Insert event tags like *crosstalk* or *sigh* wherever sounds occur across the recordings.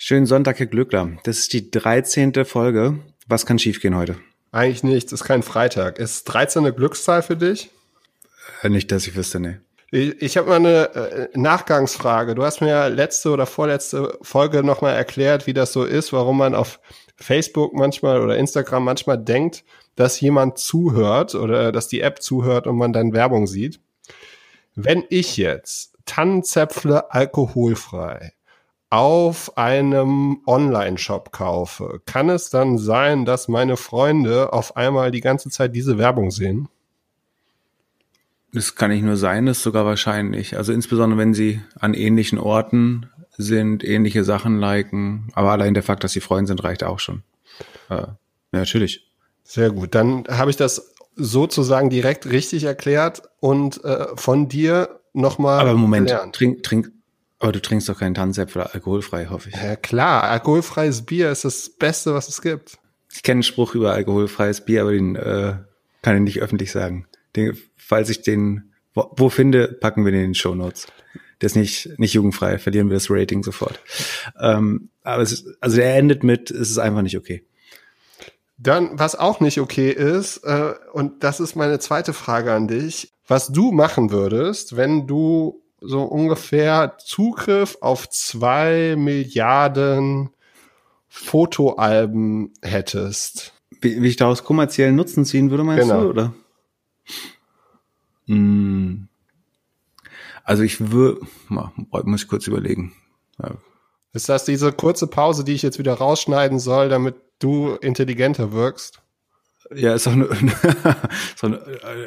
Schönen Sonntag, Herr Glückler. Das ist die 13. Folge. Was kann schiefgehen heute? Eigentlich nichts, ist kein Freitag. Ist 13 eine Glückszahl für dich? Äh, nicht, dass ich wüsste, nee. Ich, ich habe mal eine äh, Nachgangsfrage. Du hast mir ja letzte oder vorletzte Folge nochmal erklärt, wie das so ist, warum man auf Facebook manchmal oder Instagram manchmal denkt, dass jemand zuhört oder dass die App zuhört und man dann Werbung sieht. Wenn ich jetzt Tannenzäpfle alkoholfrei auf einem Online-Shop kaufe, kann es dann sein, dass meine Freunde auf einmal die ganze Zeit diese Werbung sehen? Das kann nicht nur sein, das ist sogar wahrscheinlich. Also insbesondere, wenn sie an ähnlichen Orten sind, ähnliche Sachen liken. Aber allein der Fakt, dass sie Freunde sind, reicht auch schon. Äh, ja, natürlich. Sehr gut. Dann habe ich das sozusagen direkt richtig erklärt und äh, von dir nochmal. Aber Moment, trink, trink, aber du trinkst doch keinen Tannenzäpfel alkoholfrei, hoffe ich. Ja klar, alkoholfreies Bier ist das Beste, was es gibt. Ich kenne einen Spruch über alkoholfreies Bier, aber den äh, kann ich nicht öffentlich sagen. Den, falls ich den wo, wo finde, packen wir den in den Show Notes. Der ist nicht, nicht jugendfrei, verlieren wir das Rating sofort. Ähm, aber es ist, also er endet mit, es ist einfach nicht okay. Dann, was auch nicht okay ist, äh, und das ist meine zweite Frage an dich, was du machen würdest, wenn du so ungefähr Zugriff auf zwei Milliarden Fotoalben hättest. Wie, wie ich daraus kommerziellen Nutzen ziehen würde, meinst genau. du, oder? Hm. Also ich würde, muss ich kurz überlegen. Ja. Ist das diese kurze Pause, die ich jetzt wieder rausschneiden soll, damit du intelligenter wirkst? Ja, ist auch eine, *laughs* ist eine,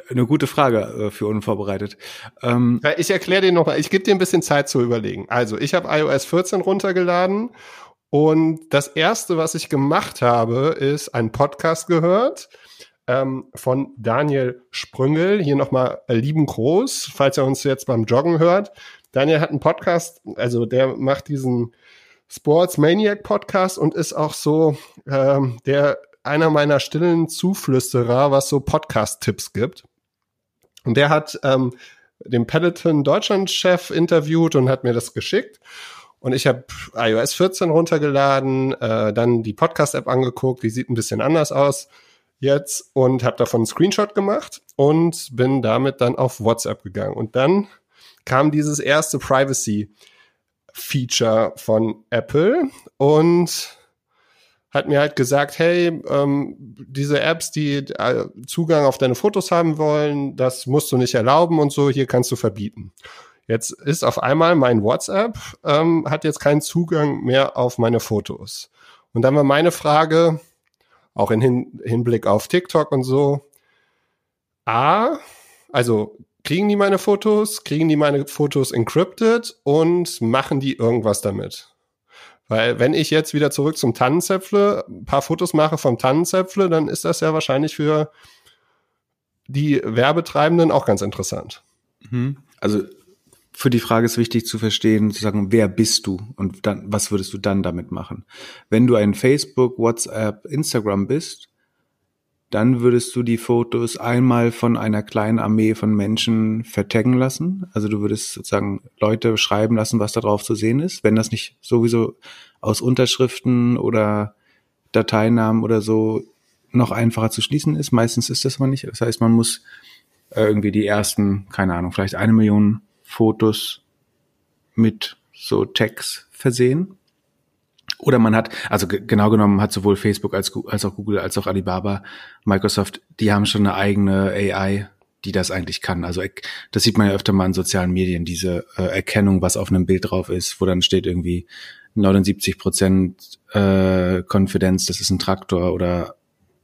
eine gute Frage äh, für unvorbereitet. Ähm, ich erkläre dir nochmal, ich gebe dir ein bisschen Zeit zu überlegen. Also, ich habe iOS 14 runtergeladen und das erste, was ich gemacht habe, ist ein Podcast gehört ähm, von Daniel Sprüngel. Hier nochmal lieben Groß, falls er uns jetzt beim Joggen hört. Daniel hat einen Podcast, also der macht diesen Sports Maniac Podcast und ist auch so ähm, der einer meiner stillen Zuflüsterer, was so Podcast-Tipps gibt. Und der hat ähm, den Peloton Deutschland-Chef interviewt und hat mir das geschickt. Und ich habe iOS 14 runtergeladen, äh, dann die Podcast-App angeguckt, die sieht ein bisschen anders aus jetzt und habe davon einen Screenshot gemacht und bin damit dann auf WhatsApp gegangen. Und dann kam dieses erste Privacy-Feature von Apple und hat mir halt gesagt, hey, ähm, diese Apps, die äh, Zugang auf deine Fotos haben wollen, das musst du nicht erlauben und so, hier kannst du verbieten. Jetzt ist auf einmal mein WhatsApp, ähm, hat jetzt keinen Zugang mehr auf meine Fotos. Und dann war meine Frage, auch in Hin Hinblick auf TikTok und so, A, also kriegen die meine Fotos, kriegen die meine Fotos encrypted und machen die irgendwas damit? Weil wenn ich jetzt wieder zurück zum Tannenzäpfle, ein paar Fotos mache vom Tannenzäpfle, dann ist das ja wahrscheinlich für die Werbetreibenden auch ganz interessant. Mhm. Also für die Frage ist wichtig zu verstehen, zu sagen, wer bist du und dann, was würdest du dann damit machen? Wenn du ein Facebook, WhatsApp, Instagram bist, dann würdest du die Fotos einmal von einer kleinen Armee von Menschen vertaggen lassen. Also du würdest sozusagen Leute schreiben lassen, was da drauf zu sehen ist. Wenn das nicht sowieso aus Unterschriften oder Dateinamen oder so noch einfacher zu schließen ist. Meistens ist das aber nicht. Das heißt, man muss äh, irgendwie die ersten, keine Ahnung, vielleicht eine Million Fotos mit so Tags versehen. Oder man hat, also genau genommen hat sowohl Facebook als, als auch Google als auch Alibaba, Microsoft, die haben schon eine eigene AI, die das eigentlich kann. Also das sieht man ja öfter mal in sozialen Medien, diese äh, Erkennung, was auf einem Bild drauf ist, wo dann steht irgendwie 79 Prozent äh, Konfidenz, das ist ein Traktor oder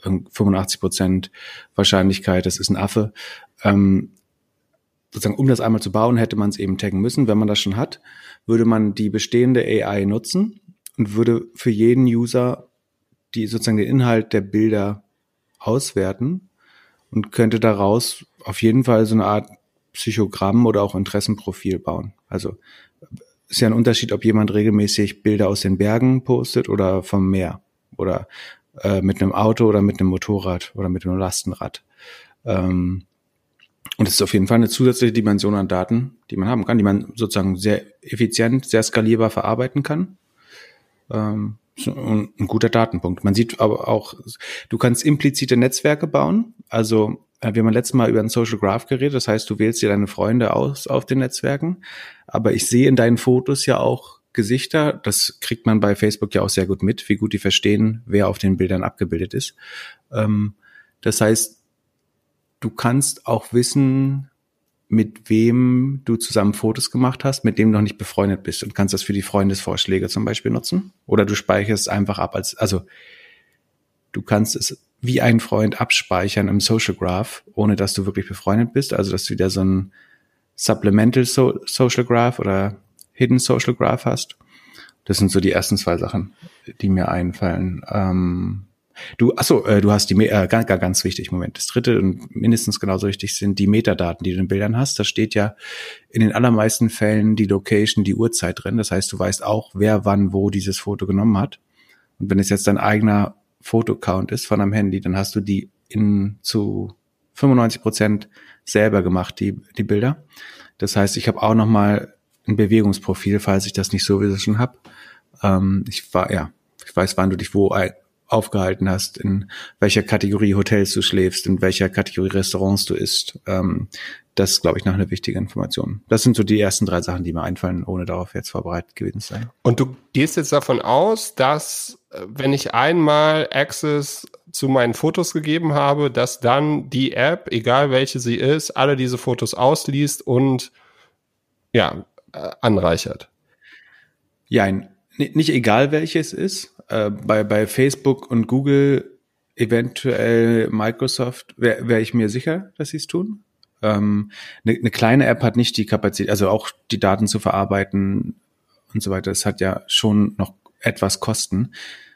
85 Prozent Wahrscheinlichkeit, das ist ein Affe. Ähm, sozusagen, um das einmal zu bauen, hätte man es eben taggen müssen. Wenn man das schon hat, würde man die bestehende AI nutzen und würde für jeden User die sozusagen den Inhalt der Bilder auswerten und könnte daraus auf jeden Fall so eine Art Psychogramm oder auch Interessenprofil bauen. Also ist ja ein Unterschied, ob jemand regelmäßig Bilder aus den Bergen postet oder vom Meer oder äh, mit einem Auto oder mit einem Motorrad oder mit einem Lastenrad. Ähm, und es ist auf jeden Fall eine zusätzliche Dimension an Daten, die man haben kann, die man sozusagen sehr effizient, sehr skalierbar verarbeiten kann Ähm, ein, guter Datenpunkt. Man sieht aber auch, du kannst implizite Netzwerke bauen. Also äh, wir haben letztes Mal über einen Social Graph geredet. Das heißt, du wählst dir deine Freunde aus auf den Netzwerken. Aber ich sehe in deinen Fotos ja auch Gesichter. Das kriegt man bei Facebook ja auch sehr gut mit, wie gut die verstehen, wer auf den Bildern abgebildet ist. Ähm, das heißt, du kannst auch wissen, mit wem du zusammen Fotos gemacht hast, mit dem du noch nicht befreundet bist und kannst das für die Freundesvorschläge zum Beispiel nutzen. Oder du speicherst einfach ab als, also du kannst es wie ein Freund abspeichern im Social Graph, ohne dass du wirklich befreundet bist. Also dass du wieder so ein Supplemental so Social Graph oder Hidden Social Graph hast. Das sind so die ersten zwei Sachen, die mir einfallen. Ähm, Du, achso, äh, du hast die, äh, ganz, ganz wichtig, Moment. Das dritte und mindestens genauso wichtig sind die Metadaten, die du in Bildern hast. Da steht ja in den allermeisten Fällen die Location, die Uhrzeit drin. Das heißt, du weißt auch, wer wann wo dieses Foto genommen hat. Und wenn es jetzt dein eigener Fotocount ist von einem Handy, dann hast du die in zu 95 Prozent selber gemacht, die, die Bilder. Das heißt, ich habe auch noch mal ein Bewegungsprofil, falls ich das nicht sowieso schon habe. Ähm, ich war, ja, ich weiß, wann du dich wo aufgehalten hast, in welcher Kategorie Hotels du schläfst, in welcher Kategorie Restaurants du isst. Ähm, das ist, glaube ich, noch eine wichtige Information. Das sind so die ersten drei Sachen, die mir einfallen, ohne darauf jetzt vorbereitet gewesen zu sein. Und du gehst jetzt davon aus, dass äh, wenn ich einmal Access zu meinen Fotos gegeben habe, dass dann die App, egal welche sie ist, alle diese Fotos ausliest und ja, äh, anreichert. Ja, nicht egal welches ist, äh, bei, bei Facebook und Google, eventuell Microsoft, wäre wär ich mir sicher, dass sie es tun. Ähm, eine, eine kleine App hat nicht die Kapazität, also auch die Daten zu verarbeiten und so weiter. Das hat ja schon noch etwas Kosten.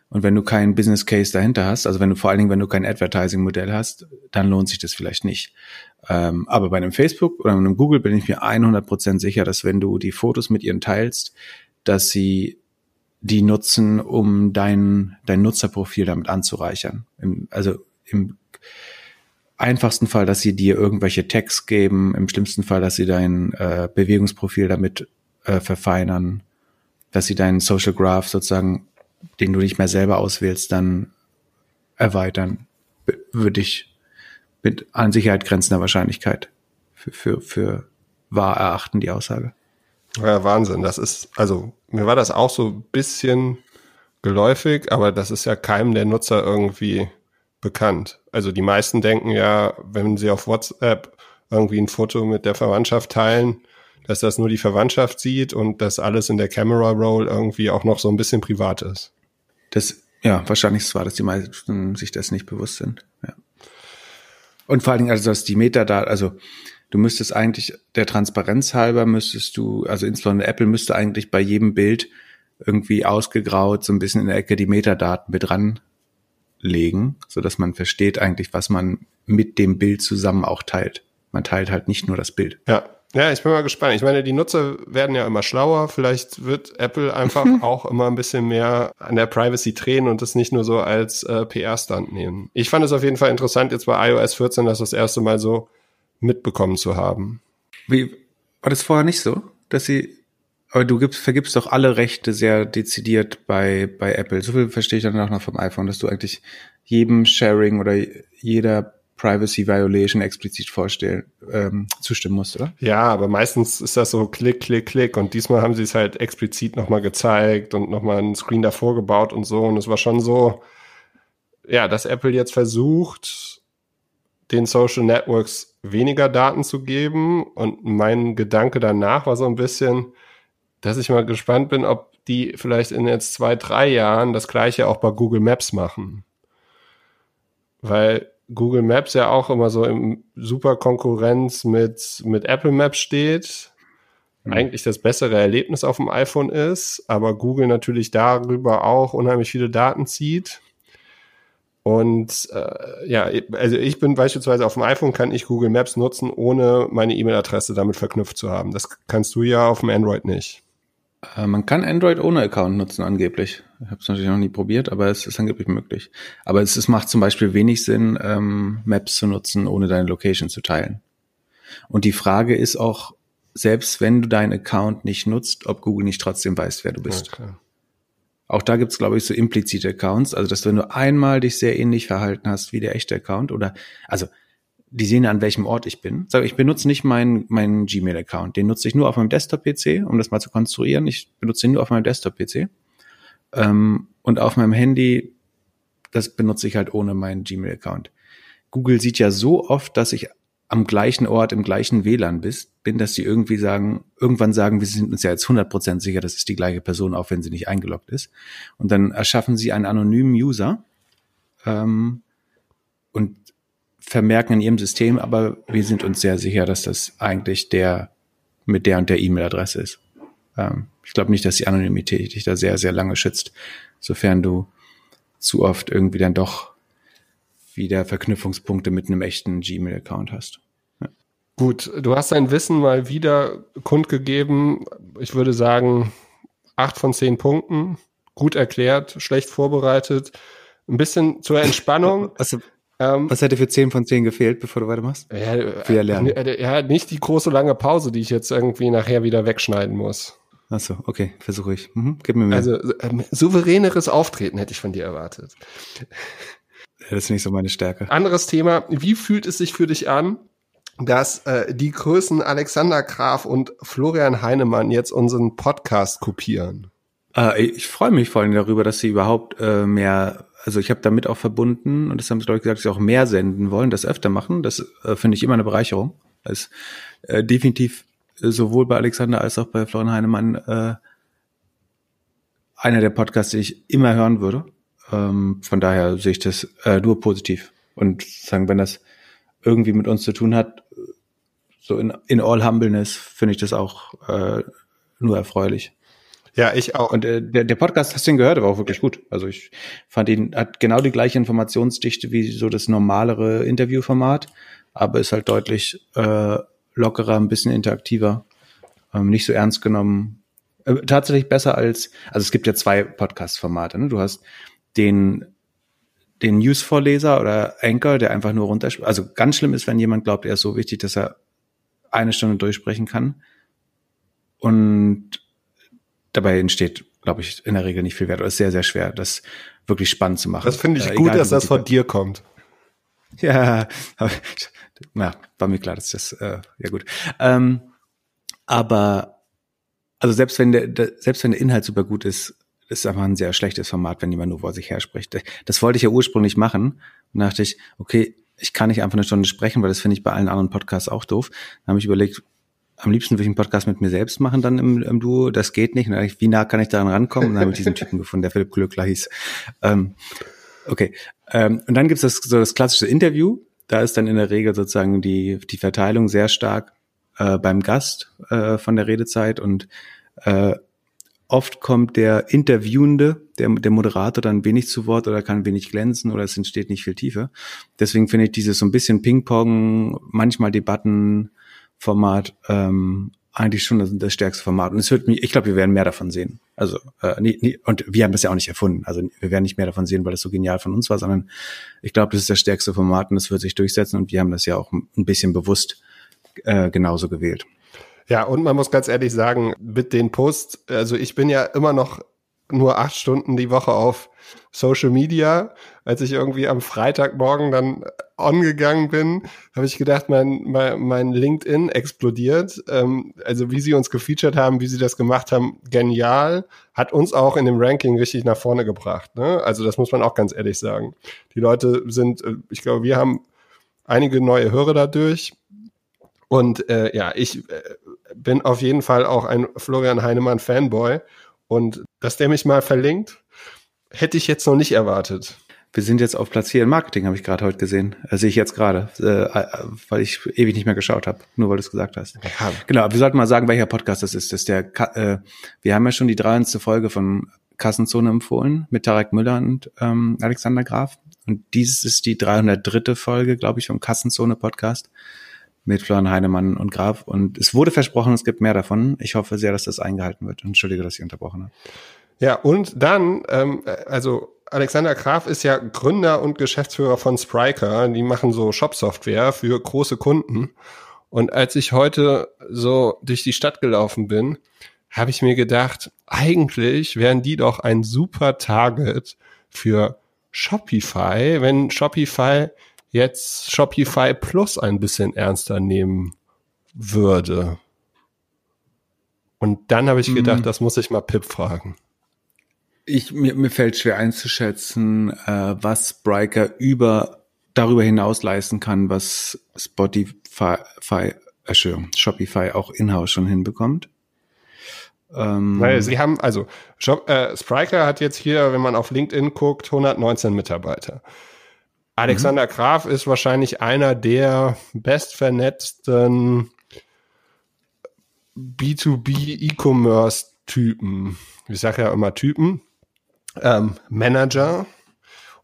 Und wenn du keinen Business Case dahinter hast, also wenn du vor allen Dingen, wenn du kein Advertising-Modell hast, dann lohnt sich das vielleicht nicht. Ähm, aber bei einem Facebook oder einem Google bin ich mir 100% sicher, dass wenn du die Fotos mit ihnen teilst, dass sie die nutzen, um dein, dein Nutzerprofil damit anzureichern. Im, also im einfachsten Fall, dass sie dir irgendwelche Tags geben, im schlimmsten Fall, dass sie dein äh, Bewegungsprofil damit äh, verfeinern, dass sie deinen Social Graph sozusagen, den du nicht mehr selber auswählst, dann erweitern, würde ich mit an Sicherheit grenzender Wahrscheinlichkeit für, für, für wahr erachten, die Aussage. Ja, Wahnsinn. Das ist, also mir war das auch so ein bisschen geläufig, aber das ist ja keinem der Nutzer irgendwie bekannt. Also die meisten denken ja, wenn sie auf WhatsApp irgendwie ein Foto mit der Verwandtschaft teilen, dass das nur die Verwandtschaft sieht und dass alles in der Camera Roll irgendwie auch noch so ein bisschen privat ist. Das, ja, wahrscheinlich ist es dass die meisten sich das nicht bewusst sind. Ja. Und vor allen Dingen, also dass die Metadaten, also du müsstest eigentlich, der Transparenz halber müsstest du, also insbesondere Apple müsste eigentlich bei jedem Bild irgendwie ausgegraut so ein bisschen in der Ecke die Metadaten mit ranlegen, so dass man versteht eigentlich, was man mit dem Bild zusammen auch teilt. Man teilt halt nicht nur das Bild. Ja. Ja, ich bin mal gespannt. Ich meine, die Nutzer werden ja immer schlauer. Vielleicht wird Apple einfach *laughs* auch immer ein bisschen mehr an der Privacy drehen und das nicht nur so als äh, PR-Stand nehmen. Ich fand es auf jeden Fall interessant jetzt bei iOS 14, dass das erste Mal so mitbekommen zu haben. Wie, war das vorher nicht so, dass sie, aber du gibst, vergibst doch alle Rechte sehr dezidiert bei, bei Apple. So viel verstehe ich dann auch noch vom iPhone, dass du eigentlich jedem Sharing oder jeder Privacy Violation explizit vorstellen, ähm, zustimmen musst, oder? Ja, aber meistens ist das so Klick, Klick, Klick und diesmal haben sie es halt explizit nochmal gezeigt und nochmal einen Screen davor gebaut und so und es war schon so, ja, dass Apple jetzt versucht, den Social Networks weniger Daten zu geben. Und mein Gedanke danach war so ein bisschen, dass ich mal gespannt bin, ob die vielleicht in jetzt zwei, drei Jahren das gleiche auch bei Google Maps machen. Weil Google Maps ja auch immer so im super Konkurrenz mit, mit Apple Maps steht. Mhm. Eigentlich das bessere Erlebnis auf dem iPhone ist, aber Google natürlich darüber auch unheimlich viele Daten zieht. Und äh, ja, also ich bin beispielsweise auf dem iPhone kann ich Google Maps nutzen, ohne meine E-Mail-Adresse damit verknüpft zu haben. Das kannst du ja auf dem Android nicht. Äh, man kann Android ohne Account nutzen, angeblich. Ich habe es natürlich noch nie probiert, aber es ist angeblich möglich. Aber es, es macht zum Beispiel wenig Sinn, ähm, Maps zu nutzen, ohne deine Location zu teilen. Und die Frage ist auch, selbst wenn du deinen Account nicht nutzt, ob Google nicht trotzdem weiß, wer du bist. Okay. Auch da gibt's glaube ich, so implizite Accounts. Also, dass wenn du einmal dich sehr ähnlich verhalten hast wie der echte Account oder, also, die sehen an welchem Ort ich bin. Sag, ich benutze nicht meinen meinen Gmail-Account. Den nutze ich nur auf meinem Desktop-PC, um das mal zu konstruieren. Ich benutze ihn nur auf meinem Desktop-PC. Ähm, und auf meinem Handy, das benutze ich halt ohne meinen Gmail-Account. Google sieht ja so oft, dass ich am gleichen Ort, im gleichen WLAN bist, bin, dass die irgendwie sagen, irgendwann sagen, wir sind uns ja jetzt 100% sicher, das ist die gleiche Person, auch wenn sie nicht eingeloggt ist. Und dann erschaffen sie einen anonymen User ähm, und vermerken in ihrem System, aber wir sind uns sehr sicher, dass das eigentlich der mit der und der E-Mail-Adresse ist. Ähm, ich glaube nicht, dass die Anonymität dich da sehr, sehr lange schützt, sofern du zu oft irgendwie dann doch wieder Verknüpfungspunkte mit einem echten Gmail-Account hast. Gut, du hast dein Wissen mal wieder kundgegeben. Ich würde sagen, acht von zehn Punkten. Gut erklärt, schlecht vorbereitet. Ein bisschen zur Entspannung. *laughs* Was, ähm, was hätte für zehn von zehn gefehlt, bevor du weitermachst? Ja, für Lernen. Äh, ja, nicht die große lange Pause, die ich jetzt irgendwie nachher wieder wegschneiden muss. Ach so, okay, versuche ich. Mhm, gib mir mehr. Also ähm, souveräneres Auftreten hätte ich von dir erwartet. Das ist nicht so meine Stärke. Anderes Thema. Wie fühlt es sich für dich an, dass äh, die Größen Alexander Graf und Florian Heinemann jetzt unseren Podcast kopieren? Äh, ich freue mich vor allem darüber, dass sie überhaupt äh, mehr, also ich habe damit auch verbunden, und das haben sie, glaube ich, gesagt, dass sie auch mehr senden wollen, das öfter machen. Das äh, finde ich immer eine Bereicherung. Das ist äh, definitiv sowohl bei Alexander als auch bei Florian Heinemann äh, einer der Podcasts, die ich immer hören würde. Ähm, von daher sehe ich das äh, nur positiv. Und sagen, wenn das irgendwie mit uns zu tun hat, so in, in all humbleness, finde ich das auch äh, nur erfreulich. Ja, ich auch. Und äh, der, der Podcast, hast du ihn gehört, war auch wirklich gut. Also ich fand ihn, hat genau die gleiche Informationsdichte wie so das normalere Interviewformat, aber ist halt deutlich äh, lockerer, ein bisschen interaktiver, ähm, nicht so ernst genommen. Äh, tatsächlich besser als, also es gibt ja zwei Podcast-Formate. Ne? Du hast den den News-Vorleser oder Anchor, der einfach nur runterspricht. Also ganz schlimm ist, wenn jemand glaubt, er ist so wichtig, dass er eine Stunde durchsprechen kann. Und dabei entsteht, glaube ich, in der Regel nicht viel Wert. Oder ist sehr, sehr schwer, das wirklich spannend zu machen. Das finde ich äh, gut, dass das von dir kommt. *laughs* Ja, na, war mir klar, dass das, äh, ja gut. Ähm, aber, also selbst wenn der, der, selbst wenn der Inhalt super gut ist, ist einfach ein sehr schlechtes Format, wenn jemand nur vor sich her spricht. Das wollte ich ja ursprünglich machen. Und dachte ich, okay, ich kann nicht einfach eine Stunde sprechen, weil das finde ich bei allen anderen Podcasts auch doof. Dann habe ich überlegt, am liebsten würde ich einen Podcast mit mir selbst machen dann im, im Duo. Das geht nicht. Ich, wie nah kann ich daran rankommen? Und dann habe ich diesen *laughs* Typen gefunden, der Philipp Glückler hieß. Ähm, okay. Ähm, und dann gibt es das, so das klassische Interview. Da ist dann in der Regel sozusagen die, die Verteilung sehr stark äh, beim Gast äh, von der Redezeit und äh, oft kommt der Interviewende, der, der Moderator dann wenig zu Wort oder kann wenig glänzen oder es entsteht nicht viel Tiefe. Deswegen finde ich dieses so ein bisschen Ping-Pong, manchmal Debattenformat ähm, eigentlich schon das, das stärkste Format. Und es wird mich, ich glaube, wir werden mehr davon sehen. Also, äh, nie, nie, und wir haben das ja auch nicht erfunden. Also wir werden nicht mehr davon sehen, weil das so genial von uns war, sondern ich glaube, das ist das stärkste Format und das wird sich durchsetzen und wir haben das ja auch ein bisschen bewusst äh, genauso gewählt. Ja, und man muss ganz ehrlich sagen, mit den Posts, also ich bin ja immer noch nur acht Stunden die Woche auf Social Media. Als ich irgendwie am Freitagmorgen dann on gegangen bin, habe ich gedacht, mein, mein, mein LinkedIn explodiert. Ähm, also wie sie uns gefeatured haben, wie sie das gemacht haben, genial. Hat uns auch in dem Ranking richtig nach vorne gebracht. Ne? Also das muss man auch ganz ehrlich sagen. Die Leute sind, äh, ich glaube, wir haben einige neue Hörer dadurch. Und äh, ja, ich äh, bin auf jeden Fall auch ein Florian Heinemann Fanboy. Und dass der mich mal verlinkt, hätte ich jetzt noch nicht erwartet. Wir sind jetzt auf Platz 4 im Marketing, habe ich gerade heute gesehen. Äh, sehe ich jetzt gerade, äh, weil ich ewig nicht mehr geschaut habe, nur weil du es gesagt hast. Ja. Genau, wir sollten mal sagen, welcher Podcast das ist. Das ist der, äh, wir haben ja schon die 300. Folge von Kassenzone empfohlen mit Tarek Müller und ähm, Alexander Graf. Und dieses ist die 303. Folge, glaube ich, vom Kassenzone Podcast mit Florian Heinemann und Graf. Und es wurde versprochen, es gibt mehr davon. Ich hoffe sehr, dass das eingehalten wird. Entschuldige, dass ich unterbrochen habe. Ja, und dann, ähm, also Alexander Graf ist ja Gründer und Geschäftsführer von Spriker. Die machen so Shop-Software für große Kunden. Und als ich heute so durch die Stadt gelaufen bin, habe ich mir gedacht, eigentlich wären die doch ein super Target für Shopify, wenn Shopify jetzt Shopify Plus ein bisschen ernster nehmen würde. Und dann habe ich gedacht, mhm. das muss ich mal Pip fragen. Ich, mir, mir fällt schwer einzuschätzen, äh, was Spriker über darüber hinaus leisten kann, was Spotify, Entschuldigung, Shopify auch in-house schon hinbekommt. Ähm, Weil sie haben, also Shop, äh, Spriker hat jetzt hier, wenn man auf LinkedIn guckt, 119 Mitarbeiter. Alexander mhm. Graf ist wahrscheinlich einer der bestvernetzten B2B E-Commerce-Typen. Ich sage ja immer Typen. Ähm, Manager.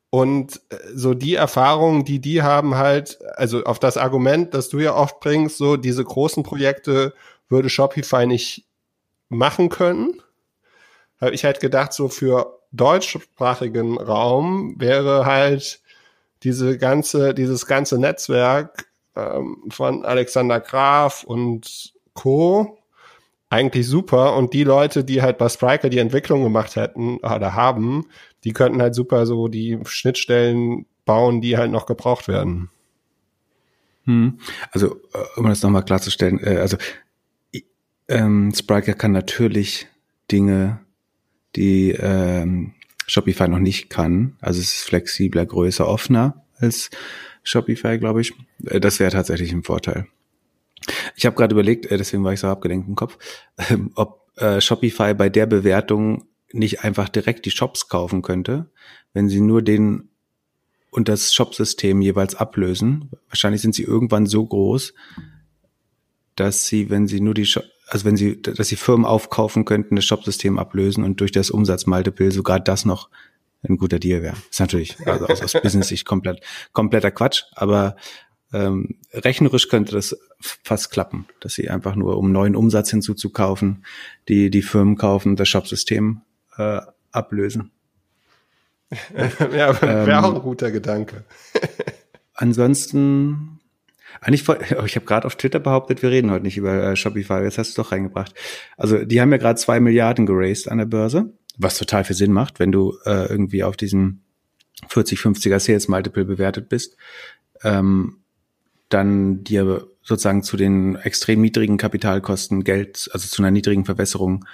Und äh, so die Erfahrungen, die die haben halt, also auf das Argument, das du ja oft bringst, so diese großen Projekte würde Shopify nicht machen können. Habe ich halt gedacht, so für deutschsprachigen Raum wäre halt diese ganze, dieses ganze Netzwerk ähm, von Alexander Graf und Co. eigentlich super und die Leute, die halt bei Spriker die Entwicklung gemacht hätten oder haben, die könnten halt super so die Schnittstellen bauen, die halt noch gebraucht werden. Hm. Also, äh, um das nochmal klarzustellen, äh, also ähm, Spriker kann natürlich Dinge, die ähm, Shopify noch nicht kann. Also es ist flexibler, größer, offener als Shopify, glaube ich. Äh, das wäre tatsächlich ein Vorteil. Ich habe gerade überlegt, äh, deswegen war ich so abgelenkt im Kopf, ähm, ob äh, Shopify bei der Bewertung nicht einfach direkt die Shops kaufen könnte, wenn sie nur den und das Shopsystem jeweils ablösen. Wahrscheinlich sind sie irgendwann so groß, dass sie, wenn sie nur die, Shop, also wenn sie, dass sie Firmen aufkaufen könnten, das Shopsystem ablösen und durch das Umsatzmultiple sogar das noch ein guter Deal wäre. Ist natürlich also aus, aus Business-Sicht komplett, kompletter Quatsch, aber ähm, rechnerisch könnte das fast klappen, dass sie einfach nur, um neuen Umsatz hinzuzukaufen, die, die Firmen kaufen, das Shopsystem äh, ablösen. *laughs* ja, wäre ähm, auch ein guter Gedanke. *laughs* ansonsten eigentlich, *laughs* ich habe gerade auf Twitter behauptet, wir reden heute nicht über äh, Shopify. Jetzt hast du es doch reingebracht. Also die haben ja gerade zwei Milliarden geraced an der Börse, was total viel Sinn macht, wenn du äh, irgendwie auf diesem 40, 50er Sales Multiple bewertet bist. Ähm, dann dir sozusagen zu den extrem niedrigen Kapitalkosten Geld, also zu einer niedrigen Verwässerung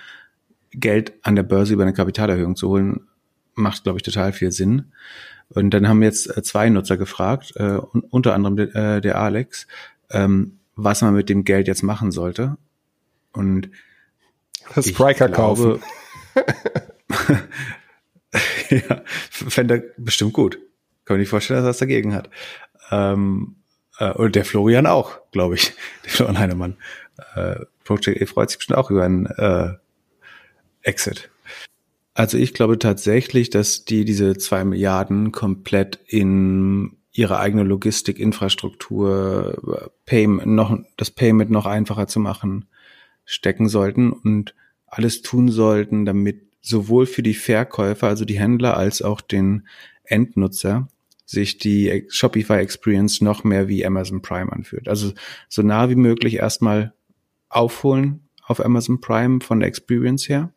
Geld an der Börse über eine Kapitalerhöhung zu holen, macht, glaube ich, total viel Sinn. Und dann haben jetzt äh, zwei Nutzer gefragt, äh, unter anderem äh, der Alex, ähm, was man mit dem Geld jetzt machen sollte. Und Spriker kaufen. *laughs* ja, fände er bestimmt gut. Kann man nicht vorstellen, dass er was dagegen hat. Ähm, äh, und der Florian auch, glaube ich. *laughs* Der Florian Heinemann. Äh, Project E freut sich bestimmt auch über einen äh, Exit. Also ich glaube tatsächlich, dass die diese zwei Milliarden komplett in ihre eigene Logistikinfrastruktur, Payment noch, das Payment noch einfacher zu machen, stecken sollten und alles tun sollten, damit sowohl für die Verkäufer, also die Händler, als auch den Endnutzer sich die Shopify Experience noch mehr wie Amazon Prime anfühlt. Also so nah wie möglich erstmal aufholen auf Amazon Prime von der Experience her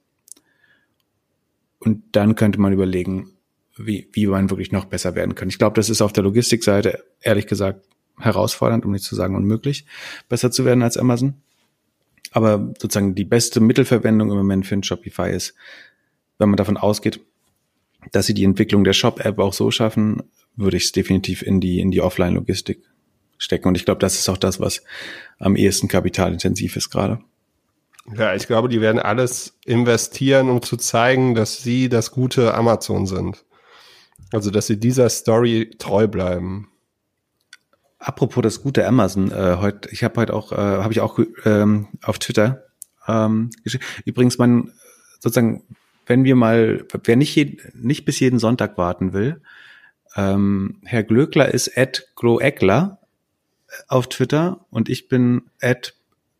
und dann könnte man überlegen, wie, wie man wirklich noch besser werden kann. Ich glaube, das ist auf der Logistikseite ehrlich gesagt herausfordernd, um nicht zu sagen unmöglich, besser zu werden als Amazon. Aber sozusagen die beste Mittelverwendung im Moment für ein Shopify ist, wenn man davon ausgeht, dass sie die Entwicklung der Shop-App auch so schaffen, würde ich es definitiv in die, in die Offline-Logistik stecken. Und ich glaube, das ist auch das, was am ehesten kapitalintensiv ist gerade. Ja, ich glaube, die werden alles investieren, um zu zeigen, dass sie das gute Amazon sind. Also, dass sie dieser Story treu bleiben. Apropos das gute Amazon, äh, heute, ich habe heute auch, äh, habe ich auch ähm, auf Twitter ähm, geschrieben. Übrigens, man sozusagen, wenn wir mal, wer nicht, je, nicht bis jeden Sonntag warten will, ähm, Herr Glöckler ist at Gloeckler auf Twitter und ich bin at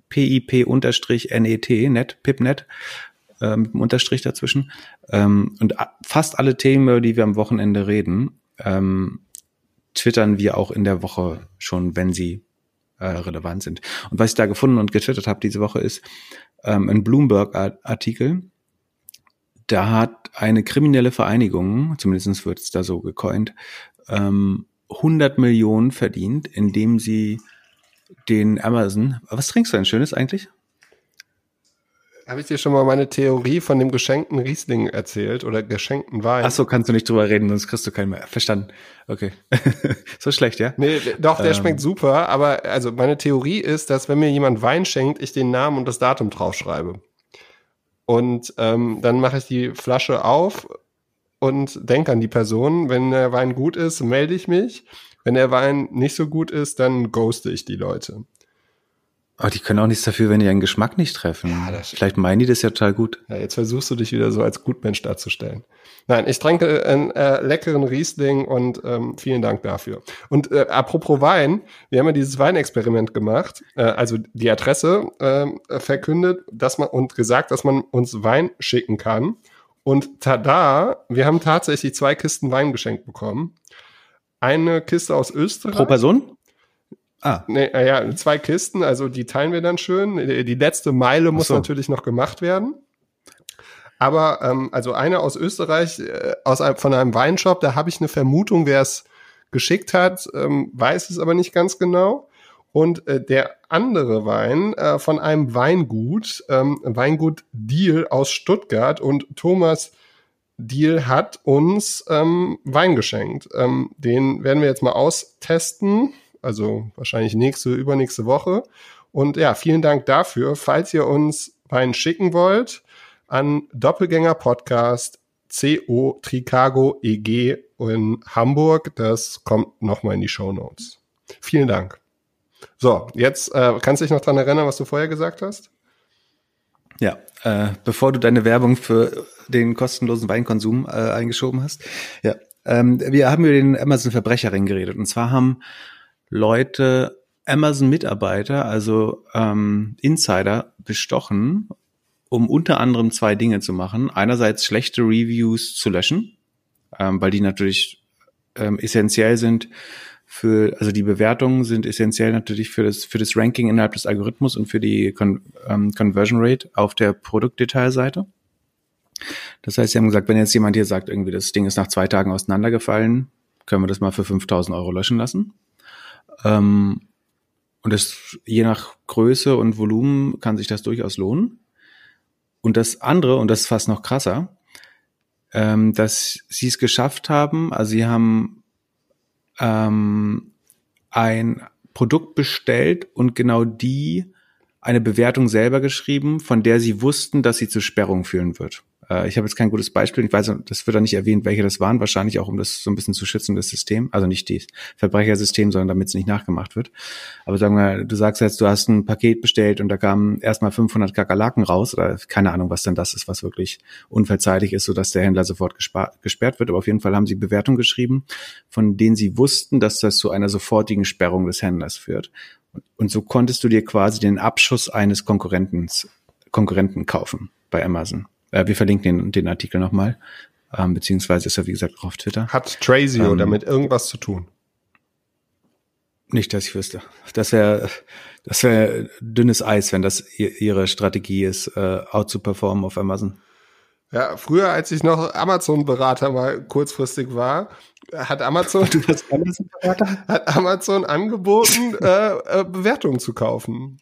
PIP-NET, net, PIPNet, äh, mit dem Unterstrich dazwischen. Ähm, und fast alle Themen, über die wir am Wochenende reden, ähm, twittern wir auch in der Woche schon, wenn sie äh, relevant sind. Und was ich da gefunden und getwittert habe diese Woche ist ähm, ein Bloomberg-Artikel. Da hat eine kriminelle Vereinigung, zumindest wird es da so gecoint, ähm, 100 Millionen verdient, indem sie den Amazon. Was trinkst du denn Schönes eigentlich? Habe ich dir schon mal meine Theorie von dem geschenkten Riesling erzählt oder geschenkten Wein? Ach so, kannst du nicht drüber reden, sonst kriegst du keinen mehr. Verstanden. Okay. *laughs* so schlecht, ja? Nee, doch, der ähm. schmeckt super, aber also meine Theorie ist, dass wenn mir jemand Wein schenkt, ich den Namen und das Datum draufschreibe. Und ähm, dann mache ich die Flasche auf und denke an die Person. Wenn der Wein gut ist, melde ich mich. Wenn der Wein nicht so gut ist, dann ghoste ich die Leute. Aber die können auch nichts dafür, wenn die einen Geschmack nicht treffen. Ja, Vielleicht meinen die das ja total gut. Ja, jetzt versuchst du dich wieder so als Gutmensch darzustellen. Nein, ich trinke einen äh, leckeren Riesling und ähm, vielen Dank dafür. Und äh, apropos Wein, wir haben ja dieses Weinexperiment gemacht, äh, also die Adresse äh, verkündet, dass man und gesagt, dass man uns Wein schicken kann. Und tada, wir haben tatsächlich zwei Kisten Wein geschenkt bekommen. Eine Kiste aus Österreich. Pro Person? Ah. Nee, äh, ja, zwei Kisten, also die teilen wir dann schön. Die letzte Meile muss so. natürlich noch gemacht werden. Aber ähm, also eine aus Österreich, äh, aus einem, von einem Weinshop, da habe ich eine Vermutung, wer es geschickt hat, ähm, weiß es aber nicht ganz genau. Und äh, der andere Wein äh, von einem Weingut, ähm, Weingut Deal aus Stuttgart und Thomas Deal hat uns ähm, Wein geschenkt. Ähm, den werden wir jetzt mal austesten also wahrscheinlich nächste, übernächste Woche. Und ja, vielen Dank dafür. Falls ihr uns Wein schicken wollt, an Doppelgänger Podcast CO Tricago EG in Hamburg. Das kommt nochmal in die Show Notes. Vielen Dank. So, jetzt äh, kannst du dich noch dran erinnern, was du vorher gesagt hast? Ja, äh, bevor du deine Werbung für den kostenlosen Weinkonsum äh, eingeschoben hast. Ja, ähm, wir haben über den Amazon Verbrecherring geredet. Und zwar haben Leute, Amazon-Mitarbeiter, also ähm, Insider, bestochen, um unter anderem zwei Dinge zu machen. Einerseits schlechte Reviews zu löschen, ähm, weil die natürlich ähm, essentiell sind für, also die Bewertungen sind essentiell natürlich für das, für das Ranking innerhalb des Algorithmus und für die Con ähm, Conversion Rate auf der Produktdetailseite. Das heißt, sie haben gesagt, wenn jetzt jemand hier sagt, irgendwie das Ding ist nach zwei Tagen auseinandergefallen, können wir das mal für 5000 Euro löschen lassen. Ähm, und das, je nach Größe und Volumen kann sich das durchaus lohnen. Und das andere, und das ist fast noch krasser, ähm, dass sie es geschafft haben, also sie haben ähm, ein Produkt bestellt und genau die eine Bewertung selber geschrieben, von der sie wussten, dass sie zur Sperrung führen wird. Äh, ich habe jetzt kein gutes Beispiel. Ich weiß, das wird da nicht erwähnt, welche das waren. Wahrscheinlich auch, um das so ein bisschen zu schützen, das System. Also nicht das Verbrechersystem, sondern damit es nicht nachgemacht wird. Aber sagen wir, du sagst jetzt, du hast ein Paket bestellt und da kamen erstmal 500 Kakerlaken raus oder keine Ahnung, was denn das ist, was wirklich unverzeihlich ist, sodass der Händler sofort gesperrt wird. Aber auf jeden Fall haben sie Bewertungen geschrieben, von denen sie wussten, dass das zu einer sofortigen Sperrung des Händlers führt. Und so konntest du dir quasi den Abschuss eines Konkurrenten, Konkurrenten kaufen bei Amazon. Äh, wir verlinken den, den Artikel nochmal. Ähm, beziehungsweise ist er, wie gesagt, auch auf Twitter. Hat Trazio ähm, damit irgendwas zu tun? Nicht, dass ich wüsste. Das wäre das wäre dünnes Eis, wenn das ihre Strategie ist, äh, out zu performen auf Amazon. Ja, früher, als ich noch Amazon-Berater mal kurzfristig war, hat Amazon, *laughs* hat Amazon angeboten, äh, äh, Bewertungen zu kaufen.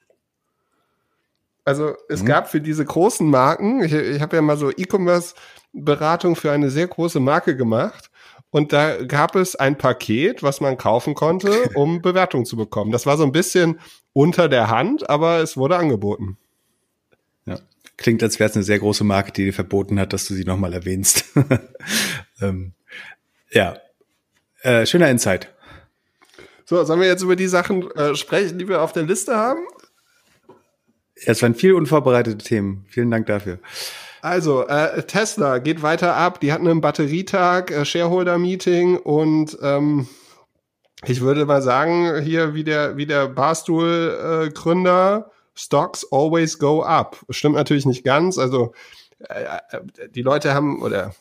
Also es mhm. gab für diese großen Marken, ich, ich habe ja mal so E-Commerce-Beratung für eine sehr große Marke gemacht. Und da gab es ein Paket, was man kaufen konnte, *laughs* um Bewertungen zu bekommen. Das war so ein bisschen unter der Hand, aber es wurde angeboten. Ja, klingt, als wäre es eine sehr große Marke, die dir verboten hat, dass du sie nochmal erwähnst. *laughs* ähm, ja, äh, schöner Insight. So, sollen wir jetzt über die Sachen äh, sprechen, die wir auf der Liste haben? Es waren viel unvorbereitete Themen. Vielen Dank dafür. Also, äh, Tesla geht weiter ab. Die hatten einen Batterietag, äh, Shareholder-Meeting und ähm, ich würde mal sagen, hier wie der, wie der Barstool-Gründer, äh, Stocks always go up. Stimmt natürlich nicht ganz. Also äh, äh, die Leute haben oder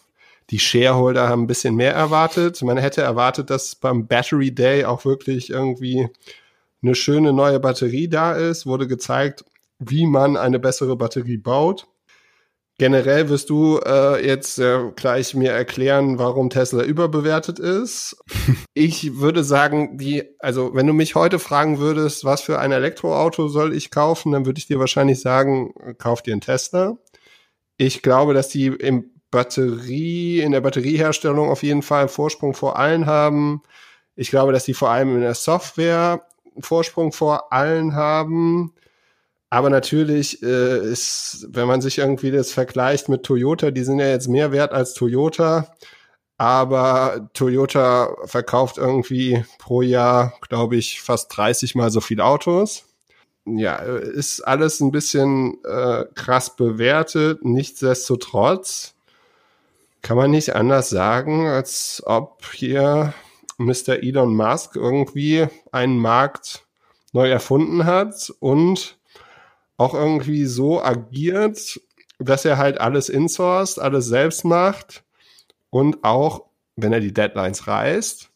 die Shareholder haben ein bisschen mehr erwartet. Man hätte erwartet, dass beim Battery Day auch wirklich irgendwie eine schöne neue Batterie da ist, wurde gezeigt, wie man eine bessere Batterie baut. Generell wirst du äh, jetzt äh, gleich mir erklären, warum Tesla überbewertet ist. *laughs* ich würde sagen, die, also wenn du mich heute fragen würdest, was für ein Elektroauto soll ich kaufen, dann würde ich dir wahrscheinlich sagen, kauf dir einen Tesla. Ich glaube, dass die im Batterie, in der Batterieherstellung auf jeden Fall einen Vorsprung vor allen haben. Ich glaube, dass die vor allem in der Software einen Vorsprung vor allen haben. Aber natürlich äh, ist, wenn man sich irgendwie das vergleicht mit Toyota, die sind ja jetzt mehr wert als Toyota. Aber Toyota verkauft irgendwie pro Jahr, glaube ich, fast 30 mal so viel Autos. Ja, ist alles ein bisschen äh, krass bewertet. Nichtsdestotrotz kann man nicht anders sagen, als ob hier Mr. Elon Musk irgendwie einen Markt neu erfunden hat und auch irgendwie so agiert, dass er halt alles insourced, alles selbst macht und auch, wenn er die Deadlines reißt,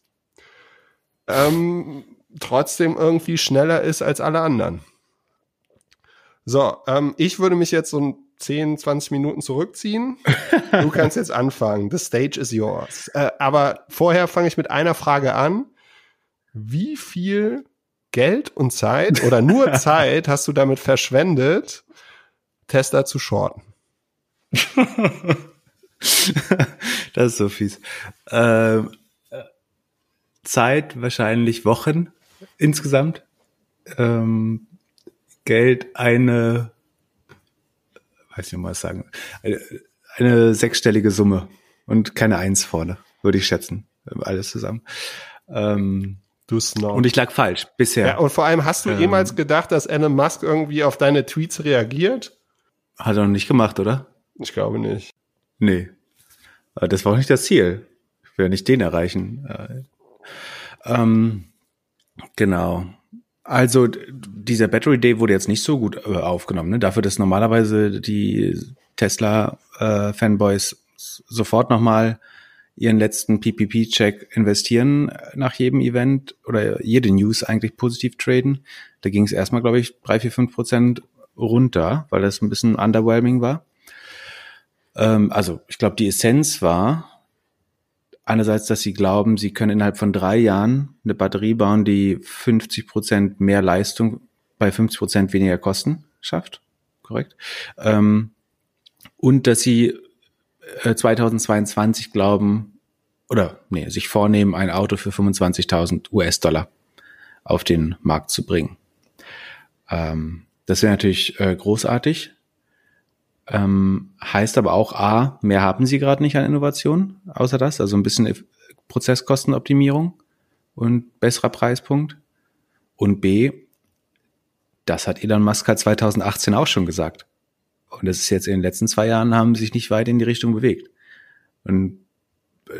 ähm, trotzdem irgendwie schneller ist als alle anderen. So, ähm, ich würde mich jetzt so 10, 20 Minuten zurückziehen. *laughs* Du kannst jetzt anfangen. The stage is yours. Äh, aber vorher fange ich mit einer Frage an. Wie viel Geld und Zeit oder nur *laughs* Zeit hast du damit verschwendet, Tesla zu shorten? *laughs* das ist so fies. Ähm, Zeit wahrscheinlich Wochen insgesamt. Ähm, Geld eine, weiß nicht mal was sagen, eine, eine sechsstellige Summe und keine Eins vorne, würde ich schätzen. Alles zusammen. Ähm, Du Snob. Und ich lag falsch bisher. Ja, und vor allem hast du ähm, jemals gedacht, dass Elon Musk irgendwie auf deine Tweets reagiert? Hat er noch nicht gemacht, oder? Ich glaube nicht. Nee. Aber das war auch nicht das Ziel. Ich will ja nicht den erreichen. Äh, ähm, genau. Also dieser Battery Day wurde jetzt nicht so gut äh, aufgenommen. Ne? Dafür, dass normalerweise die Tesla-Fanboys äh, sofort nochmal ihren letzten PPP-Check investieren nach jedem Event oder jede News eigentlich positiv traden. Da ging es erstmal, glaube ich, drei, vier, fünf Prozent runter, weil das ein bisschen underwhelming war. Ähm, also ich glaube, die Essenz war einerseits, dass sie glauben, sie können innerhalb von drei Jahren eine Batterie bauen, die 50 Prozent mehr Leistung bei 50 Prozent weniger Kosten schafft. Korrekt. Ähm, und dass sie 2022 äh, glauben, oder nee, sich vornehmen, ein Auto für 25.000 US-Dollar auf den Markt zu bringen. Ähm, das wäre natürlich äh, großartig. Ähm, heißt aber auch, A, mehr haben sie gerade nicht an Innovation, außer das, also ein bisschen Prozesskostenoptimierung und besserer Preispunkt. Und B, das hat Elon Musk halt 2018 auch schon gesagt. Und das ist jetzt in den letzten zwei Jahren haben sich nicht weit in die Richtung bewegt. Und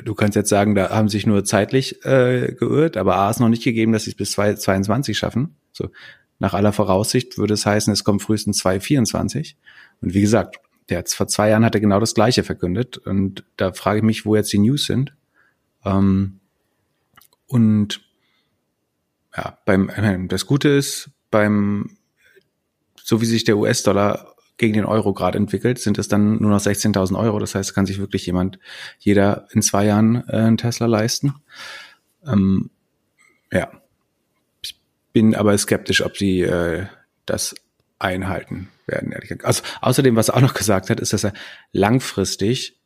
du kannst jetzt sagen, da haben sich nur zeitlich äh, geirrt, aber A ist noch nicht gegeben, dass sie es bis 2022 schaffen. So nach aller Voraussicht würde es heißen, es kommt frühestens 2024. Und wie gesagt, der hat, vor zwei Jahren hat er genau das Gleiche verkündet. Und da frage ich mich, wo jetzt die News sind. Ähm, und ja, beim äh, das Gute ist, beim so wie sich der US-Dollar gegen den Euro gerade entwickelt, sind es dann nur noch 16.000 Euro. Das heißt, kann sich wirklich jemand, jeder in zwei Jahren äh, einen Tesla leisten. Ähm, ja, ich bin aber skeptisch, ob sie äh, das einhalten werden. Also außerdem, was er auch noch gesagt hat, ist, dass er langfristig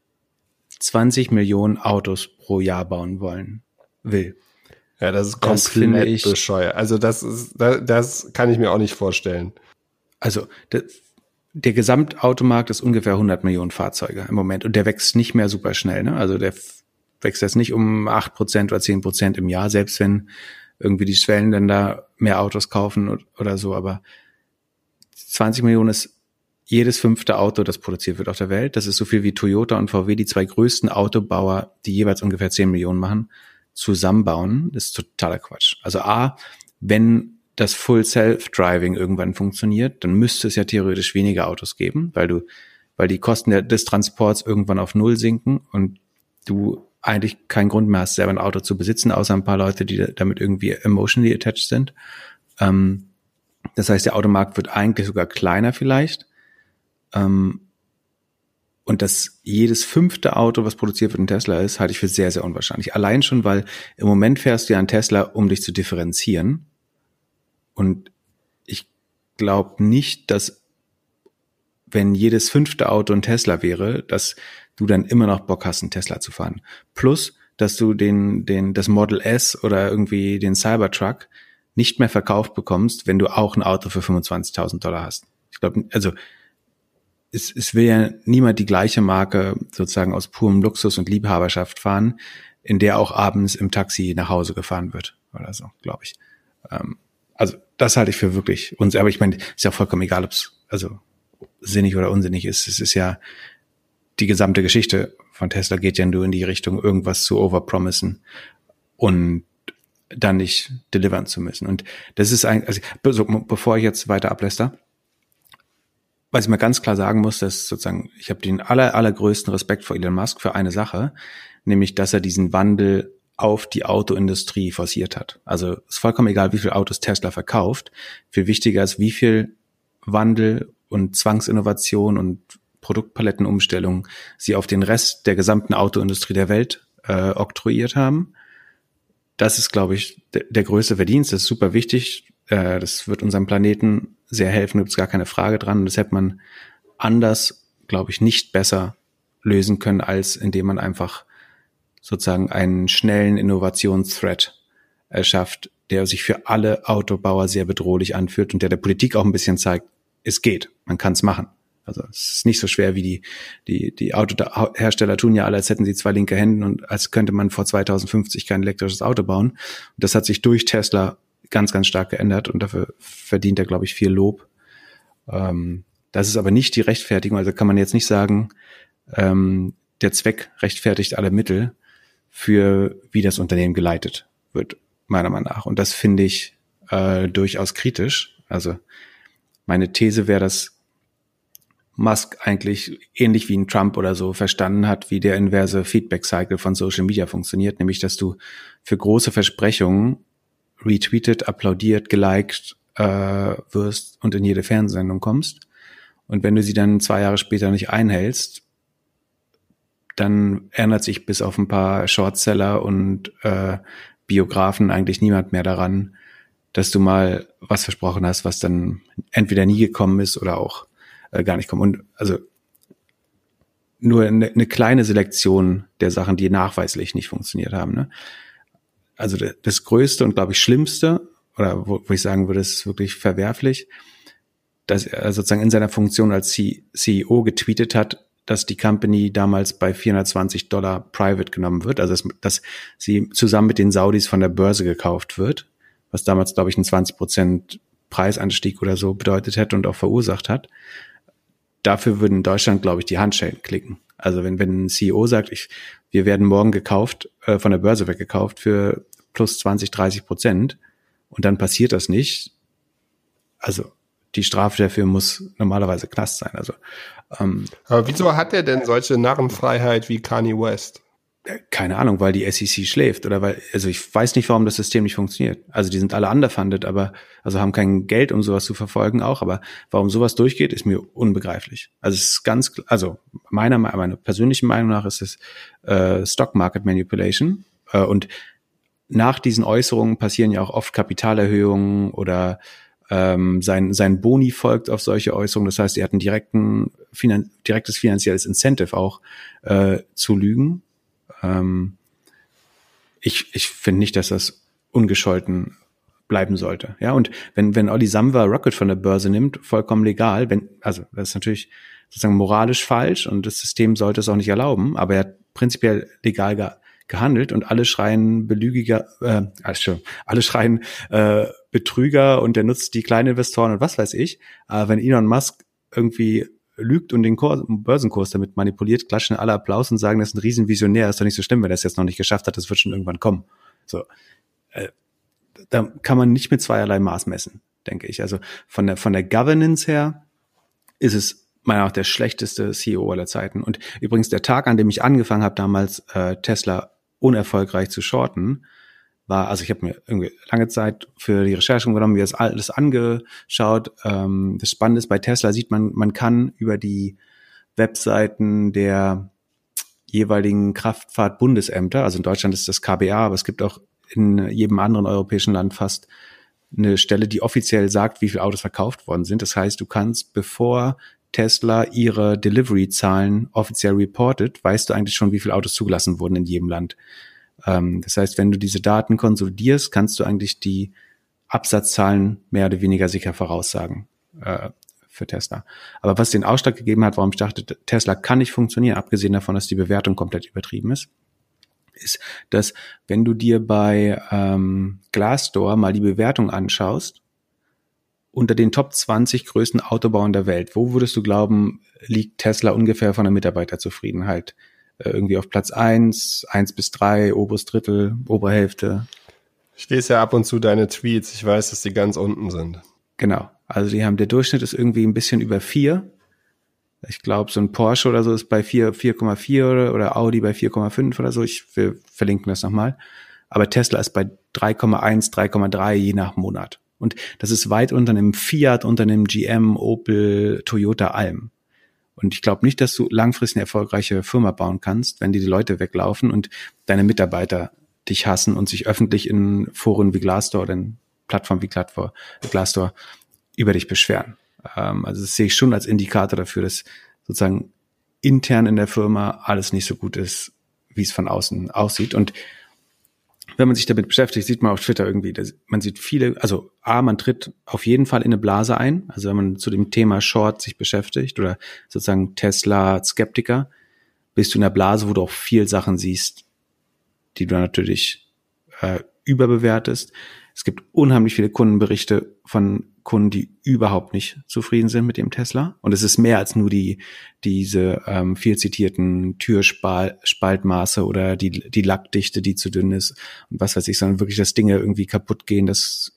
20 Millionen Autos pro Jahr bauen wollen will. Ja, das ist komplett das bescheuert. Also das ist, das, das kann ich mir auch nicht vorstellen. Also das, der Gesamtautomarkt ist ungefähr 100 Millionen Fahrzeuge im Moment und der wächst nicht mehr super schnell. Ne? Also der wächst jetzt nicht um acht Prozent oder zehn Prozent im Jahr, selbst wenn irgendwie die Schwellenländer mehr Autos kaufen oder so. Aber 20 Millionen ist jedes fünfte Auto, das produziert wird auf der Welt. Das ist so viel wie Toyota und VW, die zwei größten Autobauer, die jeweils ungefähr 10 Millionen machen, zusammenbauen. Das ist totaler Quatsch. Also A, wenn das Full Self-Driving irgendwann funktioniert, dann müsste es ja theoretisch weniger Autos geben, weil du, weil die Kosten des Transports irgendwann auf Null sinken und du eigentlich keinen Grund mehr hast, selber ein Auto zu besitzen, außer ein paar Leute, die damit irgendwie emotionally attached sind. Ähm, das heißt, der Automarkt wird eigentlich sogar kleiner vielleicht. Ähm, und dass jedes fünfte Auto, was produziert wird, ein Tesla ist, halte ich für sehr, sehr unwahrscheinlich. Allein schon, weil im Moment fährst du ja einen Tesla, um dich zu differenzieren. Und ich glaube nicht, dass wenn jedes fünfte Auto ein Tesla wäre, dass du dann immer noch Bock hast, einen Tesla zu fahren. Plus, dass du den, den, das Model S oder irgendwie den Cybertruck nicht mehr verkauft bekommst, wenn du auch ein Auto für 25.000 Dollar hast. Ich glaube, also es, es will ja niemand die gleiche Marke sozusagen aus purem Luxus und Liebhaberschaft fahren, in der auch abends im Taxi nach Hause gefahren wird oder so, glaube ich. Ähm, also das halte ich für wirklich unsinnig. Aber ich meine, ist ja vollkommen egal, ob es also sinnig oder unsinnig ist. Es ist ja die gesamte Geschichte von Tesla geht ja nur in die Richtung, irgendwas zu overpromisen und dann nicht delivern zu müssen. Und das ist eigentlich, also bevor ich jetzt weiter abläster, was ich mal ganz klar sagen muss, dass sozusagen, ich habe den aller, allergrößten Respekt vor Elon Musk für eine Sache, nämlich, dass er diesen Wandel auf die Autoindustrie forciert hat. Also ist vollkommen egal, wie viel Autos Tesla verkauft. Viel wichtiger ist, wie viel Wandel und Zwangsinnovation und Produktpalettenumstellung sie auf den Rest der gesamten Autoindustrie der Welt äh, oktroyiert haben. Das ist, glaube ich, der, der größte Verdienst. Das ist super wichtig. Äh, das wird unserem Planeten sehr helfen, gibt es gar keine Frage dran. Und das hätte man anders, glaube ich, nicht besser lösen können, als indem man einfach sozusagen einen schnellen Innovationsthread erschafft, der sich für alle Autobauer sehr bedrohlich anfühlt und der der Politik auch ein bisschen zeigt, es geht, man kann es machen. Also es ist nicht so schwer wie die, die, die Autohersteller tun ja alle, als hätten sie zwei linke Hände und als könnte man vor 2050 kein elektrisches Auto bauen. Und das hat sich durch Tesla ganz, ganz stark geändert und dafür verdient er, glaube ich, viel Lob. Ähm, das ist aber nicht die Rechtfertigung, also kann man jetzt nicht sagen, ähm, der Zweck rechtfertigt alle Mittel für wie das Unternehmen geleitet wird, meiner Meinung nach. Und das finde ich äh, durchaus kritisch. Also meine These wäre, dass Musk eigentlich ähnlich wie ein Trump oder so verstanden hat, wie der inverse Feedback-Cycle von Social Media funktioniert, nämlich dass du für große Versprechungen retweetet, applaudiert, geliked äh, wirst und in jede Fernsehsendung kommst. Und wenn du sie dann zwei Jahre später nicht einhältst, dann ändert sich bis auf ein paar Shortseller und äh, Biografen eigentlich niemand mehr daran, dass du mal was versprochen hast, was dann entweder nie gekommen ist oder auch äh, gar nicht kommt. Und also nur eine, eine kleine Selektion der Sachen, die nachweislich nicht funktioniert haben. Ne? also das Größte und glaube ich Schlimmste, oder wo, wo ich sagen würde, ist wirklich verwerflich, dass er sozusagen in seiner Funktion als CEO getweetet hat, dass die Company damals bei 420 Dollar private genommen wird, also dass, dass sie zusammen mit den Saudis von der Börse gekauft wird, was damals, glaube ich, ein 20 Prozent Preisanstieg oder so bedeutet hätte und auch verursacht hat. Dafür würden in Deutschland, glaube ich, die Handschellen klicken. Also wenn, wenn ein CEO sagt, ich, wir werden morgen gekauft, äh, von der Börse weggekauft für plus 20, 30 Prozent und dann passiert das nicht. Also die Strafe dafür muss normalerweise Knast sein. Also, ähm, Aber wieso hat er denn solche Narrenfreiheit wie Kanye West? Äh, keine Ahnung, weil die SEC schläft oder weil, also ich weiß nicht, warum das System nicht funktioniert. Also die sind alle underfunded, aber, also haben kein Geld, um sowas zu verfolgen auch, aber warum sowas durchgeht, ist mir unbegreiflich. Also es ist ganz, also meiner, meiner persönlichen Meinung nach ist es äh, Stock Market Manipulation äh, und nach diesen Äußerungen passieren ja auch oft Kapitalerhöhungen oder ähm, sein, sein Boni folgt auf solche Äußerungen. Das heißt, er hat ein direkten, finan direktes finanzielles Incentive auch äh, zu lügen. Ähm, ich ich finde nicht, dass das ungescholten bleiben sollte. Ja, und wenn, wenn Olli Samwer Rocket von der Börse nimmt, vollkommen legal, wenn, also das ist natürlich sozusagen moralisch falsch und das System sollte es auch nicht erlauben, aber er hat prinzipiell legal gehandelt und alle schreien Belügiger, äh, also alle schreien äh, Betrüger und der nutzt die kleinen Investoren und was weiß ich. Aber wenn Elon Musk irgendwie lügt und den Kurs, Börsenkurs damit manipuliert, klatschen alle Applaus und sagen, das ist ein Riesenvisionär, ist doch nicht so schlimm, wenn er es jetzt noch nicht geschafft hat, das wird schon irgendwann kommen. So, äh, da kann man nicht mit zweierlei Maß messen, denke ich. Also von der von der Governance her ist es meiner nach der schlechteste CEO aller Zeiten. Und übrigens der Tag, an dem ich angefangen habe, damals äh, Tesla unerfolgreich zu shorten, war, also ich habe mir irgendwie lange Zeit für die Recherche genommen, mir das alles angeschaut. Ähm, das Spannende ist, bei Tesla sieht man, man kann über die Webseiten der jeweiligen Kraftfahrtbundesämter, also in Deutschland ist das KBA, aber es gibt auch in jedem anderen europäischen Land fast eine Stelle, die offiziell sagt, wie viele Autos verkauft worden sind. Das heißt, du kannst, bevor Tesla ihre Delivery-Zahlen offiziell reportet, weißt du eigentlich schon, wie viele Autos zugelassen wurden in jedem Land. Ähm, das heißt, wenn du diese Daten konsolidierst, kannst du eigentlich die Absatzzahlen mehr oder weniger sicher voraussagen äh, für Tesla. Aber was den Ausschlag gegeben hat, warum ich dachte, Tesla kann nicht funktionieren, abgesehen davon, dass die Bewertung komplett übertrieben ist, ist, dass wenn du dir bei ähm, Glassdoor mal die Bewertung anschaust, unter den Top 20 größten Autobauern der Welt, wo würdest du glauben, liegt Tesla ungefähr von der Mitarbeiterzufriedenheit? Äh, irgendwie auf Platz eins, eins bis drei, oberes Drittel, obere Hälfte. Ich lese ja ab und zu deine Tweets. Ich weiß, dass die ganz unten sind. Genau. Also die haben, der Durchschnitt ist irgendwie ein bisschen über vier. Ich glaube, so ein Porsche oder so ist bei 4, 4,4 oder, oder Audi bei 4,5 oder so. Ich wir verlinken das nochmal. Aber Tesla ist bei 3,1, 3,3 je nach Monat. Und das ist weit unter einem Fiat, unter einem GM, Opel, Toyota, Alm. Und ich glaube nicht, dass du langfristig eine erfolgreiche Firma bauen kannst, wenn dir die Leute weglaufen und deine Mitarbeiter dich hassen und sich öffentlich in Foren wie Glassdoor oder in Plattformen wie Glassdoor über dich beschweren. Ähm, also das sehe ich schon als Indikator dafür, dass sozusagen intern in der Firma alles nicht so gut ist, wie es von außen aussieht. Und wenn man sich damit beschäftigt, sieht man auf Twitter irgendwie, man sieht viele, also A, man tritt auf jeden Fall in eine Blase ein. Also wenn man zu dem Thema Short sich beschäftigt oder sozusagen Tesla-Skeptiker, bist du in der Blase, wo du auch viel Sachen siehst, die du natürlich äh, überbewertest. Es gibt unheimlich viele Kundenberichte von Kunden, die überhaupt nicht zufrieden sind mit dem Tesla. Und es ist mehr als nur die, diese ähm, viel zitierten Türspaltmaße oder die, die Lackdichte, die zu dünn ist und was weiß ich, sondern wirklich, dass Dinge irgendwie kaputt gehen, dass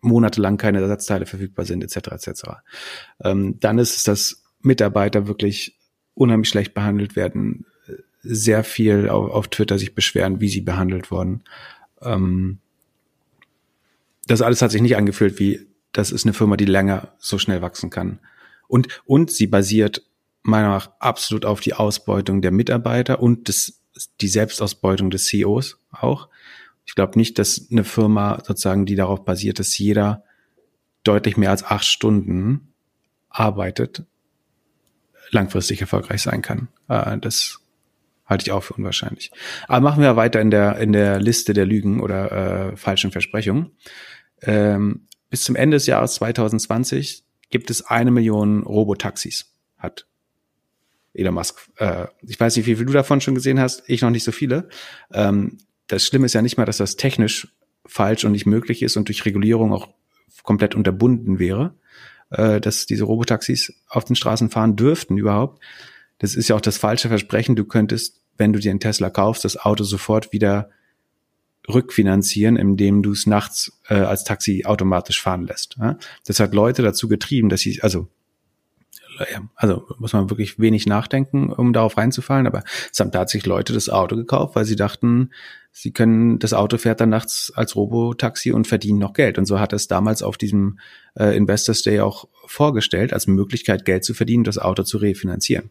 monatelang keine Ersatzteile verfügbar sind, etc. etc. Ähm, dann ist es, dass Mitarbeiter wirklich unheimlich schlecht behandelt werden, sehr viel auf, auf Twitter sich beschweren, wie sie behandelt wurden. Ähm, das alles hat sich nicht angefühlt wie, das ist eine Firma, die länger so schnell wachsen kann. Und, und sie basiert meiner Meinung nach absolut auf die Ausbeutung der Mitarbeiter und des, die Selbstausbeutung des CEOs auch. Ich glaube nicht, dass eine Firma sozusagen, die darauf basiert, dass jeder deutlich mehr als acht Stunden arbeitet, langfristig erfolgreich sein kann. Äh, das halte ich auch für unwahrscheinlich. Aber machen wir weiter in der in der Liste der Lügen oder äh, falschen Versprechungen. Ähm, bis zum Ende des Jahres 2020 gibt es eine Million Robotaxis, hat Elon Musk. Äh, ich weiß nicht, wie viel du davon schon gesehen hast, ich noch nicht so viele. Ähm, das Schlimme ist ja nicht mal, dass das technisch falsch und nicht möglich ist und durch Regulierung auch komplett unterbunden wäre, äh, dass diese Robotaxis auf den Straßen fahren dürften überhaupt. Das ist ja auch das falsche Versprechen. Du könntest, wenn du dir einen Tesla kaufst, das Auto sofort wieder rückfinanzieren, indem du es nachts äh, als Taxi automatisch fahren lässt. Ja? Das hat Leute dazu getrieben, dass sie, also also muss man wirklich wenig nachdenken, um darauf reinzufallen, aber es haben tatsächlich Leute das Auto gekauft, weil sie dachten, sie können, das Auto fährt dann nachts als Robotaxi und verdienen noch Geld. Und so hat es damals auf diesem äh, Investors Day auch vorgestellt, als Möglichkeit Geld zu verdienen, das Auto zu refinanzieren. Und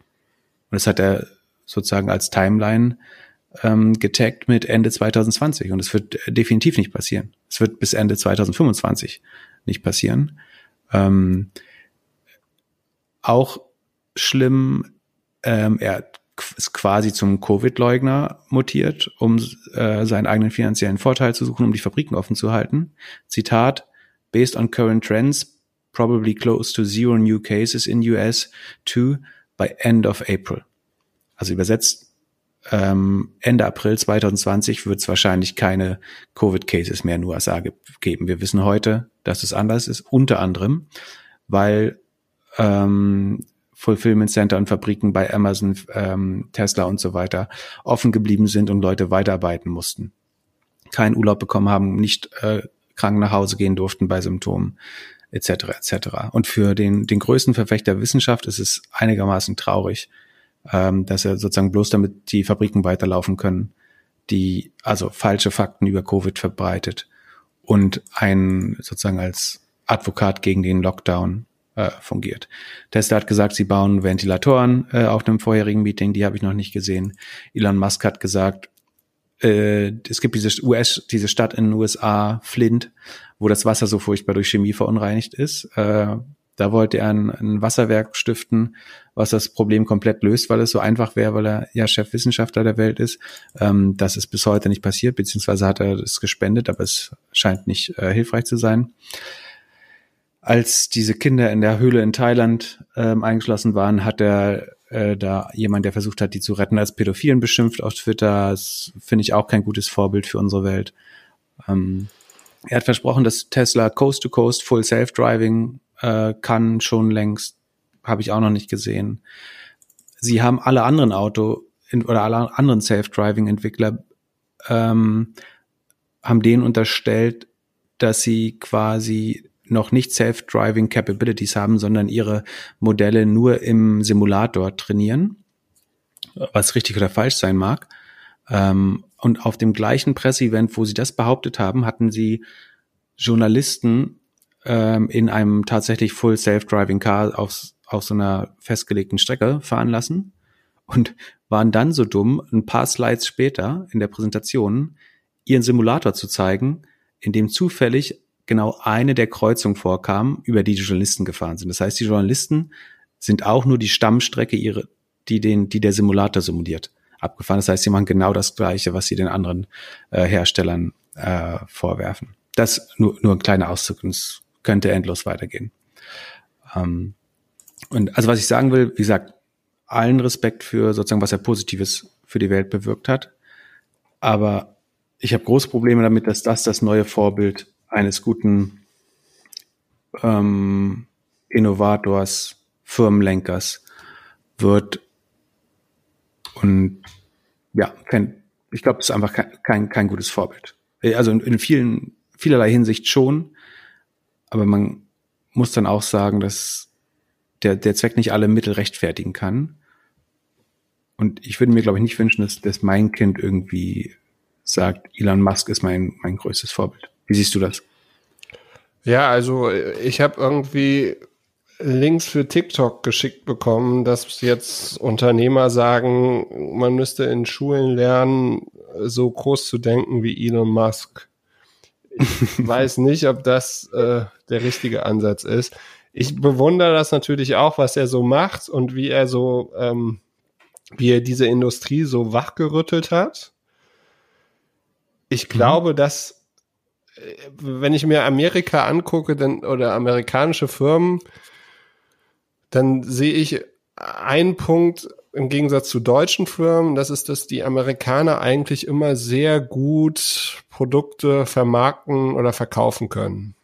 das hat er sozusagen als Timeline ähm, getaggt mit Ende 2020 und es wird definitiv nicht passieren. Es wird bis Ende 2025 nicht passieren. Ähm, auch schlimm, ähm, er ist quasi zum Covid-Leugner mutiert, um äh, seinen eigenen finanziellen Vorteil zu suchen, um die Fabriken offen zu halten. Zitat, based on current trends, probably close to zero new cases in US too by end of April. Also übersetzt, ähm, Ende April 2020 wird es wahrscheinlich keine Covid-Cases mehr in den USA geben. Wir wissen heute, dass es anders ist, unter anderem, weil ähm, Fulfillment Center und Fabriken bei Amazon, ähm, Tesla und so weiter offen geblieben sind und Leute weiterarbeiten mussten. Keinen Urlaub bekommen haben, nicht äh, krank nach Hause gehen durften bei Symptomen etc. etc. Und für den, den größten Verfechter Wissenschaft ist es einigermaßen traurig, ähm, dass er sozusagen bloß damit die Fabriken weiterlaufen können, die also falsche Fakten über Covid verbreitet und ein sozusagen als Advokat gegen den Lockdown äh, fungiert. Tesla hat gesagt, sie bauen Ventilatoren äh, auf einem vorherigen Meeting, die habe ich noch nicht gesehen. Elon Musk hat gesagt, äh, es gibt diese US, diese Stadt in den USA, Flint, wo das Wasser so furchtbar durch Chemie verunreinigt ist. Äh, da wollte er ein, ein Wasserwerk stiften, was das Problem komplett löst, weil es so einfach wäre, weil er ja Chefwissenschaftler der Welt ist. Ähm, das ist bis heute nicht passiert, beziehungsweise hat er es gespendet, aber es scheint nicht äh, hilfreich zu sein. Als diese Kinder in der Höhle in Thailand ähm, eingeschlossen waren, hat er äh, da jemand, der versucht hat, die zu retten, als Pädophilen beschimpft auf Twitter. Das finde ich auch kein gutes Vorbild für unsere Welt. Ähm, er hat versprochen, dass Tesla Coast to Coast Full Self-Driving äh, kann schon längst, habe ich auch noch nicht gesehen. Sie haben alle anderen Auto oder alle anderen Self-Driving-Entwickler ähm, haben denen unterstellt, dass sie quasi noch nicht Self-Driving Capabilities haben, sondern ihre Modelle nur im Simulator trainieren, was richtig oder falsch sein mag. Ähm, und auf dem gleichen Presseevent, wo sie das behauptet haben, hatten sie Journalisten ähm, in einem tatsächlich Full Self-Driving Car auf, auf so einer festgelegten Strecke fahren lassen und waren dann so dumm, ein paar Slides später in der Präsentation ihren Simulator zu zeigen, in dem zufällig genau eine der Kreuzungen vorkam, über die die Journalisten gefahren sind. Das heißt, die Journalisten sind auch nur die Stammstrecke, ihre, die den, die der Simulator simuliert, abgefahren. Das heißt, sie machen genau das Gleiche, was sie den anderen äh, Herstellern äh, vorwerfen. Das nur, nur ein kleiner Auszug es könnte endlos weitergehen. Ähm, und also was ich sagen will, wie gesagt, allen Respekt für sozusagen, was er Positives für die Welt bewirkt hat. Aber ich habe große Probleme damit, dass das das neue Vorbild eines guten ähm, Innovators, Firmenlenkers wird. Und ja, kein, ich glaube, das ist einfach kein, kein, kein gutes Vorbild. Also in, in vielen, vielerlei Hinsicht schon, aber man muss dann auch sagen, dass der, der Zweck nicht alle Mittel rechtfertigen kann. Und ich würde mir, glaube ich, nicht wünschen, dass, dass mein Kind irgendwie sagt, Elon Musk ist mein, mein größtes Vorbild. Wie siehst du das? Ja, also ich habe irgendwie Links für TikTok geschickt bekommen, dass jetzt Unternehmer sagen, man müsste in Schulen lernen, so groß zu denken wie Elon Musk. Ich weiß nicht, ob das äh, der richtige Ansatz ist. Ich bewundere das natürlich auch, was er so macht und wie er so, ähm, wie er diese Industrie so wachgerüttelt hat. Ich mhm. glaube, dass wenn ich mir Amerika angucke, dann, oder amerikanische Firmen, dann sehe ich einen Punkt im Gegensatz zu deutschen Firmen, das ist, dass die Amerikaner eigentlich immer sehr gut Produkte vermarkten oder verkaufen können.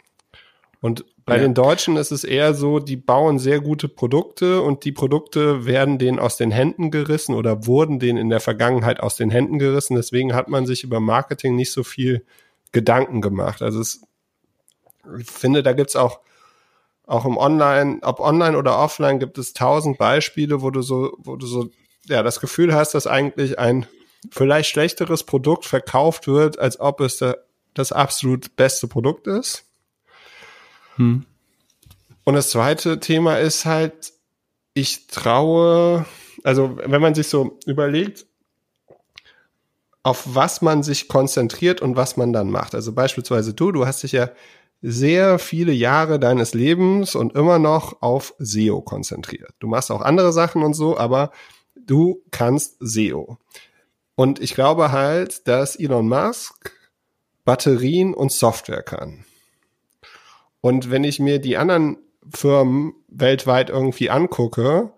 Und bei ja. den Deutschen ist es eher so, die bauen sehr gute Produkte und die Produkte werden denen aus den Händen gerissen oder wurden denen in der Vergangenheit aus den Händen gerissen. Deswegen hat man sich über Marketing nicht so viel Gedanken gemacht. Also es, ich finde, da gibt's auch auch im Online, ob online oder offline, gibt es tausend Beispiele, wo du so, wo du so, ja, das Gefühl hast, dass eigentlich ein vielleicht schlechteres Produkt verkauft wird, als ob es der, das absolut beste Produkt ist. Hm. Und das zweite Thema ist halt, ich traue, also wenn man sich so überlegt, auf was man sich konzentriert und was man dann macht. Also beispielsweise du, du hast dich ja sehr viele Jahre deines Lebens und immer noch auf SEO konzentriert. Du machst auch andere Sachen und so, aber du kannst SEO. Und ich glaube halt, dass Elon Musk Batterien und Software kann. Und wenn ich mir die anderen Firmen weltweit irgendwie angucke,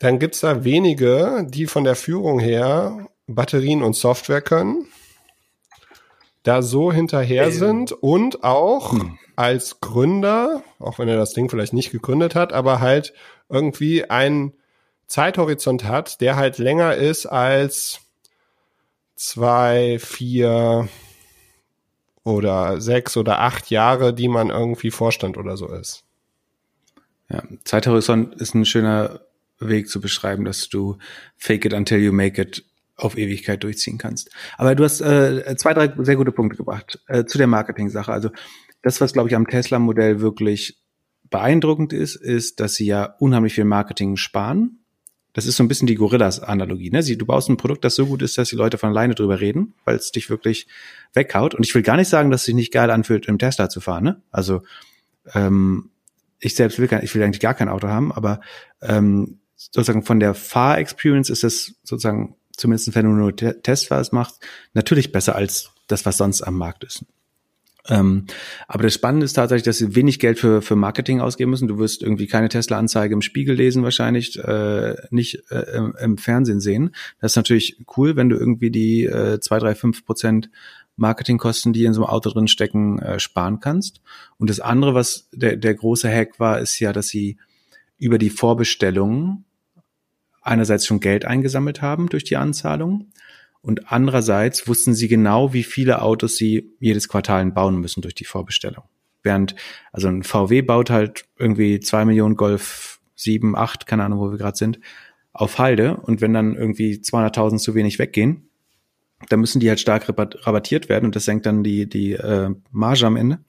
dann gibt's da wenige, die von der Führung her Batterien und Software können, da so hinterher sind und auch hm. als Gründer, auch wenn er das Ding vielleicht nicht gegründet hat, aber halt irgendwie einen Zeithorizont hat, der halt länger ist als zwei, vier oder sechs oder acht Jahre, die man irgendwie Vorstand oder so ist. Ja, Zeithorizont ist ein schöner Weg zu beschreiben, dass du fake it until you make it auf Ewigkeit durchziehen kannst. Aber du hast äh, zwei, drei sehr gute Punkte gebracht äh, zu der Marketing-Sache. Also das, was glaube ich am Tesla-Modell wirklich beeindruckend ist, ist, dass sie ja unheimlich viel Marketing sparen. Das ist so ein bisschen die Gorillas-Analogie. Ne? du baust ein Produkt, das so gut ist, dass die Leute von alleine drüber reden, weil es dich wirklich weghaut. Und ich will gar nicht sagen, dass es sich nicht geil anfühlt, im Tesla zu fahren. Ne? Also ähm, ich selbst will, kein, ich will eigentlich gar kein Auto haben, aber ähm, sozusagen von der Fahr-Experience ist es sozusagen, zumindest wenn du nur Testfahrs machst, natürlich besser als das, was sonst am Markt ist. Ähm, aber das Spannende ist tatsächlich, dass sie wenig Geld für, für Marketing ausgeben müssen. Du wirst irgendwie keine Tesla-Anzeige im Spiegel lesen, wahrscheinlich äh, nicht äh, im, im, Fernsehen sehen. Das ist natürlich cool, wenn du irgendwie die äh, 2, 3, 5 Prozent Marketingkosten, die in so einem Auto drin stecken, äh, sparen kannst. Und das andere, was der, der große Hack war, ist ja, dass sie über die Vorbestellungen einerseits schon Geld eingesammelt haben durch die Anzahlung und andererseits wussten sie genau, wie viele Autos sie jedes Quartal bauen müssen durch die Vorbestellung. Während, also ein VW baut halt irgendwie zwei Millionen Golf 7, 8, keine Ahnung, wo wir gerade sind, auf Halde. Und wenn dann irgendwie 200.000 zu wenig weggehen, dann müssen die halt stark rabattiert werden und das senkt dann die, die äh, Marge am Ende.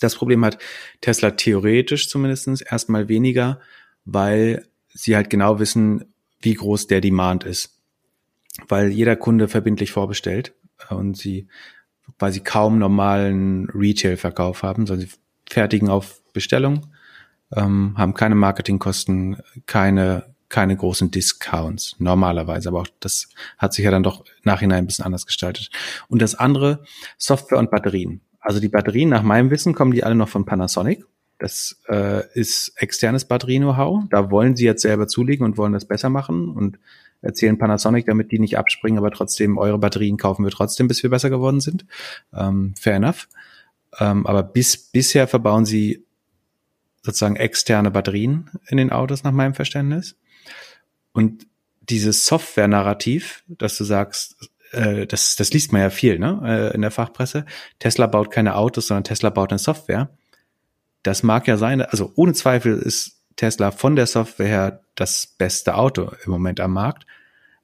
Das Problem hat Tesla theoretisch zumindestens erstmal weniger, weil sie halt genau wissen, wie groß der Demand ist weil jeder Kunde verbindlich vorbestellt und sie, sie kaum normalen Retail-Verkauf haben, sondern sie fertigen auf Bestellung, ähm, haben keine Marketingkosten, keine keine großen Discounts normalerweise, aber auch das hat sich ja dann doch nachhinein ein bisschen anders gestaltet. Und das andere, Software und Batterien. Also die Batterien, nach meinem Wissen, kommen die alle noch von Panasonic. Das äh, ist externes Batterie-Know-how. Da wollen sie jetzt selber zulegen und wollen das besser machen und erzählen Panasonic, damit die nicht abspringen, aber trotzdem eure Batterien kaufen wir trotzdem, bis wir besser geworden sind. Ähm, fair enough. Ähm, aber bis bisher verbauen sie sozusagen externe Batterien in den Autos nach meinem Verständnis. Und dieses Software-Narrativ, dass du sagst, äh, das, das liest man ja viel ne, äh, in der Fachpresse. Tesla baut keine Autos, sondern Tesla baut eine Software. Das mag ja sein, also ohne Zweifel ist Tesla von der Software her das beste Auto im Moment am Markt.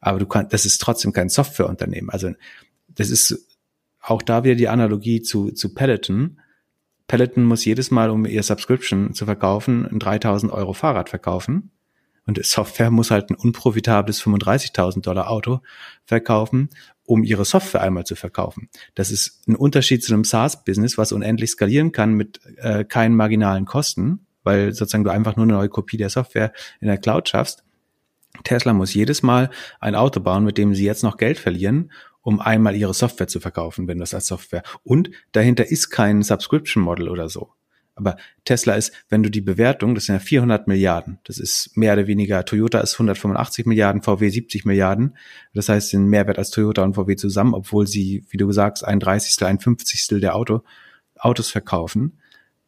Aber du kannst, das ist trotzdem kein Softwareunternehmen. Also das ist auch da wieder die Analogie zu, zu Peloton. Peloton muss jedes Mal, um ihr Subscription zu verkaufen, ein 3000 Euro Fahrrad verkaufen. Und Software muss halt ein unprofitables 35.000 Dollar Auto verkaufen, um ihre Software einmal zu verkaufen. Das ist ein Unterschied zu einem SaaS-Business, was unendlich skalieren kann mit äh, keinen marginalen Kosten weil sozusagen du einfach nur eine neue Kopie der Software in der Cloud schaffst. Tesla muss jedes Mal ein Auto bauen, mit dem sie jetzt noch Geld verlieren, um einmal ihre Software zu verkaufen, wenn das als Software. Und dahinter ist kein Subscription Model oder so. Aber Tesla ist, wenn du die Bewertung, das sind ja 400 Milliarden, das ist mehr oder weniger, Toyota ist 185 Milliarden, VW 70 Milliarden. Das heißt, sind Mehrwert als Toyota und VW zusammen, obwohl sie, wie du sagst, ein Dreißigstel, ein Fünfzigstel der Auto, Autos verkaufen.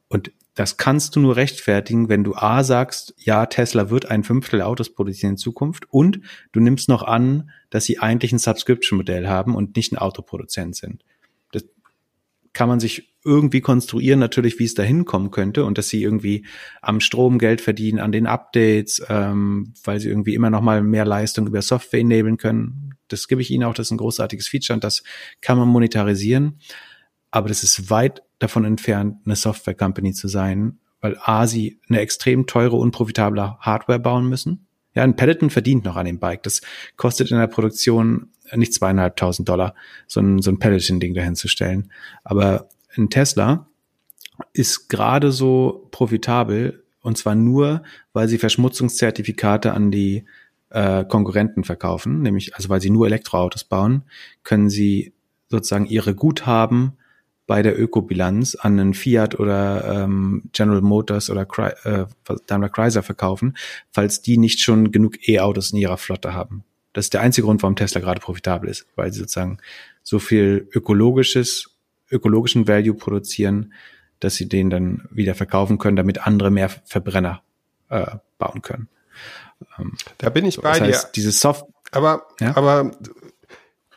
Und das kannst du nur rechtfertigen, wenn du A sagst, ja, Tesla wird ein Fünftel Autos produzieren in Zukunft und du nimmst noch an, dass sie eigentlich ein Subscription-Modell haben und nicht ein Autoproduzent sind. Das kann man sich irgendwie konstruieren, natürlich, wie es da hinkommen könnte und dass sie irgendwie am Strom Geld verdienen, an den Updates, ähm, weil sie irgendwie immer noch mal mehr Leistung über Software enablen können. Das gebe ich ihnen auch, das ist ein großartiges Feature und das kann man monetarisieren. Aber das ist weit davon entfernt, eine Software Company zu sein, weil A, sie eine extrem teure, unprofitable Hardware bauen müssen. Ja, ein Peloton verdient noch an dem Bike. Das kostet in der Produktion nicht zweieinhalbtausend Dollar, so ein, so ein Peloton-Ding dahin zu stellen. Aber ein Tesla ist gerade so profitabel und zwar nur, weil sie Verschmutzungszertifikate an die äh, Konkurrenten verkaufen, nämlich also weil sie nur Elektroautos bauen, können sie sozusagen ihre Guthaben bei der Ökobilanz an einen Fiat oder ähm, General Motors oder äh, Daimler Chrysler verkaufen, falls die nicht schon genug E-Autos in ihrer Flotte haben. Das ist der einzige Grund, warum Tesla gerade profitabel ist, weil sie sozusagen so viel ökologisches, ökologischen Value produzieren, dass sie den dann wieder verkaufen können, damit andere mehr Verbrenner äh, bauen können. Ähm, da bin ich bei das heißt, dir. Dieses Soft aber, ja? aber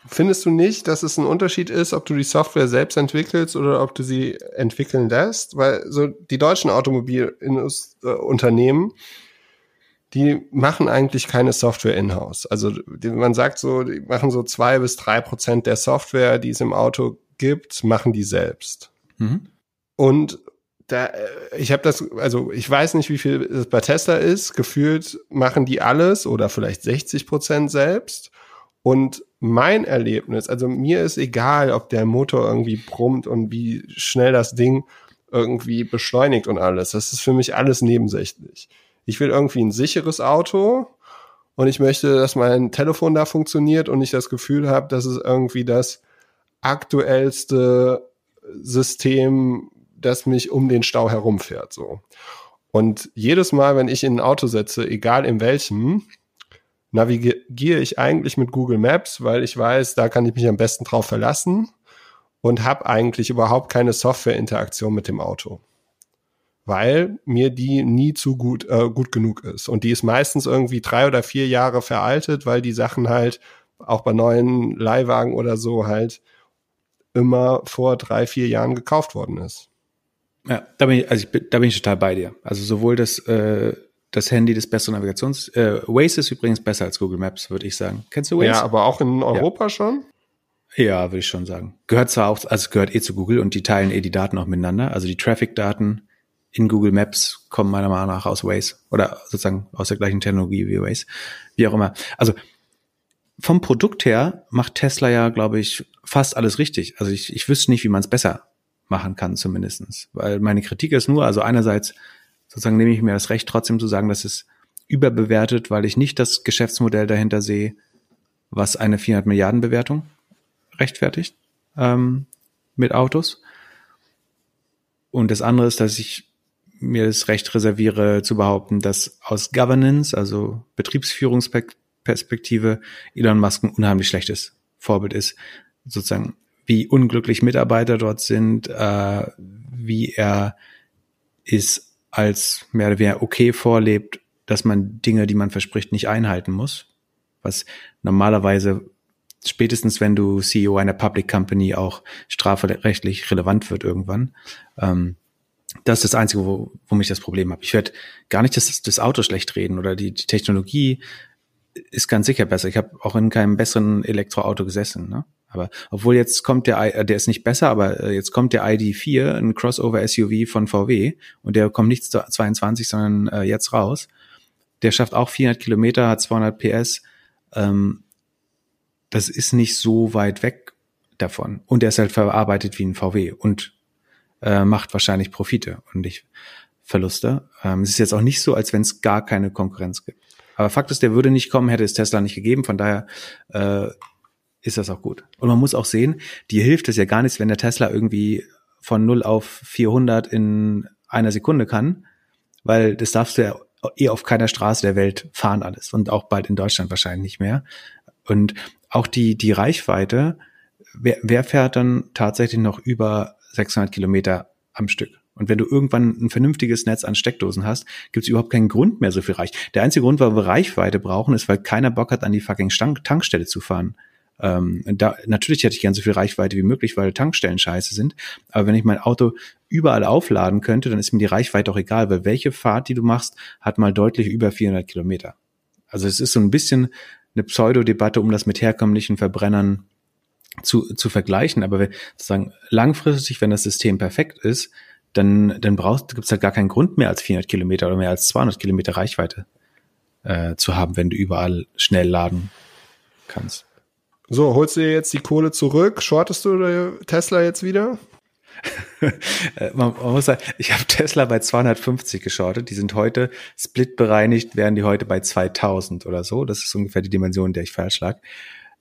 Findest du nicht, dass es ein Unterschied ist, ob du die Software selbst entwickelst oder ob du sie entwickeln lässt? Weil so die deutschen Automobilunternehmen, die machen eigentlich keine Software in-house. Also man sagt so, die machen so zwei bis drei Prozent der Software, die es im Auto gibt, machen die selbst. Mhm. Und da, äh, ich habe das, also ich weiß nicht, wie viel es bei Tesla ist. Gefühlt machen die alles oder vielleicht 60 Prozent selbst. Und mein Erlebnis, also mir ist egal, ob der Motor irgendwie brummt und wie schnell das Ding irgendwie beschleunigt und alles. Das ist für mich alles nebensächlich. Ich will irgendwie ein sicheres Auto und ich möchte, dass mein Telefon da funktioniert und ich das Gefühl habe, dass es irgendwie das aktuellste System, das mich um den Stau herumfährt, so. Und jedes Mal, wenn ich in ein Auto setze, egal in welchem, navigiere ich eigentlich mit Google Maps, weil ich weiß, da kann ich mich am besten drauf verlassen und habe eigentlich überhaupt keine Software-Interaktion mit dem Auto. Weil mir die nie zu gut, äh, gut genug ist. Und die ist meistens irgendwie drei oder vier Jahre veraltet, weil die Sachen halt auch bei neuen Leihwagen oder so halt immer vor drei, vier Jahren gekauft worden ist. Ja, da bin ich, also ich, da bin ich total bei dir. Also sowohl das, äh, das Handy das bessere Navigations, äh, Waze ist übrigens besser als Google Maps, würde ich sagen. Kennst du Waze? Ja, aber auch in Europa ja. schon? Ja, würde ich schon sagen. Gehört zwar auch, also gehört eh zu Google und die teilen eh die Daten auch miteinander. Also die Traffic-Daten in Google Maps kommen meiner Meinung nach aus Waze oder sozusagen aus der gleichen Technologie wie Waze. Wie auch immer. Also vom Produkt her macht Tesla ja, glaube ich, fast alles richtig. Also ich, ich wüsste nicht, wie man es besser machen kann, zumindestens. Weil meine Kritik ist nur, also einerseits sozusagen nehme ich mir das Recht trotzdem zu sagen, dass es überbewertet, weil ich nicht das Geschäftsmodell dahinter sehe, was eine 400 Milliarden Bewertung rechtfertigt ähm, mit Autos. Und das andere ist, dass ich mir das Recht reserviere zu behaupten, dass aus Governance, also Betriebsführungsperspektive, Elon Musk ein unheimlich schlechtes Vorbild ist. Sozusagen, wie unglücklich Mitarbeiter dort sind, äh, wie er ist als mehr oder weniger okay vorlebt, dass man Dinge, die man verspricht, nicht einhalten muss. Was normalerweise spätestens wenn du CEO einer Public Company auch strafrechtlich relevant wird irgendwann. Ähm, das ist das Einzige, wo, wo mich das Problem habe. Ich werde gar nicht das, das Auto schlecht reden oder die, die Technologie ist ganz sicher besser. Ich habe auch in keinem besseren Elektroauto gesessen. Ne? Aber obwohl jetzt kommt der, äh, der ist nicht besser, aber äh, jetzt kommt der ID4, ein Crossover-SUV von VW und der kommt nicht 22, sondern äh, jetzt raus. Der schafft auch 400 Kilometer, hat 200 PS. Ähm, das ist nicht so weit weg davon. Und er ist halt verarbeitet wie ein VW und äh, macht wahrscheinlich Profite und nicht Verluste. Ähm, es ist jetzt auch nicht so, als wenn es gar keine Konkurrenz gibt. Aber Fakt ist, der würde nicht kommen, hätte es Tesla nicht gegeben. Von daher äh, ist das auch gut. Und man muss auch sehen, dir hilft es ja gar nichts, wenn der Tesla irgendwie von 0 auf 400 in einer Sekunde kann, weil das darfst du ja eh auf keiner Straße der Welt fahren alles und auch bald in Deutschland wahrscheinlich nicht mehr. Und auch die, die Reichweite, wer, wer fährt dann tatsächlich noch über 600 Kilometer am Stück? Und wenn du irgendwann ein vernünftiges Netz an Steckdosen hast, gibt es überhaupt keinen Grund mehr, so viel Reich. Der einzige Grund, warum wir Reichweite brauchen, ist, weil keiner Bock hat, an die fucking Tankstelle zu fahren. Ähm, da, natürlich hätte ich gern so viel Reichweite wie möglich, weil Tankstellen scheiße sind. Aber wenn ich mein Auto überall aufladen könnte, dann ist mir die Reichweite auch egal, weil welche Fahrt, die du machst, hat mal deutlich über 400 Kilometer. Also es ist so ein bisschen eine Pseudodebatte, um das mit herkömmlichen Verbrennern zu, zu vergleichen. Aber wenn, sozusagen langfristig, wenn das System perfekt ist, dann, dann brauchst, gibt's halt gar keinen Grund mehr als 400 Kilometer oder mehr als 200 Kilometer Reichweite äh, zu haben, wenn du überall schnell laden kannst. So, holst du dir jetzt die Kohle zurück? Shortest du Tesla jetzt wieder? *laughs* Äh, man, man, muss sagen, ich habe Tesla bei 250 geschortet. Die sind heute split bereinigt, wären die heute bei 2000 oder so. Das ist ungefähr die Dimension, der ich falsch lag.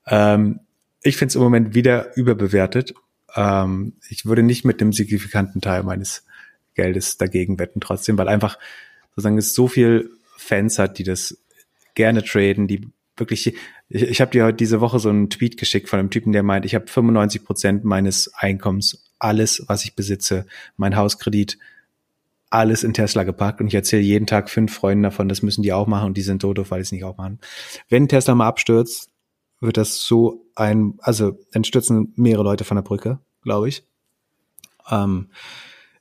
Ähm, ich finde es im Moment wieder überbewertet. Ähm, ich würde nicht mit dem signifikanten Teil meines Geldes dagegen wetten trotzdem, weil einfach sozusagen es so viel Fans hat, die das gerne traden, die wirklich, ich, ich habe dir heute diese Woche so einen Tweet geschickt von einem Typen, der meint, ich habe 95 Prozent meines Einkommens, alles, was ich besitze, mein Hauskredit, alles in Tesla gepackt und ich erzähle jeden Tag fünf Freunden davon, das müssen die auch machen und die sind doof, weil sie es nicht auch machen. Wenn Tesla mal abstürzt, wird das so ein, also dann stürzen mehrere Leute von der Brücke, glaube ich. Ähm,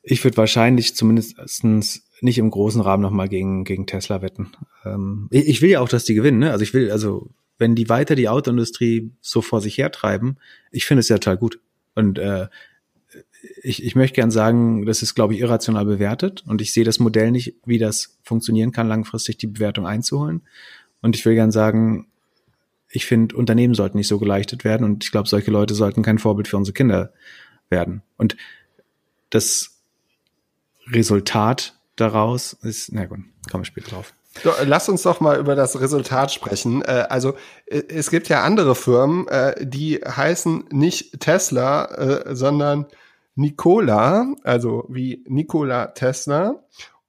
ich würde wahrscheinlich zumindestens nicht im großen Rahmen nochmal gegen, gegen Tesla wetten. Ähm, ich, ich will ja auch, dass die gewinnen, ne? Also ich will, also wenn die weiter die Autoindustrie so vor sich hertreiben, ich finde es ja total gut. Und äh, ich, ich möchte gern sagen, das ist, glaube ich, irrational bewertet und ich sehe das Modell nicht, wie das funktionieren kann, langfristig die Bewertung einzuholen. Und ich will gern sagen, ich finde, Unternehmen sollten nicht so geleichtet werden und ich glaube, solche Leute sollten kein Vorbild für unsere Kinder werden. Und das Resultat daraus ist, na gut, kommen wir später drauf. So, lass uns doch mal über das Resultat sprechen. Äh, also äh, es gibt ja andere Firmen, äh, die heißen nicht Tesla, sondern Nikola, also wie Nikola Tesla.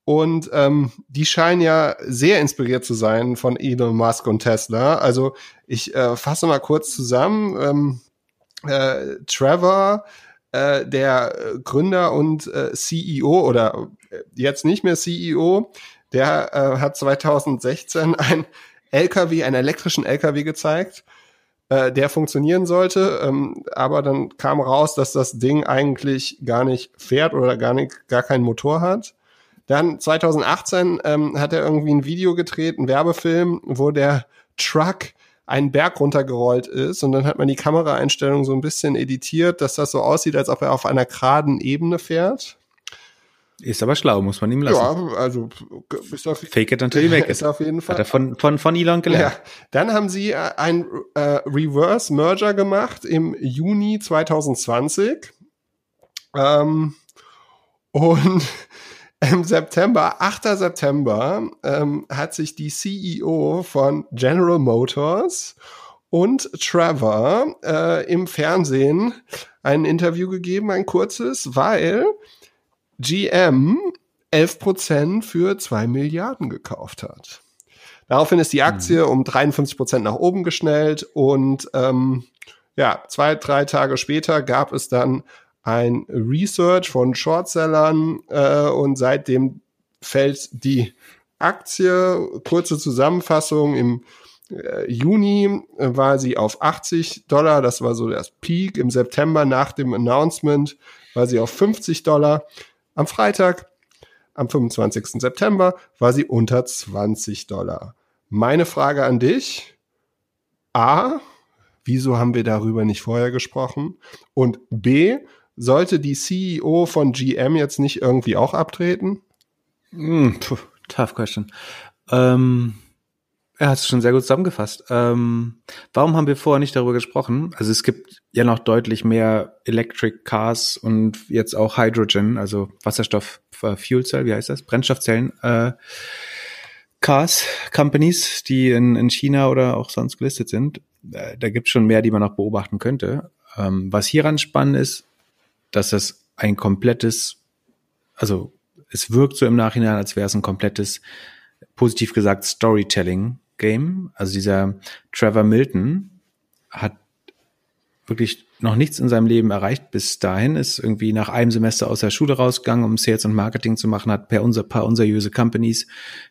Und ähm, die scheinen ja sehr inspiriert zu sein von Elon Musk und Tesla. Also ich äh, fasse mal kurz zusammen. Ähm, äh, Trevor, äh, der Gründer und äh, CEO oder äh, jetzt nicht mehr CEO, der äh, hat 2016 ein LKW, einen elektrischen LKW gezeigt, äh, der funktionieren sollte. Ähm, aber dann kam raus, dass das Ding eigentlich gar nicht fährt oder gar nicht, gar keinen Motor hat. Dann 2018 ähm, hat er irgendwie ein Video gedreht, ein Werbefilm, wo der Truck einen Berg runtergerollt ist und dann hat man die Kameraeinstellung so ein bisschen editiert, dass das so aussieht, als ob er auf einer geraden Ebene fährt. Ist aber schlau, muss man ihm lassen. Ja, also ist auf, Fake it until you make *laughs* it. Ist auf jeden Fall. Hat er von, von, von Elon gelernt. Ja. Dann haben sie äh, ein äh, Reverse Merger gemacht im Juni 2020. Ähm, und im September, 8. September, ähm, hat sich die CEO von General Motors und Trevor äh, im Fernsehen ein Interview gegeben, ein kurzes, weil GM 11% für 2 Milliarden gekauft hat. Daraufhin ist die Aktie mhm. um 53 Prozent nach oben geschnellt und ähm, ja, zwei, drei Tage später gab es dann ein Research von Shortsellern äh, und seitdem fällt die Aktie, kurze Zusammenfassung, im äh, Juni war sie auf 80 Dollar, das war so das Peak. Im September nach dem Announcement war sie auf 50 Dollar. Am Freitag, am 25. September, war sie unter 20 Dollar. Meine Frage an dich. A, wieso haben wir darüber nicht vorher gesprochen? Und B, sollte die CEO von GM jetzt nicht irgendwie auch abtreten? Mm, tough question. Ähm, er hat es schon sehr gut zusammengefasst. Ähm, warum haben wir vorher nicht darüber gesprochen? Also es gibt ja noch deutlich mehr Electric Cars und jetzt auch Hydrogen, also Wasserstoff äh, Fuel Cell, wie heißt das? Brennstoffzellen. Äh, Cars, Companies, die in, in China oder auch sonst gelistet sind. Äh, da gibt es schon mehr, die man noch beobachten könnte. Ähm, was hieran spannend ist, dass das ein komplettes, also es wirkt so im Nachhinein, als wäre es ein komplettes, positiv gesagt, Storytelling-Game. Also dieser Trevor Milton hat wirklich noch nichts in seinem Leben erreicht bis dahin, ist irgendwie nach einem Semester aus der Schule rausgegangen, um Sales und Marketing zu machen, hat per unser, paar unseriöse Companies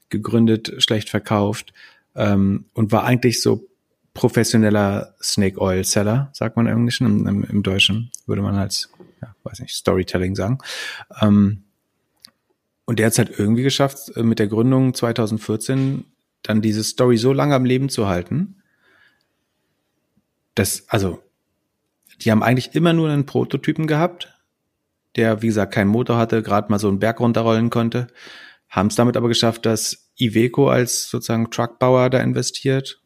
gegründet, schlecht verkauft ähm, und war eigentlich so professioneller Snake Oil Seller, sagt man im Englischen, im, im, Deutschen würde man als ja, weiß nicht, Storytelling sagen. Ähm, und der hat es halt irgendwie geschafft, äh, mit der Gründung 2014 dann diese Story so lange am Leben zu halten, dass, also, die haben eigentlich immer nur einen Prototypen gehabt, der, wie gesagt, keinen Motor hatte, gerade mal so einen Berg runterrollen konnte, haben es damit aber geschafft, dass Iveco als sozusagen Truckbauer da investiert.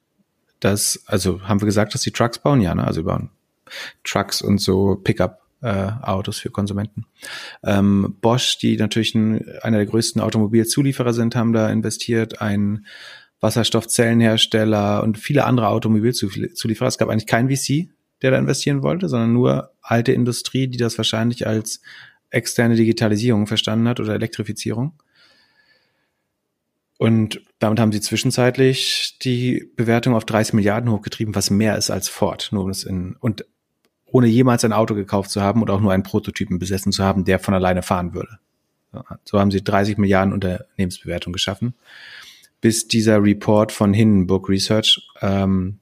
Das, also haben wir gesagt, dass die Trucks bauen, ja, ne? Also über Trucks und so Pickup äh, Autos für Konsumenten. Ähm, Bosch, die natürlich ein, einer der größten Automobilzulieferer sind, haben da investiert, ein Wasserstoffzellenhersteller und viele andere Automobilzulieferer. Es gab eigentlich keinen VC, der da investieren wollte, sondern nur alte Industrie, die das wahrscheinlich als externe Digitalisierung verstanden hat oder Elektrifizierung. Und damit haben sie zwischenzeitlich die Bewertung auf 30 Milliarden hochgetrieben, was mehr ist als Ford. Nur um das in, und ohne jemals ein Auto gekauft zu haben oder auch nur einen Prototypen besessen zu haben, der von alleine fahren würde. So haben sie 30 Milliarden Unternehmensbewertung geschaffen, bis dieser Report von Hindenburg Research, ähm,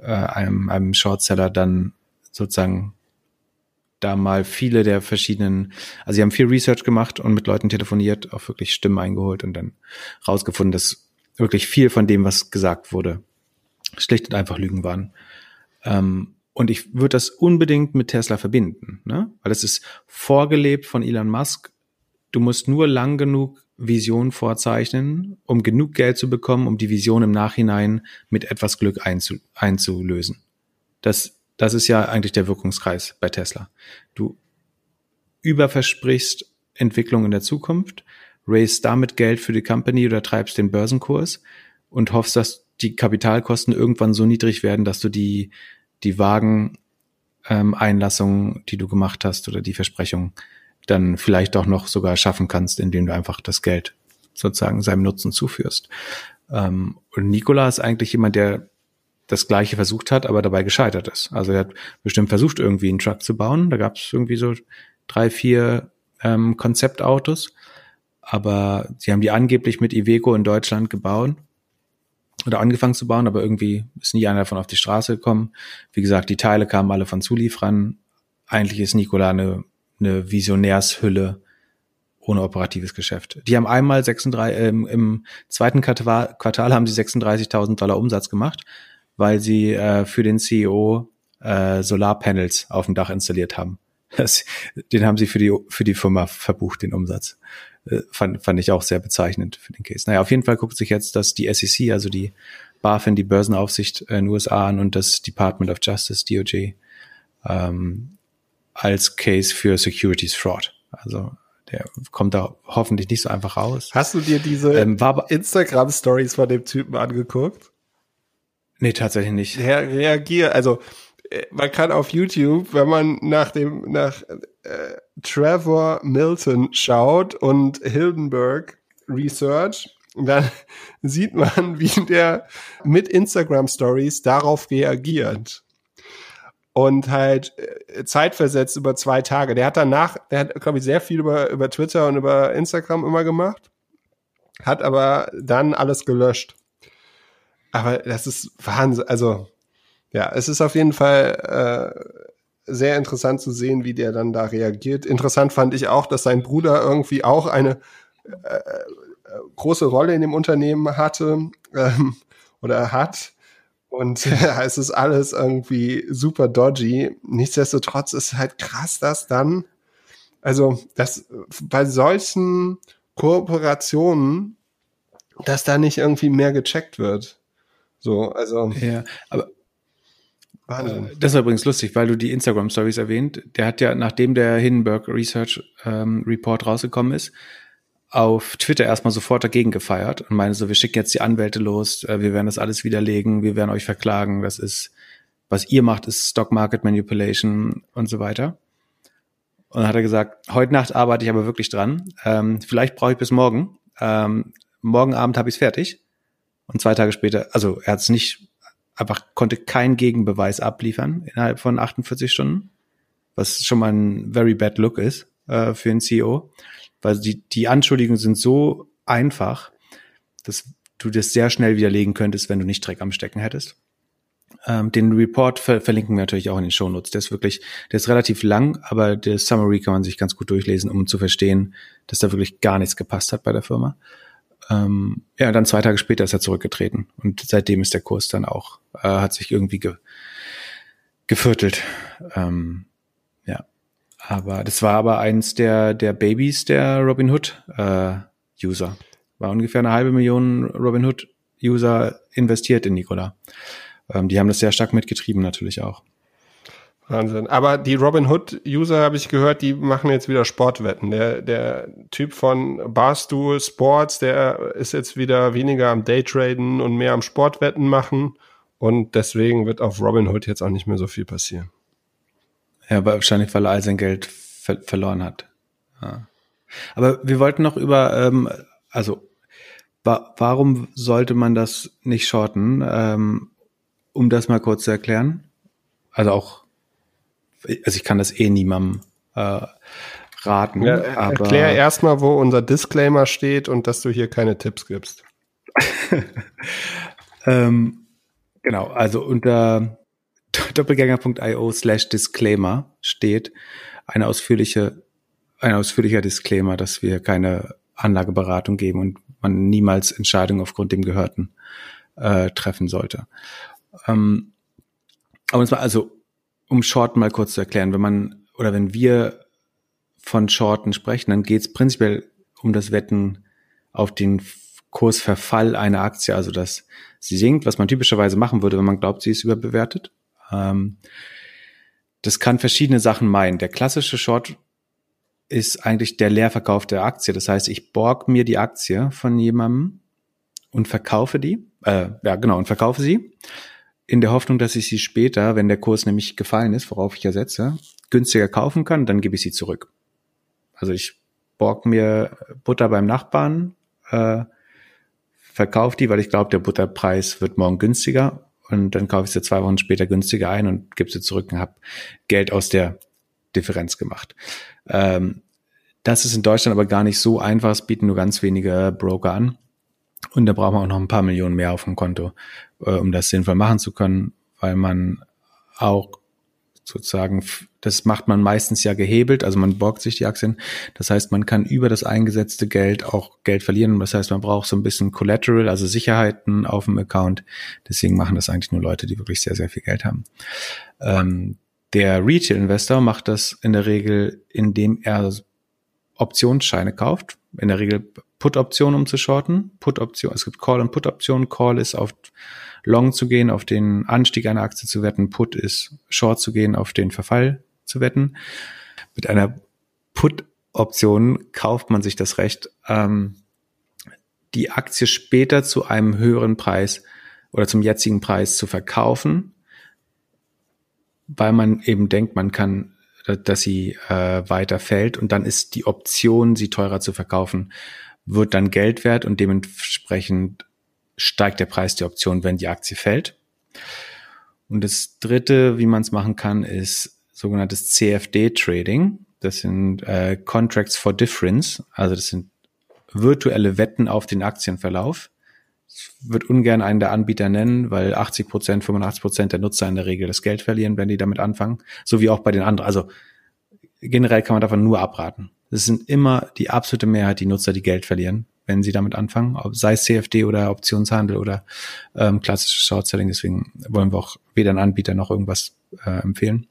äh, einem, einem Shortseller, dann sozusagen da mal viele der verschiedenen, also sie haben viel Research gemacht und mit Leuten telefoniert, auch wirklich Stimmen eingeholt und dann rausgefunden, dass wirklich viel von dem, was gesagt wurde, schlicht und einfach Lügen waren. Ähm, und ich würde das unbedingt mit Tesla verbinden, ne? weil es ist vorgelebt von Elon Musk. Du musst nur lang genug Vision vorzeichnen, um genug Geld zu bekommen, um die Vision im Nachhinein mit etwas Glück einzu einzulösen. Das das ist ja eigentlich der Wirkungskreis bei Tesla. Du überversprichst Entwicklung in der Zukunft, raise damit Geld für die Company oder treibst den Börsenkurs und hoffst, dass die Kapitalkosten irgendwann so niedrig werden, dass du die, die vagen ähm, Einlassungen, die du gemacht hast oder die Versprechungen dann vielleicht auch noch sogar schaffen kannst, indem du einfach das Geld sozusagen seinem Nutzen zuführst. Ähm, und Nikola ist eigentlich jemand, der das gleiche versucht hat, aber dabei gescheitert ist. Also er hat bestimmt versucht, irgendwie einen Truck zu bauen. Da gab es irgendwie so drei, vier ähm, Konzeptautos, aber sie haben die angeblich mit Iveco in Deutschland gebaut oder angefangen zu bauen, aber irgendwie ist nie einer davon auf die Straße gekommen. Wie gesagt, die Teile kamen alle von Zulieferern. Eigentlich ist Nikola eine, eine Visionärshülle ohne operatives Geschäft. Die haben einmal 36, ähm, im zweiten Quartal, Quartal haben sie 36.000 Dollar Umsatz gemacht weil sie äh, für den CEO äh, Solarpanels auf dem Dach installiert haben. Das, den haben sie für die, für die Firma verbucht, den Umsatz. Äh, fand, fand ich auch sehr bezeichnend für den Case. Naja, auf jeden Fall guckt sich jetzt das die SEC, also die BaFin, die Börsenaufsicht in den USA an und das Department of Justice, DOJ, ähm, als Case für Securities Fraud. Also der kommt da hoffentlich nicht so einfach raus. Hast du dir diese ähm, Instagram-Stories von dem Typen angeguckt? Nee, tatsächlich nicht. Re reagier, also man kann auf YouTube, wenn man nach dem nach äh, Trevor Milton schaut und Hildenberg Research, dann *laughs* sieht man, *laughs* wie der mit Instagram Stories darauf reagiert. Und halt äh, zeitversetzt über zwei Tage. Der hat danach, der hat, glaube ich, sehr viel über, über Twitter und über Instagram immer gemacht, hat aber dann alles gelöscht. Aber das ist Wahnsinn. Also, ja, es ist auf jeden Fall äh, sehr interessant zu sehen, wie der dann da reagiert. Interessant fand ich auch, dass sein Bruder irgendwie auch eine äh, äh große Rolle in dem Unternehmen hatte ähm, oder hat. Und ja, *laughs* es ist alles irgendwie super dodgy. Nichtsdestotrotz ist halt krass, dass dann, also, dass bei solchen Kooperationen, dass da nicht irgendwie mehr gecheckt wird. So, also. Ja, aber Wahnsinn. Äh, das ist übrigens lustig, weil du die Instagram Stories erwähnt. Der hat ja, nachdem der Hindenburg Research ähm, Report rausgekommen ist, auf Twitter erstmal sofort dagegen gefeiert und meinte so, wir schicken jetzt die Anwälte los, äh, wir werden das alles widerlegen, wir werden euch verklagen, das ist, was ihr macht, ist Stock Market Manipulation und so weiter. Und dann hat er gesagt, heute Nacht arbeite ich aber wirklich dran. Ähm, vielleicht brauche ich bis morgen. Ähm, morgen Abend habe ich es fertig. Und zwei Tage später, also er hat es nicht, einfach konnte keinen Gegenbeweis abliefern innerhalb von 48 Stunden, was schon mal ein very bad look ist äh, für einen CEO, weil die, die Anschuldigungen sind so einfach, dass du das sehr schnell widerlegen könntest, wenn du nicht Dreck am Stecken hättest. Ähm, den Report ver verlinken wir natürlich auch in den Shownotes. Der ist wirklich, der ist relativ lang, aber der Summary kann man sich ganz gut durchlesen, um zu verstehen, dass da wirklich gar nichts gepasst hat bei der Firma. Ähm, ja, dann zwei Tage später ist er zurückgetreten und seitdem ist der Kurs dann auch, äh, hat sich irgendwie ge geviertelt. Ähm, ja, aber das war aber eins der, der Babys der Robinhood äh, User. War ungefähr eine halbe Million Robinhood User investiert in Nikola. Ähm, die haben das sehr stark mitgetrieben natürlich auch. Wahnsinn. Aber die Robin Hood-User, habe ich gehört, die machen jetzt wieder Sportwetten. Der, der Typ von Barstool Sports, der ist jetzt wieder weniger am Daytraden und mehr am Sportwetten machen. Und deswegen wird auf Robin Hood jetzt auch nicht mehr so viel passieren. Ja, wahrscheinlich, weil er all sein Geld ver verloren hat. Ja. Aber wir wollten noch über, ähm, also wa warum sollte man das nicht shorten? Ähm, um das mal kurz zu erklären. Also auch also ich kann das eh niemandem äh, raten. Ja, aber erklär erstmal, wo unser Disclaimer steht und dass du hier keine Tipps gibst. *laughs* ähm, genau, also unter *laughs* doppelgänger.io slash Disclaimer steht eine ausführliche, ein ausführlicher Disclaimer, dass wir keine Anlageberatung geben und man niemals Entscheidungen aufgrund dem Gehörten äh, treffen sollte. Ähm, aber es war also, um Shorten mal kurz zu erklären, wenn man oder wenn wir von Shorten sprechen, dann geht es prinzipiell um das Wetten auf den Kursverfall einer Aktie, also dass sie sinkt, was man typischerweise machen würde, wenn man glaubt, sie ist überbewertet. Ähm, das kann verschiedene Sachen meinen. Der klassische Short ist eigentlich der Leerverkauf der Aktie. Das heißt, ich borg mir die Aktie von jemandem und verkaufe die, äh, ja genau, und verkaufe sie in der Hoffnung, dass ich sie später, wenn der Kurs nämlich gefallen ist, worauf ich ja setze, günstiger kaufen kann, dann gebe ich sie zurück. Also ich borg mir Butter beim Nachbarn, äh, verkaufe die, weil ich glaube, der Butterpreis wird morgen günstiger und dann kaufe ich sie zwei Wochen später günstiger ein und gebe sie zurück und habe Geld aus der Differenz gemacht. Ähm, das ist in Deutschland aber gar nicht so einfach. Es bieten nur ganz wenige Broker an. Und da braucht man auch noch ein paar Millionen mehr auf dem Konto, äh, um das sinnvoll machen zu können, weil man auch sozusagen, das macht man meistens ja gehebelt, also man borgt sich die Aktien. Das heißt, man kann über das eingesetzte Geld auch Geld verlieren. Das heißt, man braucht so ein bisschen Collateral, also Sicherheiten auf dem Account. Deswegen machen das eigentlich nur Leute, die wirklich sehr, sehr viel Geld haben. Ähm, der Retail-Investor macht das in der Regel, indem er Optionsscheine kauft. In der Regel Put-Optionen, um zu shorten. Put-Option, es gibt Call- und Put-Optionen. Call ist auf Long zu gehen, auf den Anstieg einer Aktie zu wetten. Put ist Short zu gehen, auf den Verfall zu wetten. Mit einer Put-Option kauft man sich das Recht, ähm, die Aktie später zu einem höheren Preis oder zum jetzigen Preis zu verkaufen, weil man eben denkt, man kann, dass sie äh, weiter fällt und dann ist die Option, sie teurer zu verkaufen, wird dann Geld wert und dementsprechend steigt der Preis der Option, wenn die Aktie fällt. Und das dritte, wie man es machen kann, ist sogenanntes CFD-Trading. Das sind äh, Contracts for Difference. Also das sind virtuelle Wetten auf den Aktienverlauf. Ich würde ungern einen der Anbieter nennen, weil 80 Prozent, 85 Prozent der Nutzer in der Regel das Geld verlieren, wenn die damit anfangen. So wie auch bei den anderen. Also generell kann man davon nur abraten. Es sind immer die absolute Mehrheit die Nutzer, die Geld verlieren wenn sie damit anfangen, ob, sei es CFD oder Optionshandel oder ähm, klassisches Short-Selling. Deswegen wollen wir auch weder einen Anbieter noch irgendwas äh, empfehlen.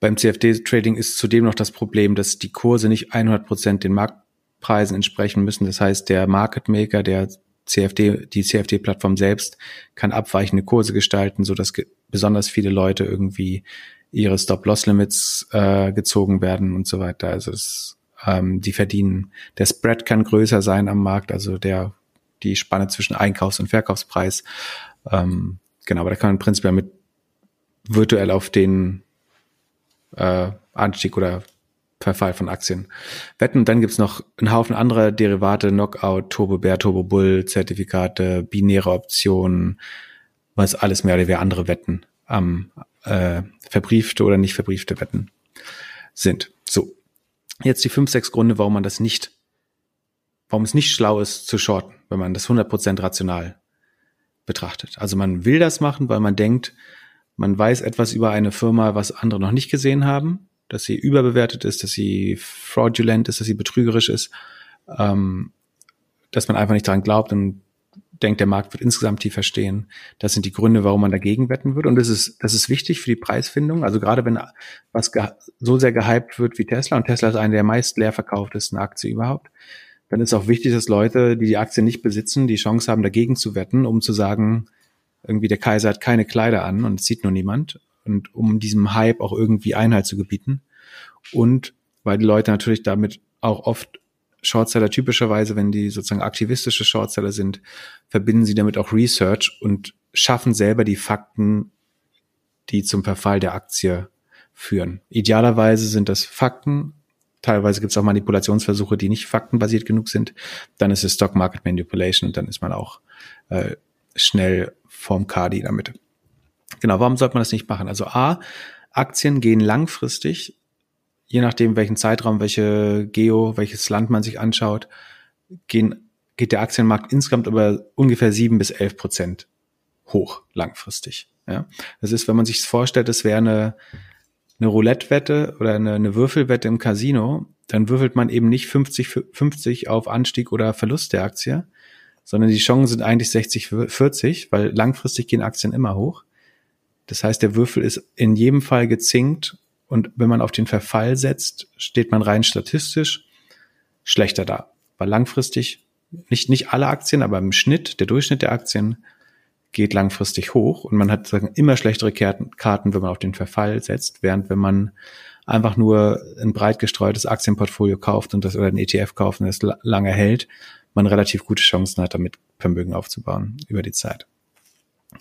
Beim CFD-Trading ist zudem noch das Problem, dass die Kurse nicht 100 Prozent den Marktpreisen entsprechen müssen. Das heißt, der Market Maker, der CFD, die CFD-Plattform selbst kann abweichende Kurse gestalten, so dass ge besonders viele Leute irgendwie ihre Stop-Loss-Limits äh, gezogen werden und so weiter. Also es ähm, die verdienen. Der Spread kann größer sein am Markt, also der die Spanne zwischen Einkaufs- und Verkaufspreis. Ähm, genau, aber da kann man prinzipiell mit virtuell auf den äh, Anstieg oder Verfall von Aktien wetten. dann gibt's noch einen Haufen anderer Derivate, Knockout, Turbo Bear, Turbo Bull, Zertifikate, binäre Optionen, was alles mehr oder weniger andere Wetten am äh, verbriefte oder nicht verbriefte Wetten sind. So, Jetzt die fünf, sechs Gründe, warum man das nicht, warum es nicht schlau ist zu shorten, wenn man das 100% rational betrachtet. Also man will das machen, weil man denkt, man weiß etwas über eine Firma, was andere noch nicht gesehen haben, dass sie überbewertet ist, dass sie fraudulent ist, dass sie betrügerisch ist, ähm, dass man einfach nicht daran glaubt und denkt, der Markt wird insgesamt tiefer stehen. Das sind die Gründe, warum man dagegen wetten würde. Und das ist, das ist wichtig für die Preisfindung. Also gerade wenn was so sehr gehypt wird wie Tesla, und Tesla ist eine der meist leer verkauftesten Aktien überhaupt, dann ist auch wichtig, dass Leute, die die Aktie nicht besitzen, die Chance haben, dagegen zu wetten, um zu sagen, irgendwie der Kaiser hat keine Kleider an und es sieht nur niemand. Und um diesem Hype auch irgendwie Einhalt zu gebieten. Und weil die Leute natürlich damit auch oft Shortseller typischerweise, wenn die sozusagen aktivistische Shortseller sind, verbinden sie damit auch Research und schaffen selber die Fakten, die zum Verfall der Aktie führen. Idealerweise sind das Fakten, teilweise gibt es auch Manipulationsversuche, die nicht faktenbasiert genug sind. Dann ist es Stock Market Manipulation und dann ist man auch äh, schnell vorm Kadi damit. Genau, warum sollte man das nicht machen? Also A, Aktien gehen langfristig je nachdem, welchen Zeitraum, welche Geo, welches Land man sich anschaut, gehen, geht der Aktienmarkt insgesamt über ungefähr sieben bis elf Prozent hoch langfristig. Ja, das ist, wenn man sich vorstellt, es wäre eine, eine Roulette-Wette oder eine, eine Würfelwette im Casino, dann würfelt man eben nicht 50, 50 auf Anstieg oder Verlust der Aktie, sondern die Chancen sind eigentlich 60, 40, weil langfristig gehen Aktien immer hoch. Das heißt, der Würfel ist in jedem Fall gezinkt und wenn man auf den Verfall setzt, steht man rein statistisch schlechter da. Weil langfristig, nicht, nicht alle Aktien, aber im Schnitt, der Durchschnitt der Aktien geht langfristig hoch und man hat sagen, immer schlechtere Karten, wenn man auf den Verfall setzt, während wenn man einfach nur ein breit gestreutes Aktienportfolio kauft und das oder ein ETF kauft und das lange hält, man relativ gute Chancen hat, damit Vermögen aufzubauen über die Zeit.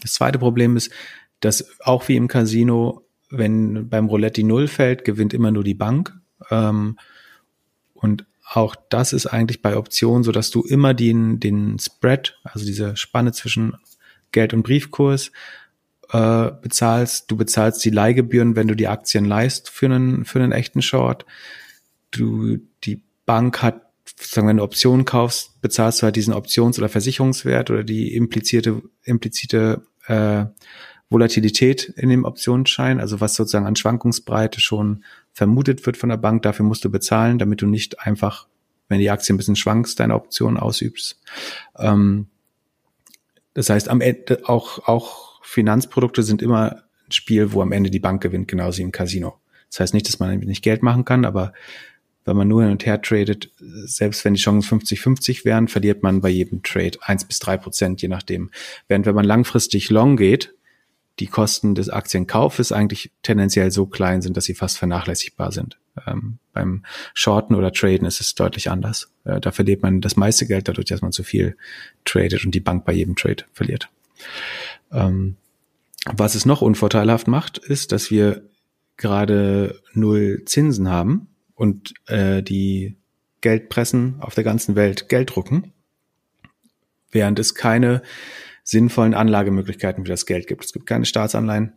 Das zweite Problem ist, dass auch wie im Casino, wenn beim Roulette die Null fällt, gewinnt immer nur die Bank. Ähm, und auch das ist eigentlich bei Optionen so, dass du immer den, den Spread, also diese Spanne zwischen Geld- und Briefkurs äh, bezahlst. Du bezahlst die Leihgebühren, wenn du die Aktien leist für einen, für einen echten Short. Du, die Bank hat, sagen, wenn du Optionen kaufst, bezahlst du halt diesen Options- oder Versicherungswert oder die implizierte, implizite äh, Volatilität in dem Optionsschein, also was sozusagen an Schwankungsbreite schon vermutet wird von der Bank, dafür musst du bezahlen, damit du nicht einfach, wenn die Aktie ein bisschen schwankst, deine Option ausübst. Ähm, das heißt, am Ende auch, auch Finanzprodukte sind immer ein Spiel, wo am Ende die Bank gewinnt, genauso wie im Casino. Das heißt nicht, dass man nicht Geld machen kann, aber wenn man nur hin und her tradet, selbst wenn die Chancen 50-50 wären, verliert man bei jedem Trade eins bis drei Prozent, je nachdem. Während wenn man langfristig long geht, die Kosten des Aktienkaufes eigentlich tendenziell so klein sind, dass sie fast vernachlässigbar sind. Ähm, beim Shorten oder Traden ist es deutlich anders. Äh, da verliert man das meiste Geld dadurch, dass man zu viel tradet und die Bank bei jedem Trade verliert. Ähm, was es noch unvorteilhaft macht, ist, dass wir gerade null Zinsen haben und äh, die Geldpressen auf der ganzen Welt Geld drucken, während es keine sinnvollen Anlagemöglichkeiten für das Geld gibt. Es gibt keine Staatsanleihen,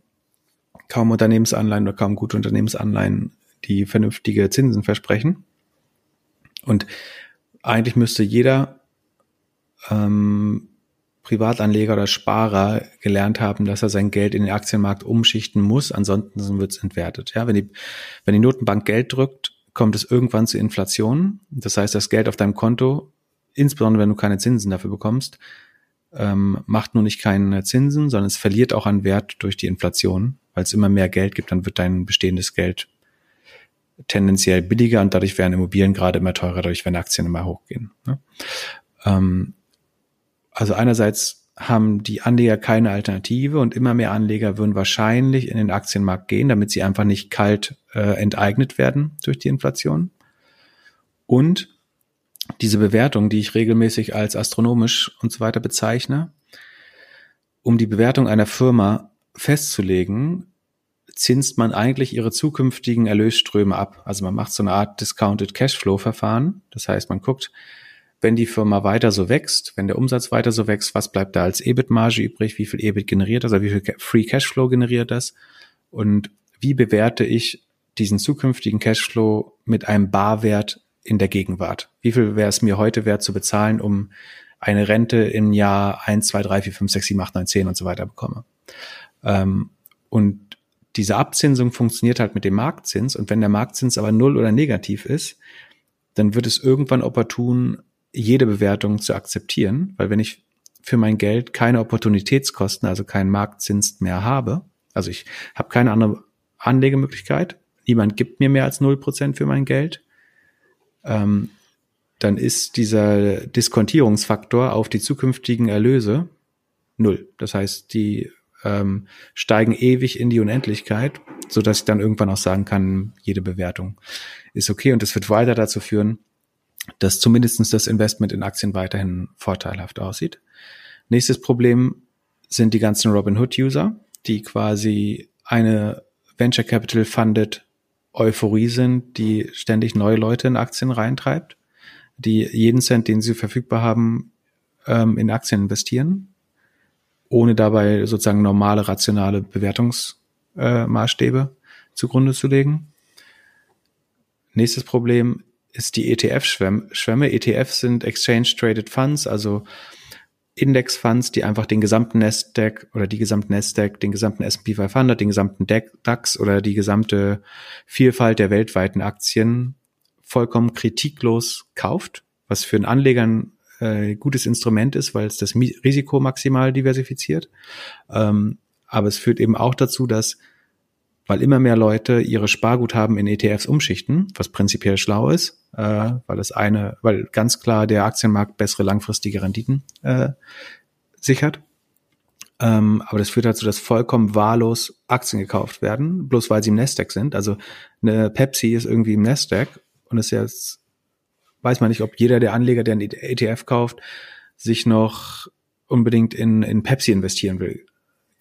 kaum Unternehmensanleihen oder kaum gute Unternehmensanleihen, die vernünftige Zinsen versprechen. Und eigentlich müsste jeder ähm, Privatanleger oder Sparer gelernt haben, dass er sein Geld in den Aktienmarkt umschichten muss, ansonsten wird es entwertet. Ja, wenn die, wenn die Notenbank Geld drückt, kommt es irgendwann zu Inflation. Das heißt, das Geld auf deinem Konto, insbesondere wenn du keine Zinsen dafür bekommst, ähm, macht nur nicht keine Zinsen, sondern es verliert auch an Wert durch die Inflation, weil es immer mehr Geld gibt, dann wird dein bestehendes Geld tendenziell billiger und dadurch werden Immobilien gerade immer teurer, dadurch werden Aktien immer hochgehen. Ne? Ähm, also einerseits haben die Anleger keine Alternative und immer mehr Anleger würden wahrscheinlich in den Aktienmarkt gehen, damit sie einfach nicht kalt äh, enteignet werden durch die Inflation. Und diese Bewertung, die ich regelmäßig als astronomisch und so weiter bezeichne, um die Bewertung einer Firma festzulegen, zinst man eigentlich ihre zukünftigen Erlösströme ab. Also man macht so eine Art Discounted Cashflow Verfahren. Das heißt, man guckt, wenn die Firma weiter so wächst, wenn der Umsatz weiter so wächst, was bleibt da als EBIT-Marge übrig? Wie viel EBIT generiert das? Oder wie viel Free Cashflow generiert das? Und wie bewerte ich diesen zukünftigen Cashflow mit einem Barwert in der Gegenwart. Wie viel wäre es mir heute wert zu bezahlen, um eine Rente im Jahr 1, 2, 3, 4, 5, 6, 7, 8, 9, 10 und so weiter bekomme? Ähm, und diese Abzinsung funktioniert halt mit dem Marktzins. Und wenn der Marktzins aber null oder negativ ist, dann wird es irgendwann opportun, jede Bewertung zu akzeptieren, weil wenn ich für mein Geld keine Opportunitätskosten, also keinen Marktzins mehr habe, also ich habe keine andere Anlegemöglichkeit, niemand gibt mir mehr als null Prozent für mein Geld, ähm, dann ist dieser Diskontierungsfaktor auf die zukünftigen Erlöse null. Das heißt, die ähm, steigen ewig in die Unendlichkeit, so dass ich dann irgendwann auch sagen kann, jede Bewertung ist okay und es wird weiter dazu führen, dass zumindestens das Investment in Aktien weiterhin vorteilhaft aussieht. Nächstes Problem sind die ganzen Robinhood-User, die quasi eine Venture Capital funded Euphorie sind, die ständig neue Leute in Aktien reintreibt, die jeden Cent, den sie verfügbar haben, ähm, in Aktien investieren, ohne dabei sozusagen normale, rationale Bewertungsmaßstäbe äh, zugrunde zu legen. Nächstes Problem ist die ETF-Schwemme. ETFs sind Exchange Traded Funds, also Indexfunds, die einfach den gesamten Nasdaq oder die gesamten Nasdaq, den gesamten S&P 500, den gesamten DAX oder die gesamte Vielfalt der weltweiten Aktien vollkommen kritiklos kauft, was für einen Anleger ein äh, gutes Instrument ist, weil es das Risiko maximal diversifiziert. Ähm, aber es führt eben auch dazu, dass weil immer mehr Leute ihre Sparguthaben in ETFs umschichten, was prinzipiell schlau ist, äh, weil das eine, weil ganz klar der Aktienmarkt bessere langfristige Renditen äh, sichert. Ähm, aber das führt dazu, dass vollkommen wahllos Aktien gekauft werden, bloß weil sie im Nasdaq sind. Also eine Pepsi ist irgendwie im Nasdaq und ist jetzt, weiß man nicht, ob jeder der Anleger, der einen ETF kauft, sich noch unbedingt in, in Pepsi investieren will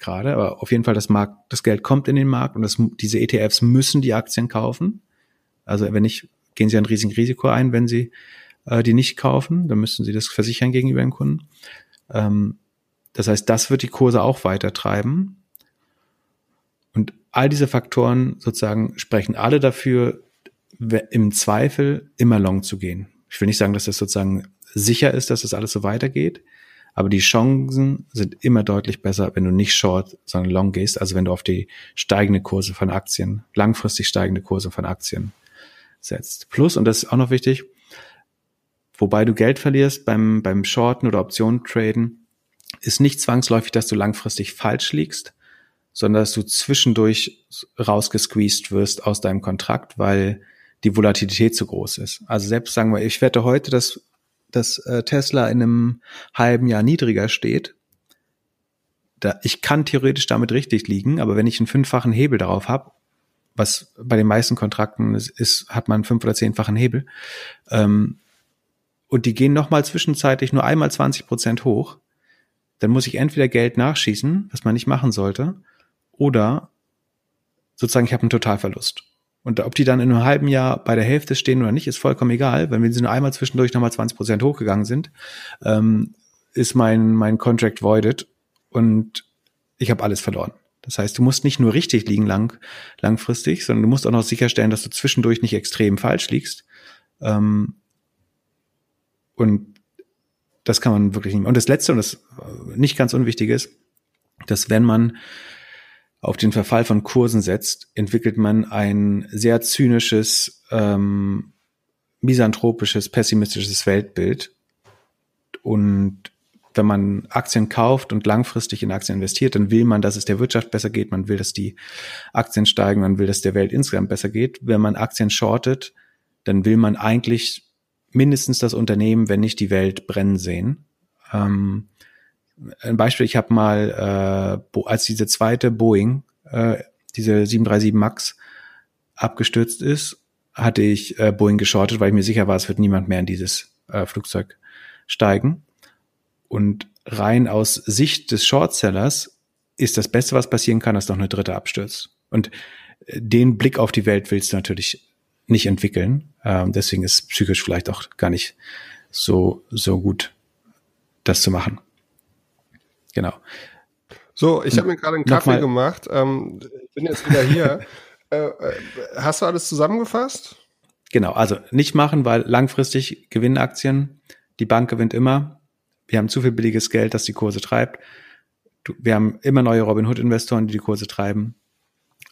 gerade, aber auf jeden Fall das Markt, das Geld kommt in den Markt und das, diese ETFs müssen die Aktien kaufen. Also wenn nicht, gehen sie ein riesiges Risiko ein, wenn sie äh, die nicht kaufen, dann müssen sie das versichern gegenüber den Kunden. Ähm, das heißt, das wird die Kurse auch weiter treiben. Und all diese Faktoren sozusagen sprechen alle dafür, im Zweifel immer long zu gehen. Ich will nicht sagen, dass das sozusagen sicher ist, dass das alles so weitergeht, aber die Chancen sind immer deutlich besser, wenn du nicht short, sondern long gehst, also wenn du auf die steigende Kurse von Aktien, langfristig steigende Kurse von Aktien setzt. Plus, und das ist auch noch wichtig, wobei du Geld verlierst beim, beim Shorten oder Optionen traden, ist nicht zwangsläufig, dass du langfristig falsch liegst, sondern dass du zwischendurch rausgesqueezed wirst aus deinem Kontrakt, weil die Volatilität zu groß ist. Also selbst sagen wir, ich wette heute, dass dass äh, Tesla in einem halben Jahr niedriger steht, da, ich kann theoretisch damit richtig liegen, aber wenn ich einen fünffachen Hebel darauf habe, was bei den meisten Kontrakten ist, ist hat man fünf oder zehnfachen Hebel, ähm, und die gehen nochmal zwischenzeitlich nur einmal 20 Prozent hoch, dann muss ich entweder Geld nachschießen, was man nicht machen sollte, oder sozusagen ich habe einen Totalverlust. Und ob die dann in einem halben Jahr bei der Hälfte stehen oder nicht, ist vollkommen egal, wenn sie nur einmal zwischendurch nochmal 20 Prozent hochgegangen sind, ähm, ist mein, mein Contract voided und ich habe alles verloren. Das heißt, du musst nicht nur richtig liegen lang, langfristig, sondern du musst auch noch sicherstellen, dass du zwischendurch nicht extrem falsch liegst. Ähm, und das kann man wirklich nicht. Und das Letzte und das nicht ganz Unwichtige ist, dass wenn man auf den Verfall von Kursen setzt, entwickelt man ein sehr zynisches, ähm, misanthropisches, pessimistisches Weltbild. Und wenn man Aktien kauft und langfristig in Aktien investiert, dann will man, dass es der Wirtschaft besser geht, man will, dass die Aktien steigen, man will, dass der Welt insgesamt besser geht. Wenn man Aktien shortet, dann will man eigentlich mindestens das Unternehmen, wenn nicht die Welt brennen sehen. Ähm, ein Beispiel, ich habe mal, äh, als diese zweite Boeing, äh, diese 737 MAX abgestürzt ist, hatte ich äh, Boeing geschortet, weil ich mir sicher war, es wird niemand mehr in dieses äh, Flugzeug steigen. Und rein aus Sicht des Shortsellers ist das Beste, was passieren kann, dass noch eine dritte abstürzt. Und äh, den Blick auf die Welt willst du natürlich nicht entwickeln. Ähm, deswegen ist psychisch vielleicht auch gar nicht so, so gut, das zu machen. Genau. So, ich habe mir gerade einen Kaffee Nochmal. gemacht. Ähm, ich bin jetzt wieder hier. *laughs* äh, äh, hast du alles zusammengefasst? Genau, also nicht machen, weil langfristig gewinnen Aktien. Die Bank gewinnt immer. Wir haben zu viel billiges Geld, das die Kurse treibt. Wir haben immer neue Robinhood-Investoren, die die Kurse treiben.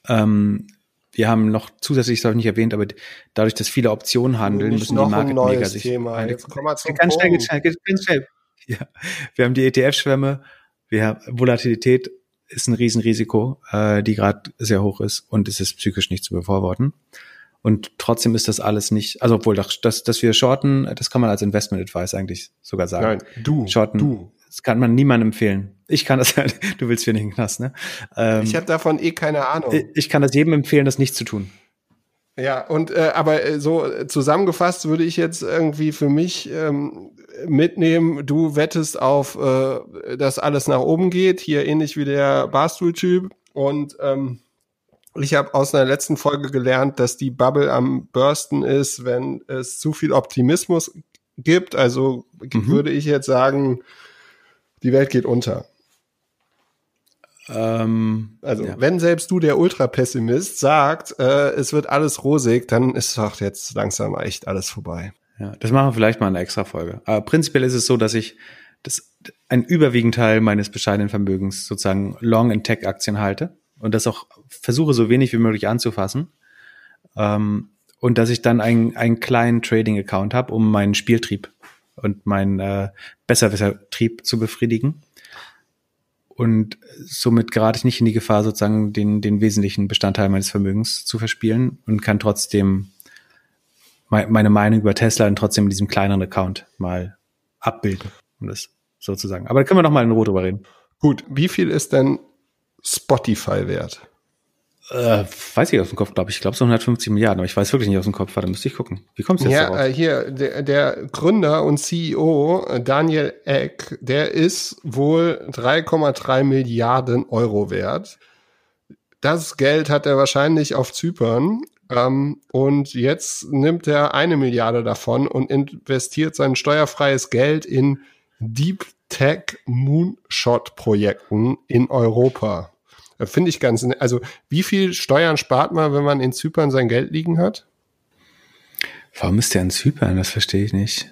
Ähm, wir haben noch zusätzlich, das habe ich nicht erwähnt, aber dadurch, dass viele Optionen handeln, müssen die Market sich. Thema. Jetzt kommen wir zum ganz schnell, ganz schnell, ganz schnell. Ja. Wir haben die ETF-Schwämme, wir haben Volatilität ist ein Riesenrisiko, äh, die gerade sehr hoch ist und es ist psychisch nicht zu befürworten. Und trotzdem ist das alles nicht, also obwohl das, das, dass wir shorten, das kann man als Investment Advice eigentlich sogar sagen. Nein, du. Shorten, du. Das kann man niemandem empfehlen. Ich kann das *laughs* halt, du willst für nicht in den Knast, ne? Ähm, ich habe davon eh keine Ahnung. Ich kann das jedem empfehlen, das nicht zu tun. Ja, und äh, aber äh, so äh, zusammengefasst würde ich jetzt irgendwie für mich ähm, mitnehmen, du wettest auf, äh, dass alles nach oben geht, hier ähnlich wie der Barstool-Typ. Und ähm, ich habe aus einer letzten Folge gelernt, dass die Bubble am Bursten ist, wenn es zu viel Optimismus gibt. Also mhm. würde ich jetzt sagen, die Welt geht unter. Ähm, also, ja. wenn selbst du, der Ultrapessimist, sagt, äh, es wird alles rosig, dann ist doch jetzt langsam echt alles vorbei. Ja, das machen wir vielleicht mal eine extra Folge. Aber prinzipiell ist es so, dass ich das, ein überwiegend Teil meines bescheidenen Vermögens sozusagen long in Tech-Aktien halte und das auch versuche so wenig wie möglich anzufassen. Ähm, und dass ich dann einen, einen kleinen Trading-Account habe, um meinen Spieltrieb und meinen äh, Besserwisser-Trieb zu befriedigen. Und somit gerate ich nicht in die Gefahr, sozusagen den, den wesentlichen Bestandteil meines Vermögens zu verspielen und kann trotzdem meine Meinung über Tesla dann trotzdem in diesem kleineren Account mal abbilden, um das sozusagen. Aber da können wir noch mal in Ruhe drüber reden. Gut, wie viel ist denn Spotify wert? Äh, weiß ich aus dem Kopf, glaube ich. Ich glaube so 150 Milliarden, aber ich weiß wirklich nicht aus dem Kopf. Warte, müsste ich gucken. Wie kommst du jetzt ja, darauf? Äh, hier, der, der Gründer und CEO äh, Daniel Eck, der ist wohl 3,3 Milliarden Euro wert. Das Geld hat er wahrscheinlich auf Zypern. Ähm, und jetzt nimmt er eine Milliarde davon und investiert sein steuerfreies Geld in Deep Tech Moonshot Projekten in Europa. Äh, finde ich ganz, also wie viel Steuern spart man, wenn man in Zypern sein Geld liegen hat? Warum ist der in Zypern? Das verstehe ich nicht.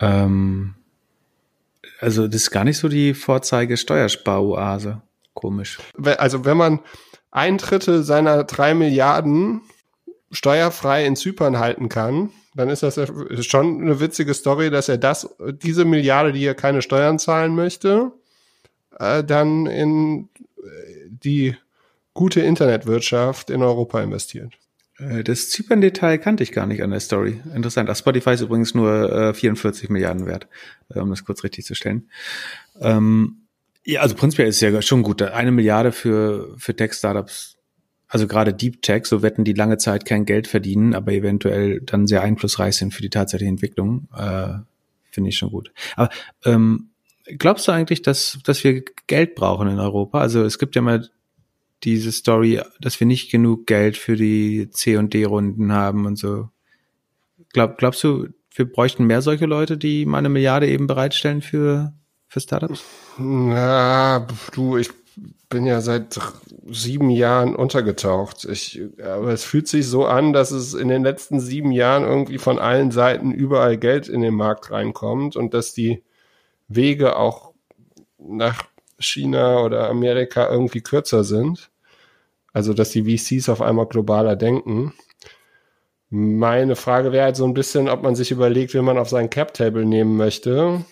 Ähm, also das ist gar nicht so die Vorzeige Steuersparoase. Komisch. Also wenn man ein Drittel seiner drei Milliarden steuerfrei in Zypern halten kann, dann ist das schon eine witzige Story, dass er das, diese Milliarde, die er keine Steuern zahlen möchte, äh, dann in die gute Internetwirtschaft in Europa investiert. Äh, das Zypern-Detail kannte ich gar nicht an der Story. Interessant. Ach, Spotify ist übrigens nur äh, 44 Milliarden wert, äh, um das kurz richtig zu stellen. Ähm, ja, also prinzipiell ist es ja schon gut. Eine Milliarde für, für Tech-Startups, also gerade Deep Tech, so wetten die lange Zeit kein Geld verdienen, aber eventuell dann sehr einflussreich sind für die tatsächliche Entwicklung. Äh, Finde ich schon gut. Aber ähm, glaubst du eigentlich, dass, dass wir Geld brauchen in Europa? Also es gibt ja mal diese Story, dass wir nicht genug Geld für die C und D-Runden haben und so. Glaub, glaubst du, wir bräuchten mehr solche Leute, die mal eine Milliarde eben bereitstellen für, für Startups? Na, du, ich bin ja seit sieben Jahren untergetaucht. Ich, aber es fühlt sich so an, dass es in den letzten sieben Jahren irgendwie von allen Seiten überall Geld in den Markt reinkommt und dass die Wege auch nach China oder Amerika irgendwie kürzer sind. Also, dass die VCs auf einmal globaler denken. Meine Frage wäre halt so ein bisschen, ob man sich überlegt, wie man auf sein Cap-Table nehmen möchte.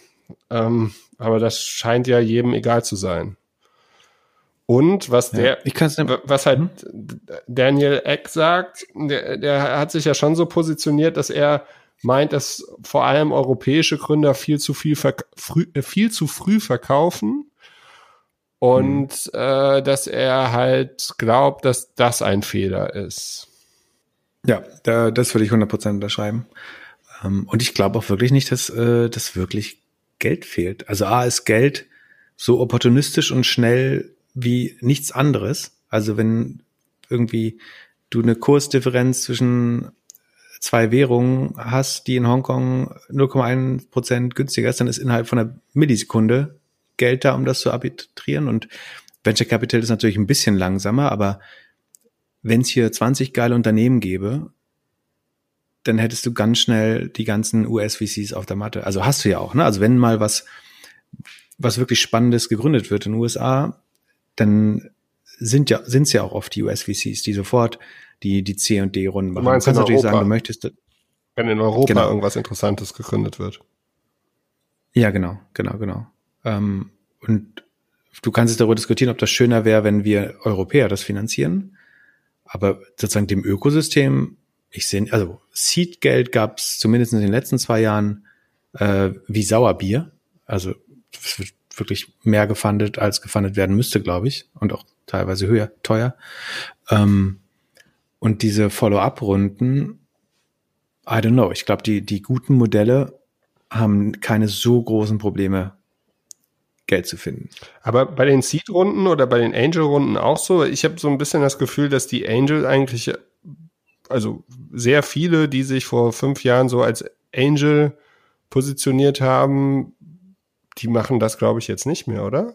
Ähm, aber das scheint ja jedem egal zu sein. Und was der, ja, was halt hm? Daniel Eck sagt, der, der hat sich ja schon so positioniert, dass er meint, dass vor allem europäische Gründer viel zu viel, früh, äh, viel zu früh verkaufen und hm. äh, dass er halt glaubt, dass das ein Fehler ist. Ja, da, das würde ich 100% unterschreiben. Ähm, und ich glaube auch wirklich nicht, dass, äh, dass wirklich Geld fehlt. Also A ist Geld so opportunistisch und schnell wie nichts anderes. Also wenn irgendwie du eine Kursdifferenz zwischen zwei Währungen hast, die in Hongkong 0,1 Prozent günstiger ist, dann ist innerhalb von einer Millisekunde Geld da, um das zu arbitrieren. Und Venture Capital ist natürlich ein bisschen langsamer, aber wenn es hier 20 geile Unternehmen gäbe, dann hättest du ganz schnell die ganzen US-VCs auf der Matte. Also hast du ja auch, ne? Also wenn mal was, was wirklich Spannendes gegründet wird in den USA, dann sind ja, sind's ja auch oft die US-VCs, die sofort die, die C und D-Runden machen. Du, meinst du kannst natürlich sagen, du möchtest. Wenn in Europa genau. irgendwas Interessantes gegründet wird. Ja, genau, genau, genau. Ähm, und du kannst es darüber diskutieren, ob das schöner wäre, wenn wir Europäer das finanzieren. Aber sozusagen dem Ökosystem, ich sehe, also Seed-Geld gab es zumindest in den letzten zwei Jahren äh, wie Sauerbier. Also wirklich mehr gefundet, als gefundet werden müsste, glaube ich. Und auch teilweise höher, teuer. Ähm, und diese Follow-up-Runden, I don't know. Ich glaube, die, die guten Modelle haben keine so großen Probleme, Geld zu finden. Aber bei den Seed-Runden oder bei den Angel-Runden auch so? Ich habe so ein bisschen das Gefühl, dass die Angel eigentlich, also sehr viele, die sich vor fünf Jahren so als Angel positioniert haben, die machen das, glaube ich, jetzt nicht mehr, oder?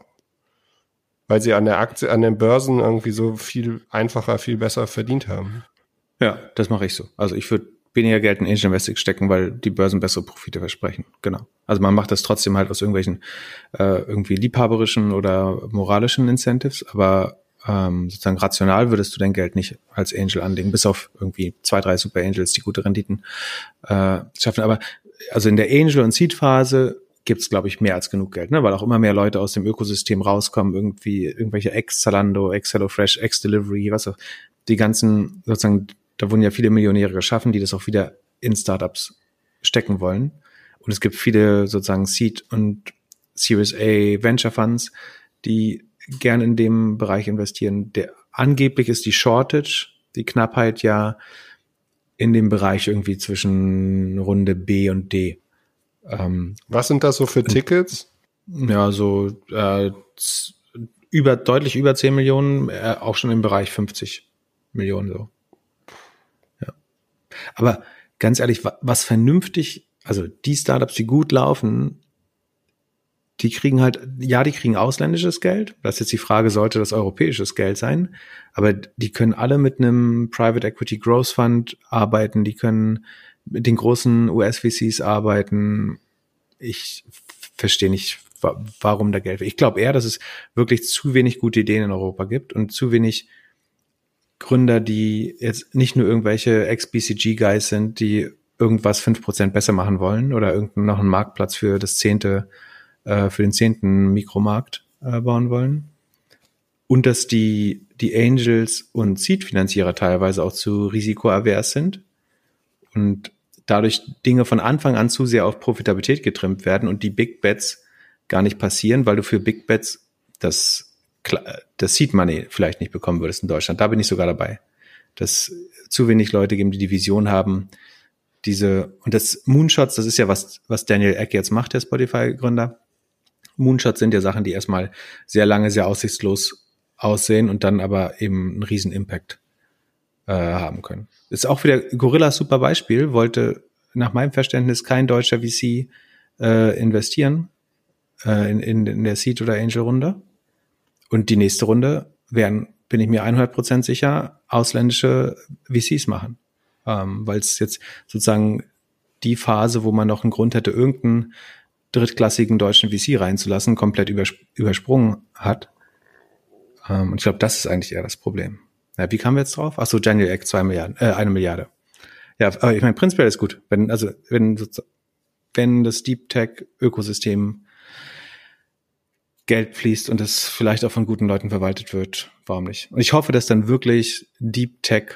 weil sie an der Aktie, an den Börsen irgendwie so viel einfacher, viel besser verdient haben. Ja, das mache ich so. Also ich würde weniger Geld in Angel Investing stecken, weil die Börsen bessere Profite versprechen. Genau. Also man macht das trotzdem halt aus irgendwelchen äh, irgendwie liebhaberischen oder moralischen Incentives, aber ähm, sozusagen rational würdest du dein Geld nicht als Angel anlegen, bis auf irgendwie zwei, drei Super Angels, die gute Renditen äh, schaffen. Aber also in der Angel- und Seed-Phase gibt's glaube ich, mehr als genug Geld, ne? weil auch immer mehr Leute aus dem Ökosystem rauskommen, irgendwie irgendwelche Ex-Zalando, Ex-HelloFresh, Ex-Delivery, was auch, die ganzen, sozusagen, da wurden ja viele Millionäre geschaffen, die das auch wieder in Startups stecken wollen. Und es gibt viele sozusagen Seed und Series A Venture Funds, die gern in dem Bereich investieren. Der angeblich ist die Shortage, die Knappheit ja in dem Bereich irgendwie zwischen Runde B und D. Ähm, Was sind das so für Tickets? Ja, so äh, über deutlich über 10 Millionen, äh, auch schon im Bereich 50 Millionen so. Ja. Aber ganz ehrlich, was vernünftig, also die Startups, die gut laufen, die kriegen halt, ja, die kriegen ausländisches Geld. Das ist jetzt die Frage, sollte das europäisches Geld sein? Aber die können alle mit einem Private Equity Growth Fund arbeiten, die können mit den großen US-VCs arbeiten. Ich verstehe nicht, warum da Geld. Ich glaube eher, dass es wirklich zu wenig gute Ideen in Europa gibt und zu wenig Gründer, die jetzt nicht nur irgendwelche Ex-BCG-Guys sind, die irgendwas fünf Prozent besser machen wollen oder irgendeinen noch einen Marktplatz für das zehnte äh, für den zehnten Mikromarkt äh, bauen wollen. Und dass die, die Angels und Seed-Finanzierer teilweise auch zu risikoavers sind und dadurch Dinge von Anfang an zu sehr auf Profitabilität getrimmt werden und die Big Bets gar nicht passieren, weil du für Big Bets das, das Seed Money vielleicht nicht bekommen würdest in Deutschland. Da bin ich sogar dabei. Dass zu wenig Leute geben, die die Vision haben, diese, und das Moonshots, das ist ja was, was Daniel Eck jetzt macht, der Spotify-Gründer. Moonshots sind ja Sachen, die erstmal sehr lange, sehr aussichtslos aussehen und dann aber eben einen riesen Impact äh, haben können. Ist auch wieder Gorilla super Beispiel, wollte nach meinem Verständnis kein deutscher VC äh, investieren äh, in, in, in der Seed- oder Angel-Runde. Und die nächste Runde werden, bin ich mir 100% sicher, ausländische VCs machen. Ähm, Weil es jetzt sozusagen die Phase, wo man noch einen Grund hätte, irgendeinen drittklassigen deutschen VC reinzulassen, komplett übersp übersprungen hat. Ähm, und ich glaube, das ist eigentlich eher das Problem. Ja, wie kamen wir jetzt drauf? Ach so, Daniel Eck, zwei Milliarden, äh, eine Milliarde. Ja, aber ich meine, prinzipiell ist gut. Wenn, also, wenn, wenn das Deep Tech Ökosystem Geld fließt und es vielleicht auch von guten Leuten verwaltet wird, warum nicht? Und ich hoffe, dass dann wirklich Deep Tech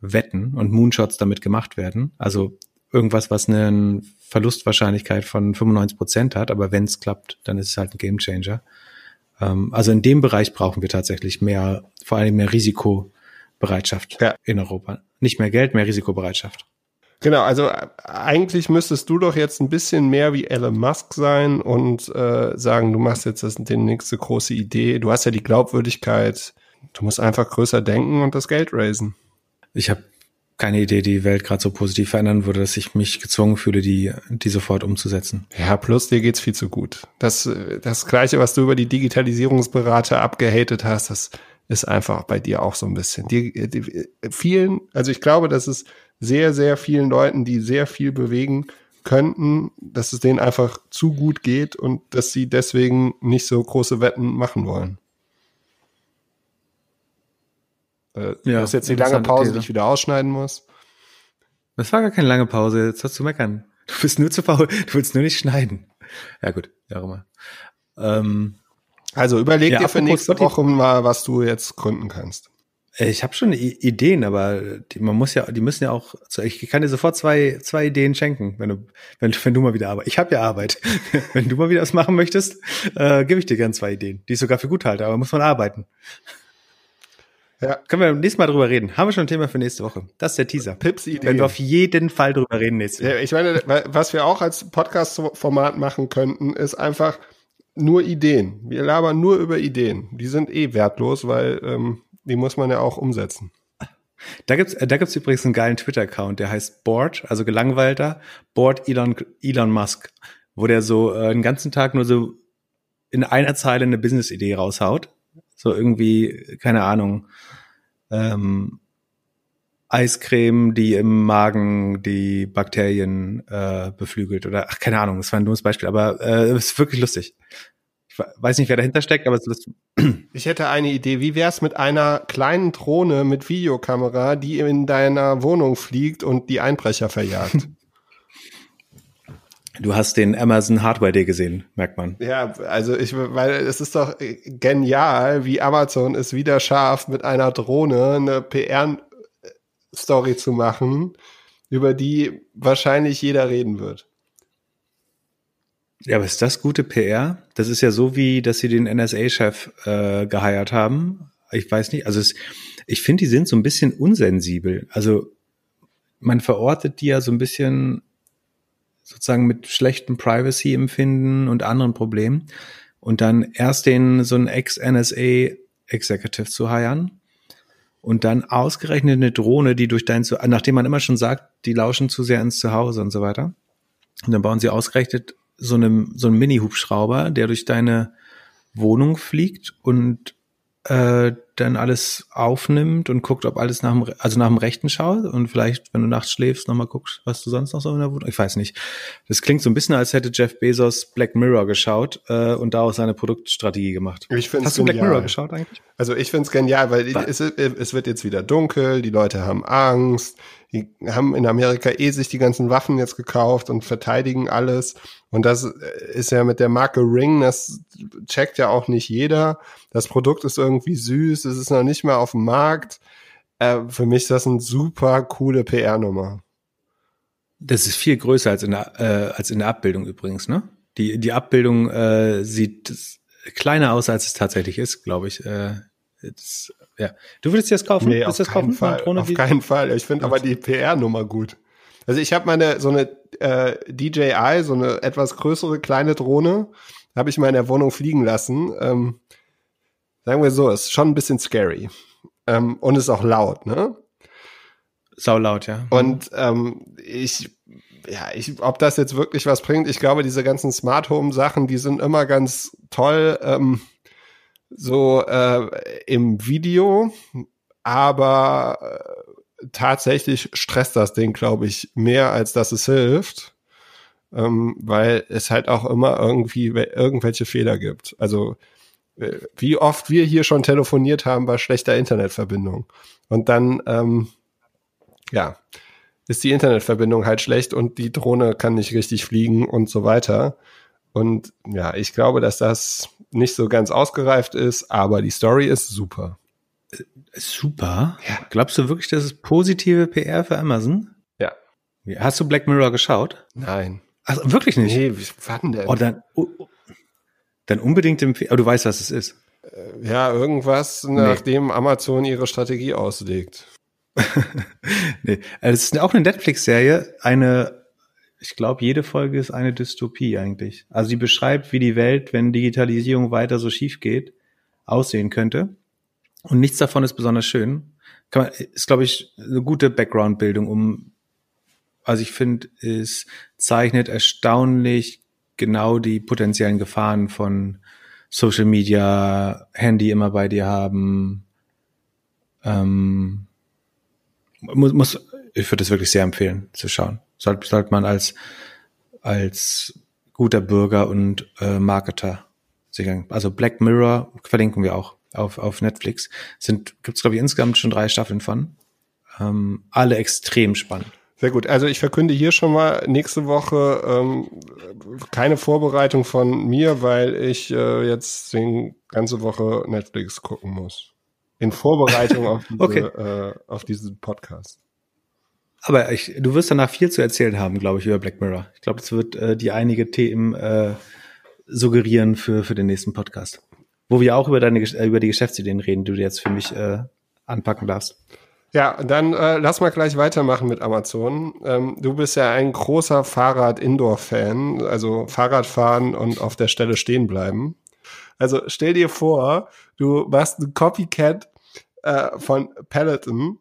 Wetten und Moonshots damit gemacht werden. Also irgendwas, was eine Verlustwahrscheinlichkeit von 95 Prozent hat, aber wenn es klappt, dann ist es halt ein Gamechanger. Ähm, also in dem Bereich brauchen wir tatsächlich mehr, vor allem mehr Risikobereitschaft ja. in Europa. Nicht mehr Geld, mehr Risikobereitschaft. Genau, also äh, eigentlich müsstest du doch jetzt ein bisschen mehr wie Elon Musk sein und äh, sagen, du machst jetzt das, die nächste große Idee. Du hast ja die Glaubwürdigkeit. Du musst einfach größer denken und das Geld raisen. Ich habe keine Idee, die Welt gerade so positiv verändern würde, dass ich mich gezwungen fühle, die, die sofort umzusetzen. Ja, plus dir geht's viel zu gut. Das, das Gleiche, was du über die Digitalisierungsberater abgehatet hast, das ist einfach bei dir auch so ein bisschen. Die, die vielen, also ich glaube, dass es sehr, sehr vielen Leuten, die sehr viel bewegen könnten, dass es denen einfach zu gut geht und dass sie deswegen nicht so große Wetten machen wollen. Äh, ja, das ist jetzt die lange Pause, die ich wieder ausschneiden muss. Das war gar keine lange Pause, jetzt hast du meckern. Du bist nur zu faul, *laughs* du willst nur nicht schneiden. Ja gut, ja immer. Ähm, also überleg ja, dir für nächste Woche mal, was du jetzt gründen kannst. Ich habe schon Ideen, aber die, man muss ja, die müssen ja auch. Ich kann dir sofort zwei zwei Ideen schenken, wenn du wenn, wenn du mal wieder Arbeit. Ich habe ja Arbeit. *laughs* wenn du mal wieder was machen möchtest, äh, gebe ich dir gern zwei Ideen, die ich sogar für gut halte, aber muss man arbeiten. Ja. Können wir nächstes Mal drüber reden. Haben wir schon ein Thema für nächste Woche. Das ist der Teaser. Pips Idee. Wenn wir auf jeden Fall drüber reden nächste Woche. Ja, ich meine, was wir auch als Podcast-Format machen könnten, ist einfach nur Ideen. Wir labern nur über Ideen. Die sind eh wertlos, weil ähm, die muss man ja auch umsetzen. Da gibt's, da gibt's übrigens einen geilen Twitter-Account, der heißt Board, also gelangweilter, Board Elon, Elon Musk, wo der so äh, den ganzen Tag nur so in einer Zeile eine Business-Idee raushaut so irgendwie, keine Ahnung, ähm, Eiscreme, die im Magen die Bakterien äh, beflügelt oder ach, keine Ahnung, das war ein dummes Beispiel, aber äh, es ist wirklich lustig. Ich weiß nicht, wer dahinter steckt, aber es ist lustig. Ich hätte eine Idee. Wie wär's mit einer kleinen Drohne mit Videokamera, die in deiner Wohnung fliegt und die Einbrecher verjagt? *laughs* Du hast den Amazon Hardware Day gesehen, merkt man. Ja, also ich, weil es ist doch genial, wie Amazon es wieder schafft, mit einer Drohne eine PR-Story zu machen, über die wahrscheinlich jeder reden wird. Ja, aber ist das gute PR? Das ist ja so wie, dass sie den NSA-Chef äh, geheiert haben. Ich weiß nicht, also es, ich finde, die sind so ein bisschen unsensibel. Also man verortet die ja so ein bisschen sozusagen mit schlechtem Privacy-Empfinden und anderen Problemen und dann erst den so einen Ex-NSA-Executive zu heiern und dann ausgerechnet eine Drohne, die durch dein, nachdem man immer schon sagt, die lauschen zu sehr ins Zuhause und so weiter. Und dann bauen sie ausgerechnet so einem so einen Mini-Hubschrauber, der durch deine Wohnung fliegt und äh, dann alles aufnimmt und guckt, ob alles nach dem, also nach dem Rechten schaut und vielleicht, wenn du nachts schläfst, nochmal guckst, was du sonst noch so in der Wohnung. Ich weiß nicht. Das klingt so ein bisschen, als hätte Jeff Bezos Black Mirror geschaut äh, und daraus seine Produktstrategie gemacht. Ich find's Hast du Black Mirror geschaut eigentlich? Also ich find's genial, weil es, es wird jetzt wieder dunkel, die Leute haben Angst, die haben in Amerika eh sich die ganzen Waffen jetzt gekauft und verteidigen alles. Und das ist ja mit der Marke Ring, das checkt ja auch nicht jeder. Das Produkt ist irgendwie süß, es ist noch nicht mehr auf dem Markt. Äh, für mich ist das eine super coole PR-Nummer. Das ist viel größer als in der, äh, als in der Abbildung übrigens, ne? Die, die Abbildung äh, sieht kleiner aus, als es tatsächlich ist, glaube ich. Äh, das, ja. Du würdest dir das kaufen? Nee, auf, das keinen Fall, auf keinen Fall. Ich finde aber die PR-Nummer gut. Also ich habe meine so eine äh, DJI, so eine etwas größere kleine Drohne, habe ich mal in der Wohnung fliegen lassen. Ähm, sagen wir so, ist schon ein bisschen scary ähm, und ist auch laut, ne? Sau laut, ja. Und ähm, ich ja, ich, ob das jetzt wirklich was bringt, ich glaube, diese ganzen Smart Home Sachen, die sind immer ganz toll. Ähm, so äh, im Video, aber äh, tatsächlich stresst das Ding, glaube ich, mehr als dass es hilft, ähm, weil es halt auch immer irgendwie irgendwelche Fehler gibt. Also äh, wie oft wir hier schon telefoniert haben bei schlechter Internetverbindung und dann ähm, ja ist die Internetverbindung halt schlecht und die Drohne kann nicht richtig fliegen und so weiter. Und ja, ich glaube, dass das nicht so ganz ausgereift ist, aber die Story ist super. Super? Ja. Glaubst du wirklich, das ist positive PR für Amazon? Ja. Hast du Black Mirror geschaut? Nein. Also wirklich nicht? Nee, wann denn? Oh, dann, oh, oh, dann unbedingt empfehlen. Aber du weißt, was es ist. Äh, ja, irgendwas, nee. nachdem Amazon ihre Strategie auslegt. *laughs* nee, also es ist auch eine Netflix-Serie, eine ich glaube, jede Folge ist eine Dystopie eigentlich. Also die beschreibt, wie die Welt, wenn Digitalisierung weiter so schief geht, aussehen könnte. Und nichts davon ist besonders schön. Man, ist, glaube ich, eine gute Background-Bildung, um, also ich finde, es zeichnet erstaunlich genau die potenziellen Gefahren von Social Media, Handy immer bei dir haben. Ähm, muss, muss, ich würde es wirklich sehr empfehlen zu schauen sollte, sollte man als, als guter Bürger und äh, Marketer sehen. Also Black Mirror verlinken wir auch auf, auf Netflix. Sind, gibt's glaube ich insgesamt schon drei Staffeln von. Ähm, alle extrem spannend. Sehr gut. Also ich verkünde hier schon mal nächste Woche ähm, keine Vorbereitung von mir, weil ich äh, jetzt die ganze Woche Netflix gucken muss. In Vorbereitung auf, *laughs* diese, okay. äh, auf diesen Podcast. Aber ich, du wirst danach viel zu erzählen haben, glaube ich, über Black Mirror. Ich glaube, es wird äh, die einige Themen äh, suggerieren für, für den nächsten Podcast. Wo wir auch über deine äh, über die Geschäftsideen reden, die du jetzt für mich äh, anpacken darfst. Ja, dann äh, lass mal gleich weitermachen mit Amazon. Ähm, du bist ja ein großer Fahrrad-Indoor-Fan, also Fahrradfahren und auf der Stelle stehen bleiben. Also stell dir vor, du machst ein Copycat äh, von Peloton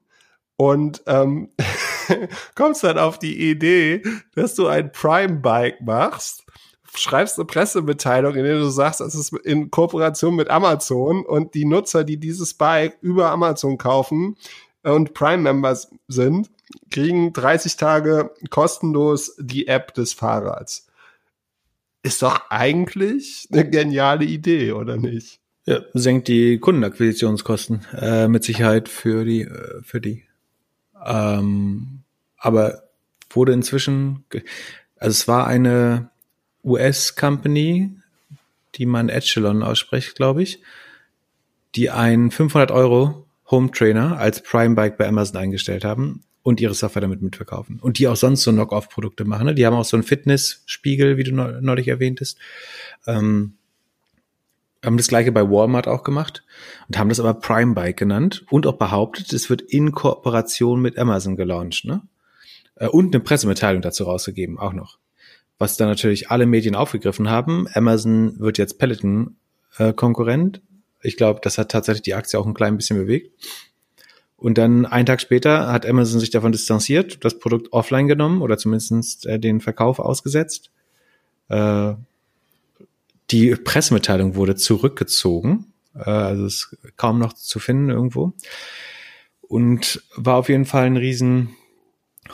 und ähm, *laughs* *laughs* kommst dann auf die Idee, dass du ein Prime-Bike machst, schreibst eine Pressemitteilung, in der du sagst, es ist in Kooperation mit Amazon und die Nutzer, die dieses Bike über Amazon kaufen, und Prime-Members sind, kriegen 30 Tage kostenlos die App des Fahrrads. Ist doch eigentlich eine geniale Idee, oder nicht? Ja, senkt die Kundenakquisitionskosten äh, mit Sicherheit für die äh, für die. Ähm, aber wurde inzwischen, also es war eine US-Company, die man Echelon ausspricht, glaube ich, die einen 500 Euro Home Trainer als Prime Bike bei Amazon eingestellt haben und ihre Software damit mitverkaufen. Und die auch sonst so Knock-off-Produkte machen. Ne? Die haben auch so einen Fitnessspiegel, wie du neulich erwähntest. Ähm, haben das gleiche bei Walmart auch gemacht und haben das aber Prime Bike genannt und auch behauptet, es wird in Kooperation mit Amazon gelauncht, ne? Äh, und eine Pressemitteilung dazu rausgegeben, auch noch. Was dann natürlich alle Medien aufgegriffen haben. Amazon wird jetzt Peloton äh, Konkurrent. Ich glaube, das hat tatsächlich die Aktie auch ein klein bisschen bewegt. Und dann einen Tag später hat Amazon sich davon distanziert, das Produkt offline genommen oder zumindest äh, den Verkauf ausgesetzt. Äh, die Pressemitteilung wurde zurückgezogen, äh, also ist kaum noch zu finden irgendwo. Und war auf jeden Fall ein riesen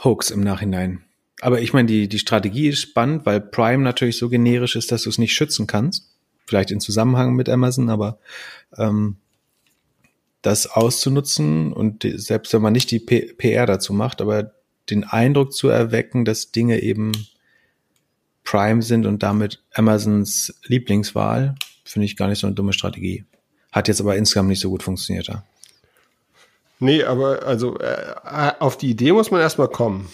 Hoax im Nachhinein. Aber ich meine, die, die Strategie ist spannend, weil Prime natürlich so generisch ist, dass du es nicht schützen kannst. Vielleicht in Zusammenhang mit Amazon, aber ähm, das auszunutzen und die, selbst wenn man nicht die P PR dazu macht, aber den Eindruck zu erwecken, dass Dinge eben Prime sind und damit Amazons Lieblingswahl, finde ich gar nicht so eine dumme Strategie. Hat jetzt aber insgesamt nicht so gut funktioniert. Ja. Nee, aber also äh, auf die Idee muss man erstmal kommen.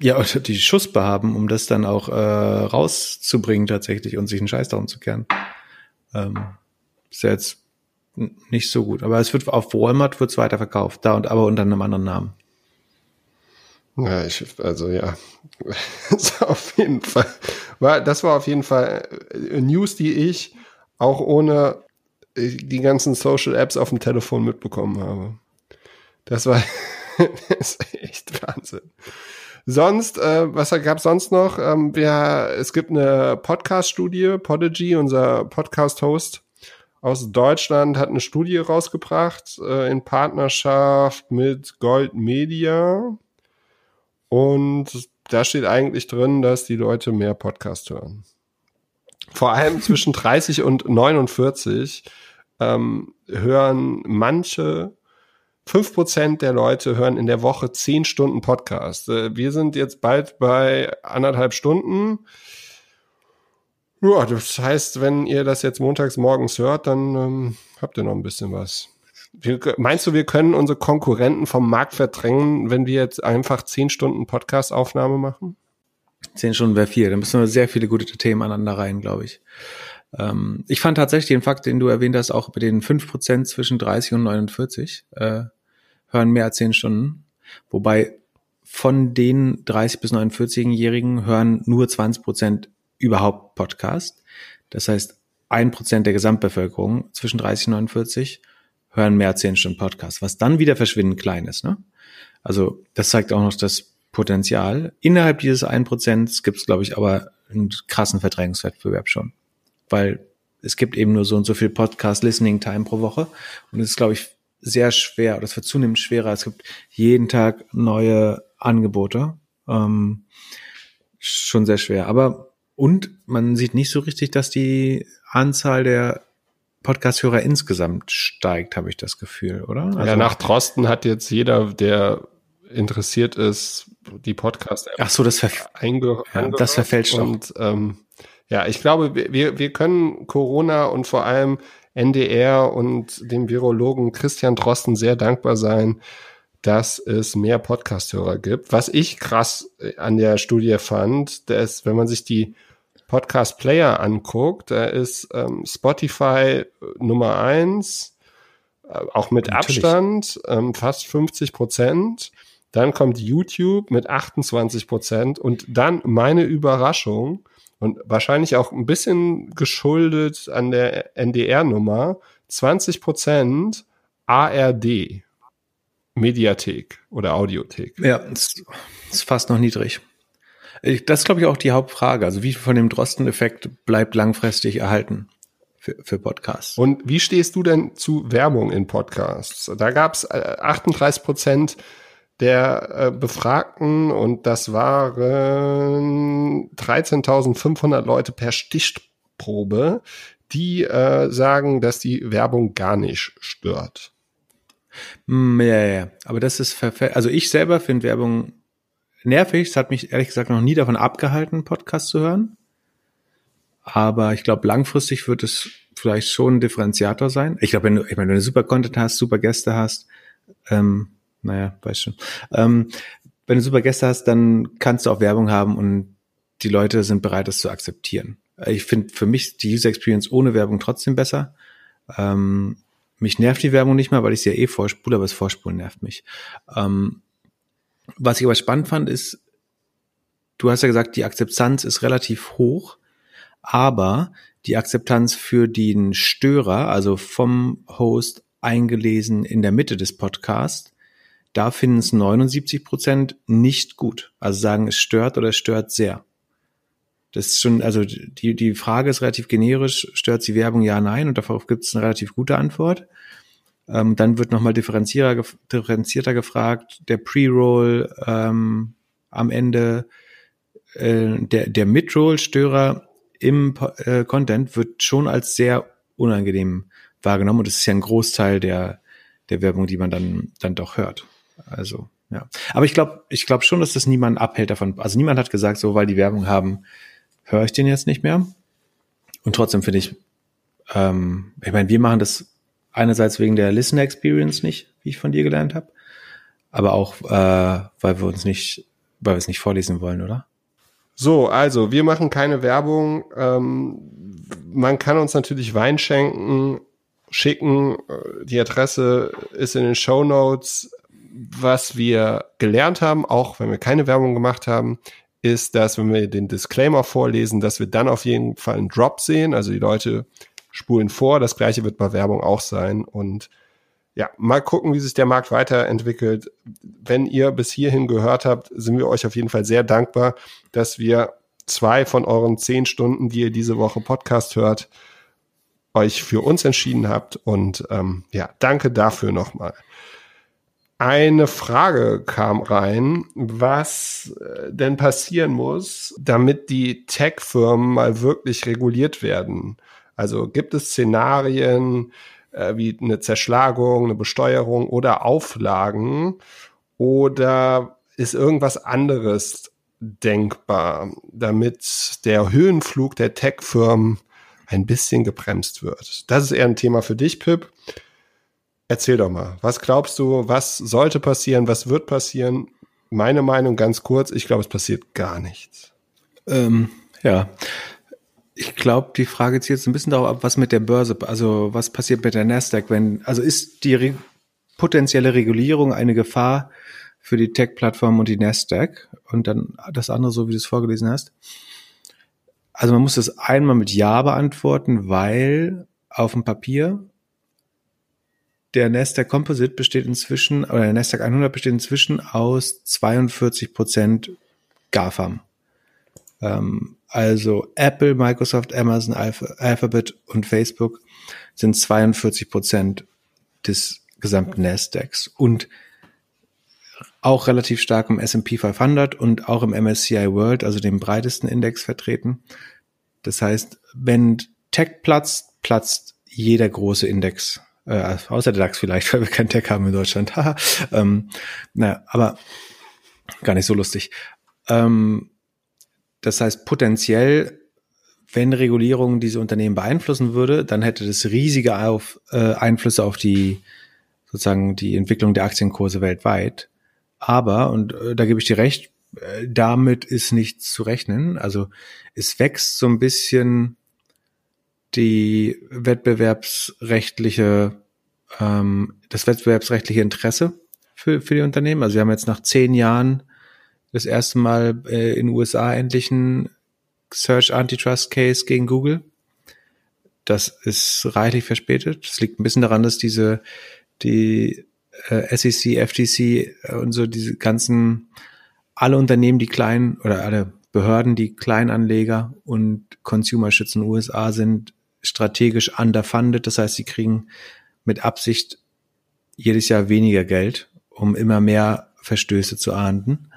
Ja, und die Schussbe haben, um das dann auch äh, rauszubringen tatsächlich und sich einen Scheiß darum zu kehren. Ähm, ist ja jetzt nicht so gut. Aber es wird auf Walmart wird's weiterverkauft, da und aber unter einem anderen Namen. Ja, ich, also ja, *laughs* das war auf jeden Fall, war, das war auf jeden Fall äh, News, die ich auch ohne äh, die ganzen Social Apps auf dem Telefon mitbekommen habe. Das war *laughs* das ist echt Wahnsinn. Sonst, äh, was gab sonst noch? Ähm, wir, es gibt eine Podcast-Studie, Podigy, unser Podcast-Host aus Deutschland, hat eine Studie rausgebracht äh, in Partnerschaft mit Gold Media und da steht eigentlich drin, dass die Leute mehr Podcast hören. Vor allem *laughs* zwischen 30 und 49 ähm, hören manche, fünf Prozent der Leute hören in der Woche zehn Stunden Podcast. Äh, wir sind jetzt bald bei anderthalb Stunden. Ja, das heißt, wenn ihr das jetzt montags morgens hört, dann ähm, habt ihr noch ein bisschen was. Wir, meinst du, wir können unsere Konkurrenten vom Markt verdrängen, wenn wir jetzt einfach zehn Stunden Podcast-Aufnahme machen? Zehn Stunden wäre viel. Da müssen wir sehr viele gute Themen aneinander rein, glaube ich. Ähm, ich fand tatsächlich den Fakt, den du erwähnt hast, auch bei den fünf Prozent zwischen 30 und 49 äh, hören mehr als zehn Stunden. Wobei von den 30 bis 49-Jährigen hören nur 20 Prozent überhaupt Podcast. Das heißt, ein Prozent der Gesamtbevölkerung zwischen 30 und 49 hören mehr als zehn Stunden Podcast, was dann wieder verschwindend klein ist. Ne? Also das zeigt auch noch das Potenzial. Innerhalb dieses einen Prozent gibt es, glaube ich, aber einen krassen Verdrängungswettbewerb schon. Weil es gibt eben nur so und so viel Podcast-Listening-Time pro Woche. Und es ist, glaube ich, sehr schwer, oder es wird zunehmend schwerer. Es gibt jeden Tag neue Angebote. Ähm, schon sehr schwer. Aber und man sieht nicht so richtig, dass die Anzahl der Podcast-Hörer insgesamt steigt, habe ich das Gefühl, oder? Also ja, nach Drosten hat jetzt jeder, der interessiert ist, die podcast Ach so, das, verf ja, das verfälscht und ähm, ja, ich glaube, wir, wir können Corona und vor allem NDR und dem Virologen Christian Drosten sehr dankbar sein, dass es mehr Podcast-Hörer gibt. Was ich krass an der Studie fand, dass, wenn man sich die Podcast-Player anguckt, da ist ähm, Spotify Nummer eins, äh, auch mit Natürlich. Abstand, ähm, fast 50 Prozent. Dann kommt YouTube mit 28 Prozent und dann meine Überraschung und wahrscheinlich auch ein bisschen geschuldet an der NDR-Nummer, 20 Prozent ARD. Mediathek oder Audiothek. Ja, das ist fast noch niedrig. Das ist, glaube ich, auch die Hauptfrage. Also wie viel von dem Drosten-Effekt bleibt langfristig erhalten? für, für Podcasts. Und wie stehst du denn zu Werbung in Podcasts? Da gab es 38 Prozent der äh, Befragten und das waren 13.500 Leute per Stichprobe, die äh, sagen, dass die Werbung gar nicht stört. Mm, ja, ja, aber das ist also ich selber finde Werbung nervig. Es hat mich ehrlich gesagt noch nie davon abgehalten, Podcast zu hören. Aber ich glaube, langfristig wird es vielleicht schon ein Differenziator sein. Ich glaube, wenn du, ich meine, wenn du super Content hast, super Gäste hast, ähm, naja, weiß schon. Ähm, wenn du super Gäste hast, dann kannst du auch Werbung haben und die Leute sind bereit, das zu akzeptieren. Ich finde für mich die User Experience ohne Werbung trotzdem besser. Ähm, mich nervt die Werbung nicht mehr, weil ich sie ja eh vorspule, aber das Vorspulen nervt mich. Ähm, was ich aber spannend fand, ist, du hast ja gesagt, die Akzeptanz ist relativ hoch, aber die Akzeptanz für den Störer, also vom Host eingelesen in der Mitte des Podcasts, da finden es 79 Prozent nicht gut. Also sagen, es stört oder es stört sehr. Das ist schon, also die, die Frage ist relativ generisch, stört sie Werbung ja, nein, und darauf gibt es eine relativ gute Antwort. Ähm, dann wird nochmal differenzierter, differenzierter gefragt, der Pre-Roll ähm, am Ende, äh, der, der Mid-Roll-Störer im äh, Content wird schon als sehr unangenehm wahrgenommen und das ist ja ein Großteil der, der Werbung, die man dann, dann doch hört. Also, ja. Aber ich glaube, ich glaube schon, dass das niemand abhält davon. Also niemand hat gesagt, so, weil die Werbung haben, höre ich den jetzt nicht mehr. Und trotzdem finde ich, ähm, ich meine, wir machen das einerseits wegen der Listener Experience nicht, wie ich von dir gelernt habe, aber auch, äh, weil wir uns nicht, weil wir es nicht vorlesen wollen, oder? So, also wir machen keine Werbung. Ähm, man kann uns natürlich Wein schenken, schicken. Die Adresse ist in den Show Notes. Was wir gelernt haben, auch wenn wir keine Werbung gemacht haben, ist, dass wenn wir den Disclaimer vorlesen, dass wir dann auf jeden Fall einen Drop sehen. Also die Leute spulen vor. Das gleiche wird bei Werbung auch sein. Und ja, mal gucken, wie sich der Markt weiterentwickelt. Wenn ihr bis hierhin gehört habt, sind wir euch auf jeden Fall sehr dankbar, dass wir zwei von euren zehn Stunden, die ihr diese Woche Podcast hört, euch für uns entschieden habt. Und ähm, ja, danke dafür nochmal. Eine Frage kam rein, was äh, denn passieren muss, damit die Tech-Firmen mal wirklich reguliert werden. Also gibt es Szenarien äh, wie eine Zerschlagung, eine Besteuerung oder Auflagen oder ist irgendwas anderes denkbar, damit der Höhenflug der Tech-Firmen ein bisschen gebremst wird? Das ist eher ein Thema für dich, Pip. Erzähl doch mal, was glaubst du, was sollte passieren, was wird passieren? Meine Meinung ganz kurz, ich glaube, es passiert gar nichts. Ähm, ja, ich glaube, die Frage zieht jetzt ein bisschen darauf ab, was mit der Börse, also was passiert mit der Nasdaq, wenn, also ist die re potenzielle Regulierung eine Gefahr für die Tech-Plattform und die Nasdaq? Und dann das andere, so wie du es vorgelesen hast. Also man muss das einmal mit Ja beantworten, weil auf dem Papier der Nasdaq Composite besteht inzwischen, oder der Nasdaq 100 besteht inzwischen aus 42 Prozent GAFAM. Ähm, also Apple, Microsoft, Amazon, Alphabet und Facebook sind 42 Prozent des gesamten Nasdaqs und auch relativ stark im S&P 500 und auch im MSCI World, also dem breitesten Index vertreten. Das heißt, wenn Tech platzt, platzt jeder große Index äh, außer der DAX vielleicht, *laughs* weil wir kein Tech haben in Deutschland. *laughs* ähm, naja, aber gar nicht so lustig. Ähm, das heißt, potenziell, wenn Regulierung diese Unternehmen beeinflussen würde, dann hätte das riesige auf, äh, Einflüsse auf die sozusagen die Entwicklung der Aktienkurse weltweit. Aber, und äh, da gebe ich dir recht, äh, damit ist nichts zu rechnen. Also es wächst so ein bisschen die wettbewerbsrechtliche, ähm, das wettbewerbsrechtliche Interesse für, für die Unternehmen. Also wir haben jetzt nach zehn Jahren das erste Mal äh, in USA endlich ein Search Antitrust Case gegen Google. Das ist reichlich verspätet. Das liegt ein bisschen daran, dass diese die äh, SEC, FTC und so diese ganzen alle Unternehmen, die kleinen oder alle Behörden, die Kleinanleger und Consumer schützen USA sind, strategisch underfunded. Das heißt, sie kriegen mit Absicht jedes Jahr weniger Geld, um immer mehr Verstöße zu ahnden.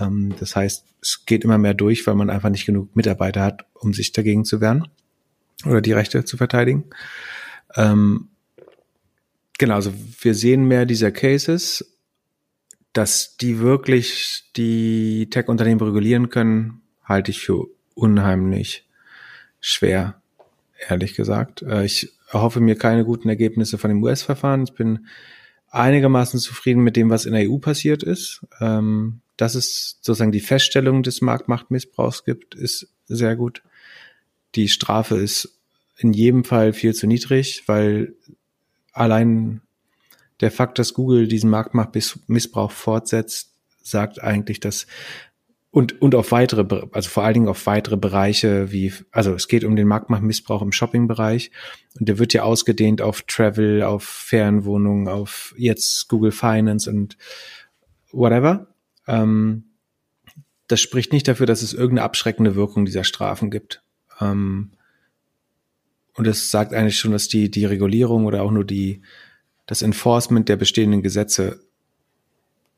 Ähm, das heißt, es geht immer mehr durch, weil man einfach nicht genug Mitarbeiter hat, um sich dagegen zu wehren oder die Rechte zu verteidigen. Ähm, genau, also wir sehen mehr dieser Cases, dass die wirklich die Tech-Unternehmen regulieren können, halte ich für unheimlich schwer, ehrlich gesagt. Äh, ich erhoffe mir keine guten Ergebnisse von dem US-Verfahren. Ich bin einigermaßen zufrieden mit dem, was in der EU passiert ist. Ähm, dass es sozusagen die Feststellung des Marktmachtmissbrauchs gibt, ist sehr gut. Die Strafe ist in jedem Fall viel zu niedrig, weil allein der Fakt, dass Google diesen Marktmachtmissbrauch fortsetzt, sagt eigentlich, dass und, und auf weitere, also vor allen Dingen auf weitere Bereiche wie, also es geht um den Marktmachtmissbrauch im Shopping-Bereich und der wird ja ausgedehnt auf Travel, auf Fernwohnungen, auf jetzt Google Finance und whatever. Ähm, das spricht nicht dafür, dass es irgendeine abschreckende Wirkung dieser Strafen gibt. Ähm, und es sagt eigentlich schon, dass die, die Regulierung oder auch nur die, das Enforcement der bestehenden Gesetze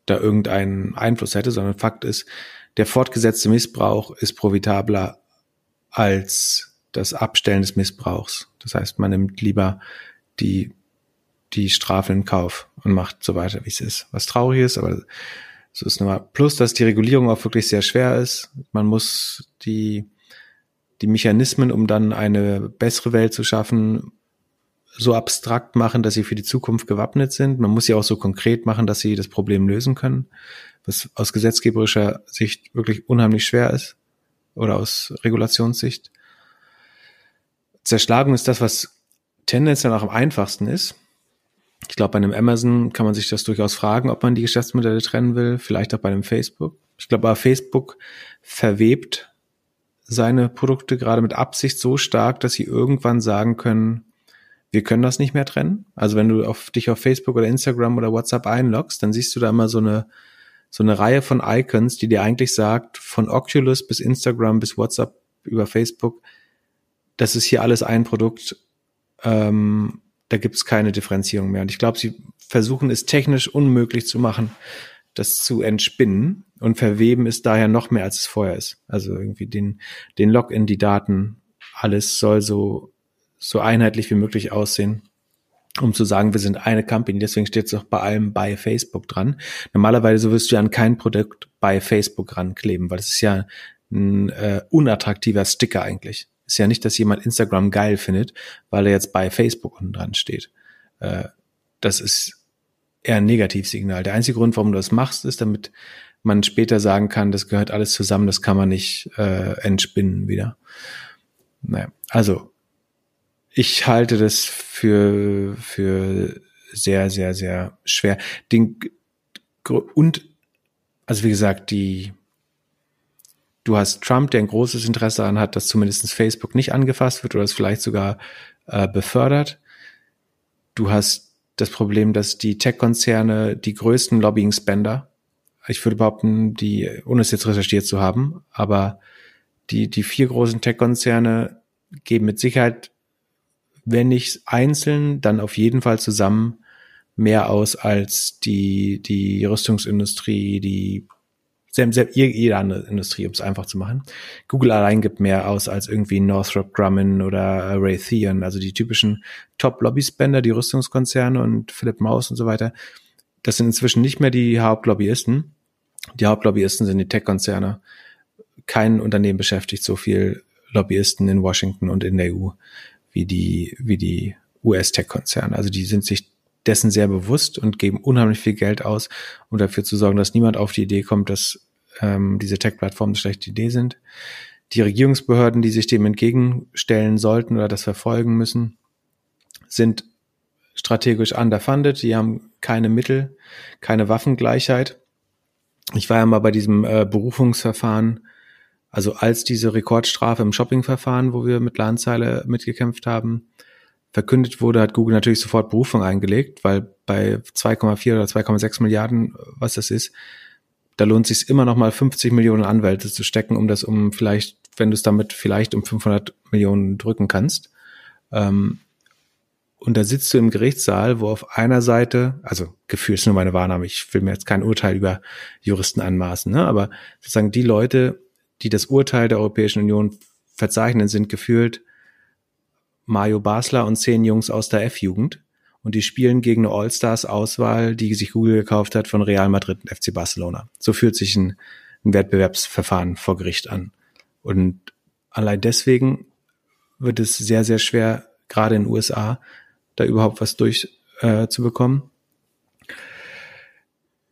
da irgendeinen Einfluss hätte, sondern Fakt ist, der fortgesetzte Missbrauch ist profitabler als das Abstellen des Missbrauchs. Das heißt, man nimmt lieber die, die Strafe in Kauf und macht so weiter, wie es ist. Was traurig ist, aber so ist nochmal. Plus, dass die Regulierung auch wirklich sehr schwer ist. Man muss die, die Mechanismen, um dann eine bessere Welt zu schaffen, so abstrakt machen, dass sie für die Zukunft gewappnet sind. Man muss sie auch so konkret machen, dass sie das Problem lösen können, was aus gesetzgeberischer Sicht wirklich unheimlich schwer ist oder aus Regulationssicht. Zerschlagung ist das, was tendenziell auch am einfachsten ist. Ich glaube, bei einem Amazon kann man sich das durchaus fragen, ob man die Geschäftsmodelle trennen will, vielleicht auch bei einem Facebook. Ich glaube, aber Facebook verwebt seine Produkte gerade mit Absicht so stark, dass sie irgendwann sagen können, wir können das nicht mehr trennen. Also wenn du auf dich auf Facebook oder Instagram oder WhatsApp einloggst, dann siehst du da immer so eine so eine Reihe von Icons, die dir eigentlich sagt, von Oculus bis Instagram bis WhatsApp über Facebook, das ist hier alles ein Produkt. Ähm, da gibt es keine Differenzierung mehr. Und ich glaube, sie versuchen es technisch unmöglich zu machen, das zu entspinnen und verweben ist daher noch mehr, als es vorher ist. Also irgendwie den, den Login, die Daten, alles soll so so einheitlich wie möglich aussehen, um zu sagen, wir sind eine Company. Deswegen steht es auch bei allem bei Facebook dran. Normalerweise wirst du ja an kein Produkt bei Facebook rankleben, weil es ist ja ein äh, unattraktiver Sticker eigentlich. Ist ja nicht, dass jemand Instagram geil findet, weil er jetzt bei Facebook unten dran steht. Äh, das ist eher ein Negativsignal. Der einzige Grund, warum du das machst, ist, damit man später sagen kann, das gehört alles zusammen, das kann man nicht äh, entspinnen wieder. Naja, also ich halte das für, für sehr, sehr, sehr schwer. Den, und, also wie gesagt, die, du hast Trump, der ein großes Interesse daran hat, dass zumindest Facebook nicht angefasst wird oder es vielleicht sogar äh, befördert. Du hast das Problem, dass die Tech-Konzerne die größten Lobbying-Spender, ich würde behaupten, die, ohne es jetzt recherchiert zu haben, aber die, die vier großen Tech-Konzerne geben mit Sicherheit wenn nicht einzeln, dann auf jeden Fall zusammen mehr aus als die, die Rüstungsindustrie, die jede andere Industrie, um es einfach zu machen. Google allein gibt mehr aus als irgendwie Northrop Grumman oder Raytheon, also die typischen Top-Lobby-Spender, die Rüstungskonzerne und Philip Morris und so weiter. Das sind inzwischen nicht mehr die Hauptlobbyisten. Die Hauptlobbyisten sind die Tech-Konzerne. Kein Unternehmen beschäftigt so viel Lobbyisten in Washington und in der EU wie die, wie die US-Tech-Konzerne. Also die sind sich dessen sehr bewusst und geben unheimlich viel Geld aus, um dafür zu sorgen, dass niemand auf die Idee kommt, dass ähm, diese Tech-Plattformen eine schlechte Idee sind. Die Regierungsbehörden, die sich dem entgegenstellen sollten oder das verfolgen müssen, sind strategisch underfunded. Die haben keine Mittel, keine Waffengleichheit. Ich war ja mal bei diesem äh, Berufungsverfahren also als diese Rekordstrafe im Shoppingverfahren, wo wir mit Ladenzeile mitgekämpft haben, verkündet wurde, hat Google natürlich sofort Berufung eingelegt, weil bei 2,4 oder 2,6 Milliarden, was das ist, da lohnt es sich immer noch mal 50 Millionen Anwälte zu stecken, um das um vielleicht, wenn du es damit vielleicht um 500 Millionen drücken kannst. Ähm, und da sitzt du im Gerichtssaal, wo auf einer Seite, also Gefühl ist nur meine Wahrnehmung, ich will mir jetzt kein Urteil über Juristen anmaßen, ne? aber sozusagen die Leute, die das Urteil der Europäischen Union verzeichnen, sind gefühlt Mario Basler und zehn Jungs aus der F-Jugend und die spielen gegen eine All-Stars-Auswahl, die sich Google gekauft hat von Real Madrid und FC Barcelona. So fühlt sich ein, ein Wettbewerbsverfahren vor Gericht an. Und allein deswegen wird es sehr, sehr schwer, gerade in den USA, da überhaupt was durchzubekommen. Äh, zu bekommen.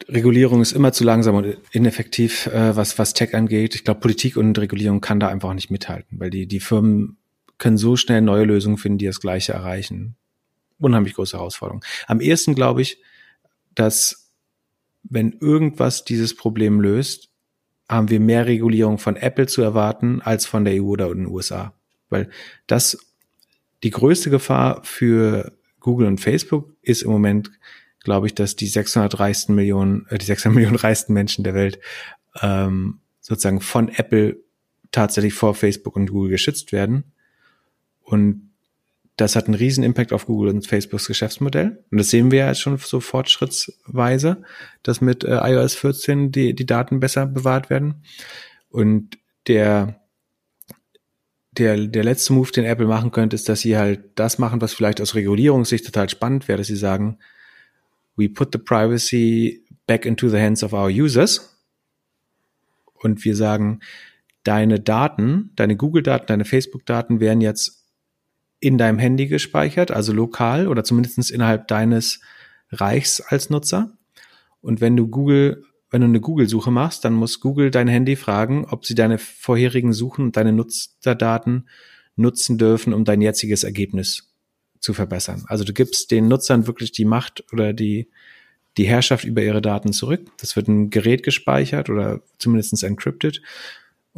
Regulierung ist immer zu langsam und ineffektiv, äh, was, was Tech angeht. Ich glaube, Politik und Regulierung kann da einfach nicht mithalten, weil die, die Firmen können so schnell neue Lösungen finden, die das Gleiche erreichen. Unheimlich große Herausforderung. Am ehesten glaube ich, dass wenn irgendwas dieses Problem löst, haben wir mehr Regulierung von Apple zu erwarten als von der EU oder den USA. Weil das die größte Gefahr für Google und Facebook ist im Moment, glaube ich, dass die 600 reichsten Millionen, äh, die 600 Millionen *laughs* reichsten Menschen der Welt ähm, sozusagen von Apple tatsächlich vor Facebook und Google geschützt werden. Und das hat einen riesen Impact auf Google und Facebooks Geschäftsmodell. Und das sehen wir ja jetzt schon so fortschrittsweise, dass mit äh, iOS 14 die, die Daten besser bewahrt werden. Und der der, der letzte Move, den Apple machen könnte, ist, dass sie halt das machen, was vielleicht aus Regulierungssicht total spannend wäre, dass sie sagen, we put the privacy back into the hands of our users. Und wir sagen, deine Daten, deine Google-Daten, deine Facebook-Daten werden jetzt in deinem Handy gespeichert, also lokal oder zumindest innerhalb deines Reichs als Nutzer. Und wenn du Google wenn du eine Google-Suche machst, dann muss Google dein Handy fragen, ob sie deine vorherigen Suchen und deine Nutzerdaten nutzen dürfen, um dein jetziges Ergebnis zu verbessern. Also du gibst den Nutzern wirklich die Macht oder die, die Herrschaft über ihre Daten zurück. Das wird ein Gerät gespeichert oder zumindest encrypted.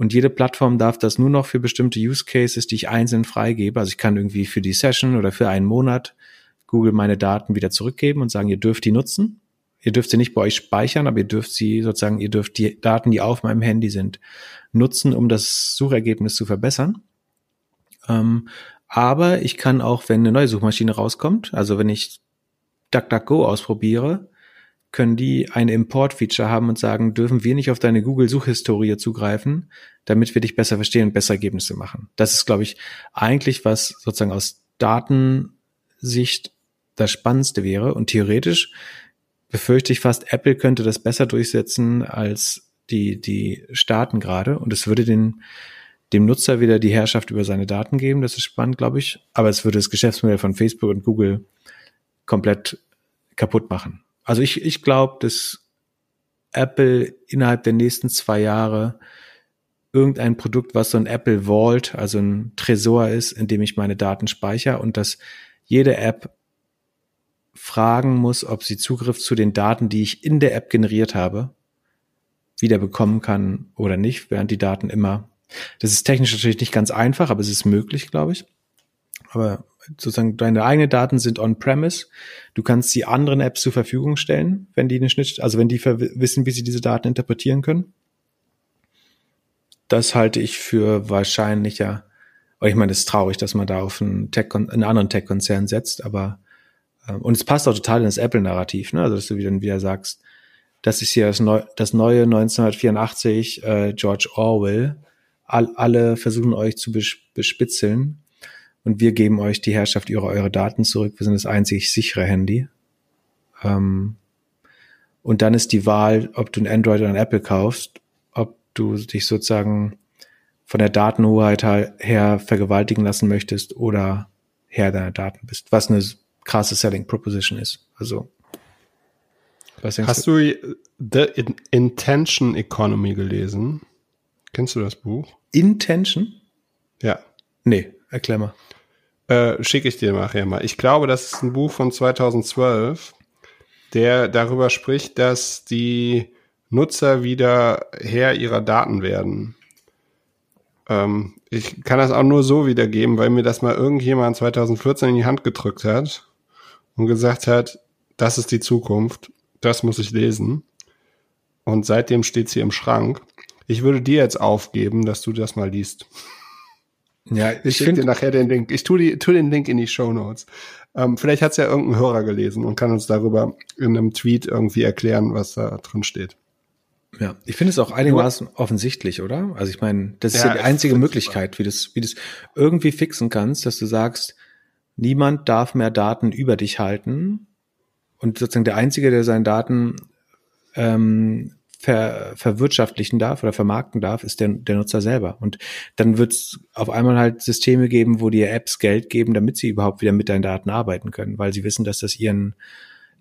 Und jede Plattform darf das nur noch für bestimmte Use Cases, die ich einzeln freigebe. Also ich kann irgendwie für die Session oder für einen Monat Google meine Daten wieder zurückgeben und sagen, ihr dürft die nutzen. Ihr dürft sie nicht bei euch speichern, aber ihr dürft sie sozusagen, ihr dürft die Daten, die auf meinem Handy sind, nutzen, um das Suchergebnis zu verbessern. Ähm, aber ich kann auch, wenn eine neue Suchmaschine rauskommt, also wenn ich DuckDuckGo ausprobiere, können die eine Import-Feature haben und sagen, dürfen wir nicht auf deine Google-Suchhistorie zugreifen, damit wir dich besser verstehen und bessere Ergebnisse machen. Das ist, glaube ich, eigentlich was sozusagen aus Datensicht das Spannendste wäre. Und theoretisch befürchte ich fast, Apple könnte das besser durchsetzen als die, die Staaten gerade. Und es würde den, dem Nutzer wieder die Herrschaft über seine Daten geben. Das ist spannend, glaube ich. Aber es würde das Geschäftsmodell von Facebook und Google komplett kaputt machen. Also ich, ich glaube, dass Apple innerhalb der nächsten zwei Jahre irgendein Produkt, was so ein Apple Vault, also ein Tresor ist, in dem ich meine Daten speichere und dass jede App fragen muss, ob sie Zugriff zu den Daten, die ich in der App generiert habe, wieder bekommen kann oder nicht, während die Daten immer. Das ist technisch natürlich nicht ganz einfach, aber es ist möglich, glaube ich. Aber sozusagen deine eigenen Daten sind on-premise. Du kannst sie anderen Apps zur Verfügung stellen, wenn die eine Schnitt, also wenn die wissen, wie sie diese Daten interpretieren können. Das halte ich für wahrscheinlicher. Ich meine, es ist traurig, dass man da auf einen, Tech einen anderen Tech-Konzern setzt, aber ähm, und es passt auch total in das Apple-Narrativ, ne? Also, dass du wieder, wieder sagst, das ist hier das, Neu das neue 1984, äh, George Orwell. All, alle versuchen euch zu bespitzeln und wir geben euch die Herrschaft über eure Daten zurück. Wir sind das einzig sichere Handy. Ähm, und dann ist die Wahl, ob du ein Android oder ein Apple kaufst, ob du dich sozusagen von der Datenhoheit her vergewaltigen lassen möchtest oder Herr deiner Daten bist. Was eine krasse Selling Proposition ist. Also Hast du The Intention Economy gelesen? Kennst du das Buch? Intention? Ja. Nee, erklär mal. Äh, Schicke ich dir nachher mal. Ich glaube, das ist ein Buch von 2012, der darüber spricht, dass die Nutzer wieder Herr ihrer Daten werden. Ähm, ich kann das auch nur so wiedergeben, weil mir das mal irgendjemand 2014 in die Hand gedrückt hat und gesagt hat, das ist die Zukunft, das muss ich lesen. Und seitdem steht sie im Schrank. Ich würde dir jetzt aufgeben, dass du das mal liest. Ja, ich, ich schicke dir nachher den Link. Ich tue, die, tue den Link in die Show Notes. Ähm, vielleicht hat es ja irgendein Hörer gelesen und kann uns darüber in einem Tweet irgendwie erklären, was da drin steht. Ja, ich finde es auch einigermaßen offensichtlich, oder? Also ich meine, das ist ja, ja die einzige Möglichkeit, wie du wie das irgendwie fixen kannst, dass du sagst, niemand darf mehr Daten über dich halten. Und sozusagen der Einzige, der seine Daten ähm, ver, verwirtschaftlichen darf oder vermarkten darf, ist der, der Nutzer selber. Und dann wird es auf einmal halt Systeme geben, wo dir Apps Geld geben, damit sie überhaupt wieder mit deinen Daten arbeiten können, weil sie wissen, dass das ihren,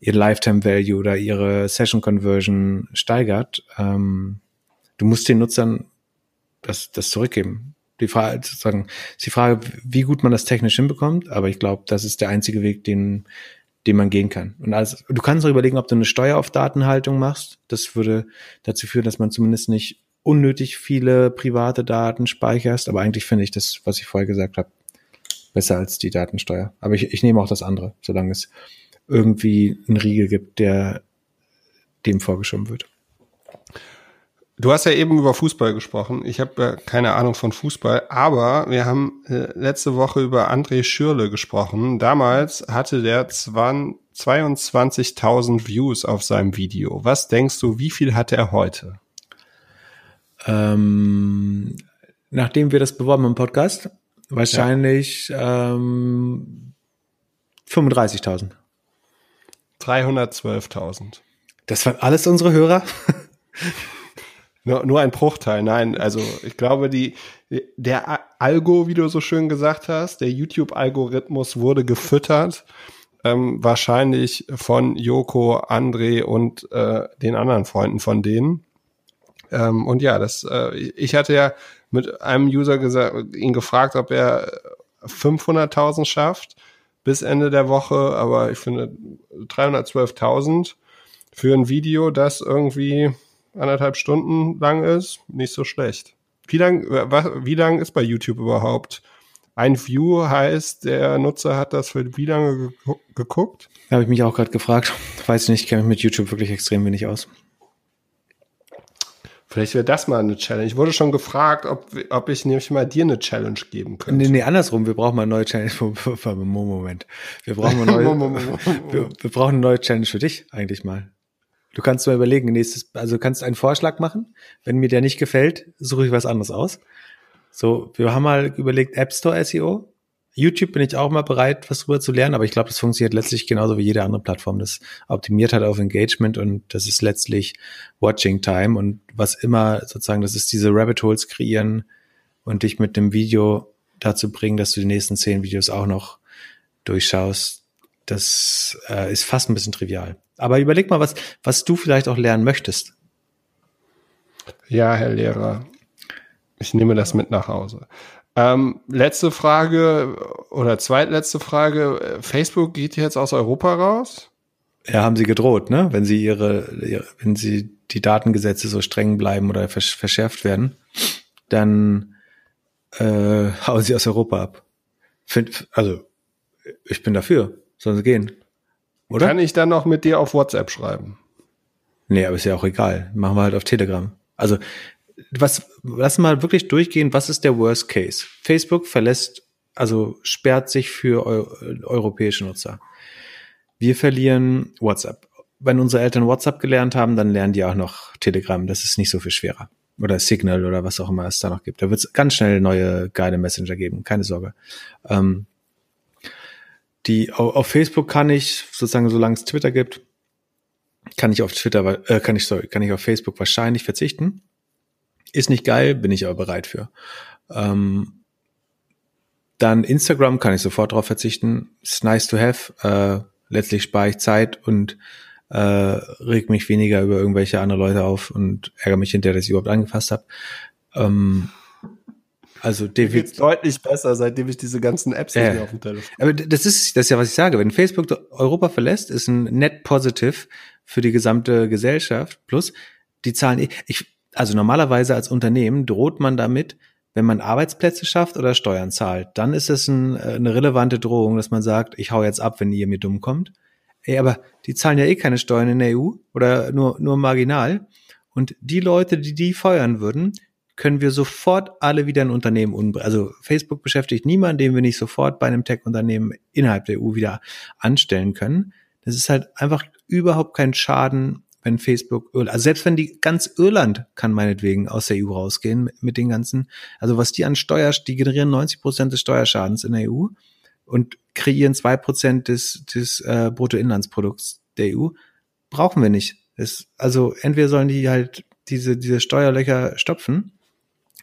ihr Lifetime Value oder ihre Session Conversion steigert. Ähm, du musst den Nutzern das, das zurückgeben. Die Frage, sozusagen, ist die Frage, wie gut man das technisch hinbekommt, aber ich glaube, das ist der einzige Weg, den, den man gehen kann. Und also, du kannst auch überlegen, ob du eine Steuer auf Datenhaltung machst. Das würde dazu führen, dass man zumindest nicht unnötig viele private Daten speicherst. Aber eigentlich finde ich das, was ich vorher gesagt habe, besser als die Datensteuer. Aber ich, ich nehme auch das andere, solange es irgendwie einen Riegel gibt, der dem vorgeschoben wird. Du hast ja eben über Fußball gesprochen. Ich habe ja keine Ahnung von Fußball, aber wir haben äh, letzte Woche über André Schürle gesprochen. Damals hatte der 22.000 Views auf seinem Video. Was denkst du, wie viel hat er heute? Ähm, nachdem wir das beworben im Podcast, wahrscheinlich ja. ähm, 35.000. 312.000. Das waren alles unsere Hörer? *laughs* Nur, nur ein Bruchteil, nein. Also ich glaube, die, der Algo, wie du so schön gesagt hast, der YouTube-Algorithmus wurde gefüttert. Ähm, wahrscheinlich von Joko, André und äh, den anderen Freunden von denen. Ähm, und ja, das, äh, ich hatte ja mit einem User gesagt, ihn gefragt, ob er 500.000 schafft bis Ende der Woche, aber ich finde 312.000 für ein Video, das irgendwie anderthalb Stunden lang ist, nicht so schlecht. Wie lang, wie lang ist bei YouTube überhaupt? Ein View heißt, der Nutzer hat das für wie lange geguckt? Habe ich mich auch gerade gefragt. Weiß nicht, ich kenne mich mit YouTube wirklich extrem wenig aus. Vielleicht wäre das mal eine Challenge. Ich wurde schon gefragt, ob, ob ich nämlich mal dir eine Challenge geben könnte. Nee, nee, andersrum. Wir brauchen mal eine neue Challenge. *laughs* Moment. Wir brauchen, eine neue, *laughs* wir, wir brauchen eine neue Challenge für dich eigentlich mal. Du kannst mal überlegen, nächstes, also kannst einen Vorschlag machen. Wenn mir der nicht gefällt, suche ich was anderes aus. So, wir haben mal überlegt App Store SEO. YouTube bin ich auch mal bereit, was drüber zu lernen, aber ich glaube, das funktioniert letztlich genauso wie jede andere Plattform. Das optimiert halt auf Engagement und das ist letztlich Watching Time und was immer sozusagen, das ist diese Rabbit Holes kreieren und dich mit dem Video dazu bringen, dass du die nächsten zehn Videos auch noch durchschaust. Das äh, ist fast ein bisschen trivial. Aber überleg mal, was, was du vielleicht auch lernen möchtest. Ja, Herr Lehrer. Ich nehme das mit nach Hause. Ähm, letzte Frage oder zweitletzte Frage. Facebook geht jetzt aus Europa raus? Ja, haben sie gedroht, ne? Wenn sie ihre, ihre wenn sie die Datengesetze so streng bleiben oder versch verschärft werden, dann äh, *laughs* hauen sie aus Europa ab. Find, also, ich bin dafür. Sollen sie gehen. Oder? Kann ich dann noch mit dir auf WhatsApp schreiben? Nee, aber ist ja auch egal. Machen wir halt auf Telegram. Also, was, lass mal wirklich durchgehen. Was ist der Worst Case? Facebook verlässt, also sperrt sich für eu europäische Nutzer. Wir verlieren WhatsApp. Wenn unsere Eltern WhatsApp gelernt haben, dann lernen die auch noch Telegram. Das ist nicht so viel schwerer. Oder Signal oder was auch immer es da noch gibt. Da wird es ganz schnell neue geile Messenger geben. Keine Sorge. Ähm, die auf Facebook kann ich sozusagen, solange es Twitter gibt, kann ich auf Twitter, äh, kann ich, sorry, kann ich auf Facebook wahrscheinlich verzichten. Ist nicht geil, bin ich aber bereit für. Ähm, dann Instagram kann ich sofort darauf verzichten. Ist nice to have. Äh, letztlich spare ich Zeit und äh, reg mich weniger über irgendwelche andere Leute auf und ärgere mich hinterher, dass ich überhaupt angefasst habe. Ähm, also David deutlich besser, seitdem ich diese ganzen Apps äh, auf dem Telefon. Aber das ist das ist ja was ich sage. Wenn Facebook Europa verlässt, ist ein net positive für die gesamte Gesellschaft. Plus die Zahlen. Ich also normalerweise als Unternehmen droht man damit, wenn man Arbeitsplätze schafft oder Steuern zahlt, dann ist es ein, äh, eine relevante Drohung, dass man sagt, ich hau jetzt ab, wenn ihr mir dumm kommt. Ey, aber die zahlen ja eh keine Steuern in der EU oder nur nur marginal. Und die Leute, die die feuern würden, können wir sofort alle wieder ein Unternehmen umbringen. Also Facebook beschäftigt niemanden, den wir nicht sofort bei einem Tech-Unternehmen innerhalb der EU wieder anstellen können. Das ist halt einfach überhaupt kein Schaden, wenn Facebook, also selbst wenn die ganz Irland kann meinetwegen aus der EU rausgehen mit, mit den ganzen, also was die an Steuer, die generieren 90 Prozent des Steuerschadens in der EU und kreieren zwei Prozent des, des äh, Bruttoinlandsprodukts der EU, brauchen wir nicht. Das, also entweder sollen die halt diese, diese Steuerlöcher stopfen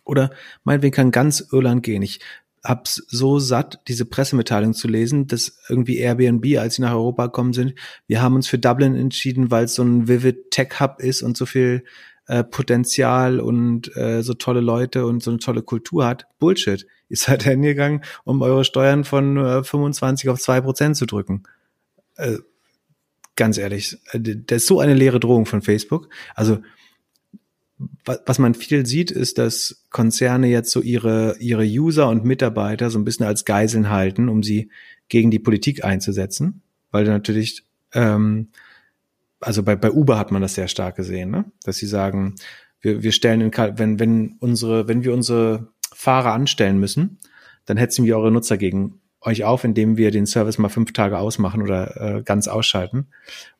oder meinetwegen kann ganz Irland gehen. Ich hab's so satt, diese Pressemitteilung zu lesen, dass irgendwie Airbnb, als sie nach Europa gekommen sind, wir haben uns für Dublin entschieden, weil es so ein Vivid Tech Hub ist und so viel äh, Potenzial und äh, so tolle Leute und so eine tolle Kultur hat. Bullshit. *laughs* Ihr seid hingegangen, um eure Steuern von äh, 25 auf zwei Prozent zu drücken. Äh, ganz ehrlich, äh, das ist so eine leere Drohung von Facebook. Also was man viel sieht, ist, dass Konzerne jetzt so ihre, ihre User und Mitarbeiter so ein bisschen als Geiseln halten, um sie gegen die Politik einzusetzen. Weil natürlich, ähm, also bei, bei Uber hat man das sehr stark gesehen, ne? dass sie sagen, wir, wir stellen, in, wenn, wenn unsere, wenn wir unsere Fahrer anstellen müssen, dann hetzen wir eure Nutzer gegen euch auf, indem wir den Service mal fünf Tage ausmachen oder äh, ganz ausschalten.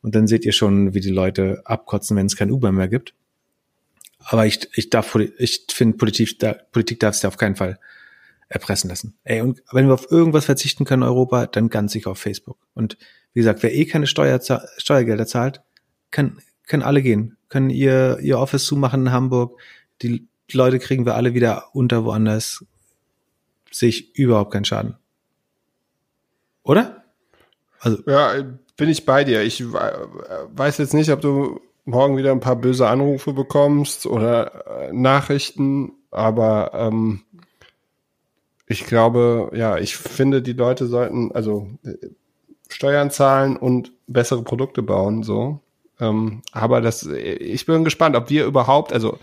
Und dann seht ihr schon, wie die Leute abkotzen, wenn es kein Uber mehr gibt. Aber ich, ich darf, ich finde, Politik, da, Politik darf es auf keinen Fall erpressen lassen. Ey, und wenn wir auf irgendwas verzichten können in Europa, dann ganz sicher auf Facebook. Und wie gesagt, wer eh keine Steuer, Steuergelder zahlt, kann, können alle gehen, können ihr, ihr Office zumachen in Hamburg. Die Leute kriegen wir alle wieder unter woanders. Sehe ich überhaupt keinen Schaden. Oder? Also. Ja, bin ich bei dir. Ich weiß jetzt nicht, ob du morgen wieder ein paar böse Anrufe bekommst oder äh, Nachrichten, aber ähm, ich glaube, ja, ich finde, die Leute sollten also äh, Steuern zahlen und bessere Produkte bauen, so. Ähm, aber das, ich bin gespannt, ob wir überhaupt, also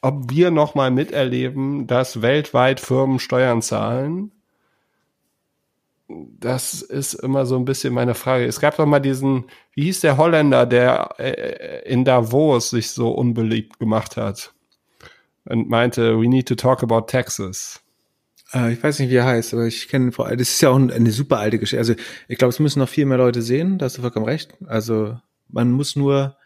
ob wir noch mal miterleben, dass weltweit Firmen Steuern zahlen das ist immer so ein bisschen meine Frage. Es gab doch mal diesen, wie hieß der Holländer, der äh, in Davos sich so unbeliebt gemacht hat und meinte, we need to talk about Texas. Äh, ich weiß nicht, wie er heißt, aber ich kenne vor allem, das ist ja auch eine super alte Geschichte. Also ich glaube, es müssen noch viel mehr Leute sehen, da hast du vollkommen recht. Also man muss nur